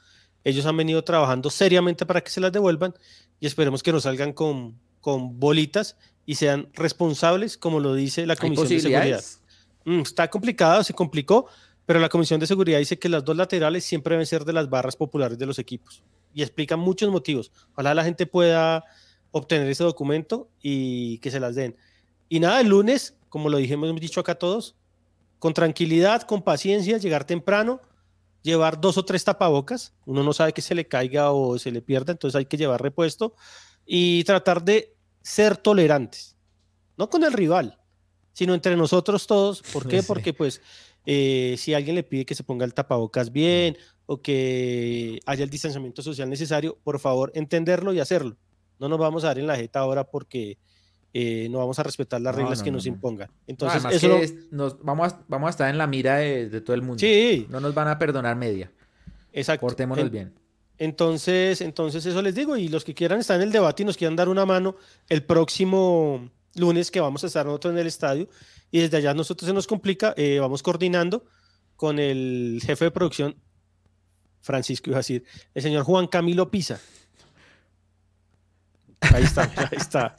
Ellos han venido trabajando seriamente para que se las devuelvan y esperemos que no salgan con, con bolitas y sean responsables, como lo dice la Comisión de Seguridad. Mm, está complicado, se complicó, pero la Comisión de Seguridad dice que las dos laterales siempre deben ser de las barras populares de los equipos y explica muchos motivos. Ojalá la gente pueda obtener ese documento y que se las den. Y nada, el lunes, como lo dijimos, hemos dicho acá todos, con tranquilidad, con paciencia, llegar temprano, llevar dos o tres tapabocas. Uno no sabe que se le caiga o se le pierda, entonces hay que llevar repuesto y tratar de ser tolerantes, no con el rival, sino entre nosotros todos. ¿Por qué? Porque pues eh, si alguien le pide que se ponga el tapabocas bien o que haya el distanciamiento social necesario, por favor, entenderlo y hacerlo. No nos vamos a dar en la jeta ahora porque eh, no vamos a respetar las reglas que nos impongan. Entonces, eso nos, vamos, a, vamos a estar en la mira de, todo el mundo. Sí. No nos van a perdonar media. Exacto. Portémonos bien. Entonces, entonces, eso les digo. Y los que quieran estar en el debate y nos quieran dar una mano el próximo lunes que vamos a estar nosotros en el estadio y desde allá nosotros se nos complica, eh, vamos coordinando con el jefe de producción Francisco iba a decir, el señor Juan Camilo Pisa. Ahí está, ahí está.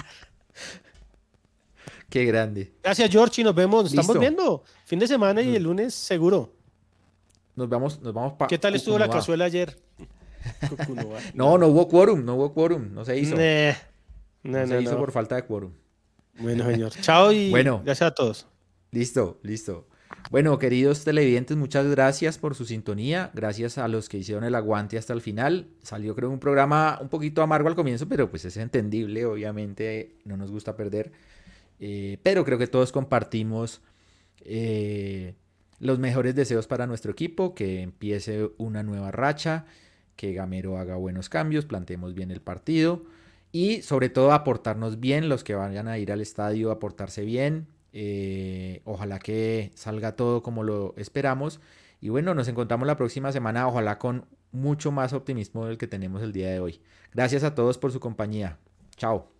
Qué grande. Gracias, George, y nos vemos, nos estamos viendo. Fin de semana y el lunes seguro. Nos vamos, nos vamos ¿Qué tal estuvo la cazuela ayer? no, no hubo quórum, no hubo quórum, no se hizo. no, se hizo por falta de quórum. Bueno, señor. Chao y bueno, gracias a todos. Listo, listo. Bueno, queridos televidentes, muchas gracias por su sintonía. Gracias a los que hicieron el aguante hasta el final. Salió, creo, un programa un poquito amargo al comienzo, pero pues es entendible. Obviamente, no nos gusta perder. Eh, pero creo que todos compartimos eh, los mejores deseos para nuestro equipo, que empiece una nueva racha, que Gamero haga buenos cambios, planteemos bien el partido y sobre todo aportarnos bien los que vayan a ir al estadio, aportarse bien, eh, ojalá que salga todo como lo esperamos. Y bueno, nos encontramos la próxima semana, ojalá con mucho más optimismo del que tenemos el día de hoy. Gracias a todos por su compañía. Chao.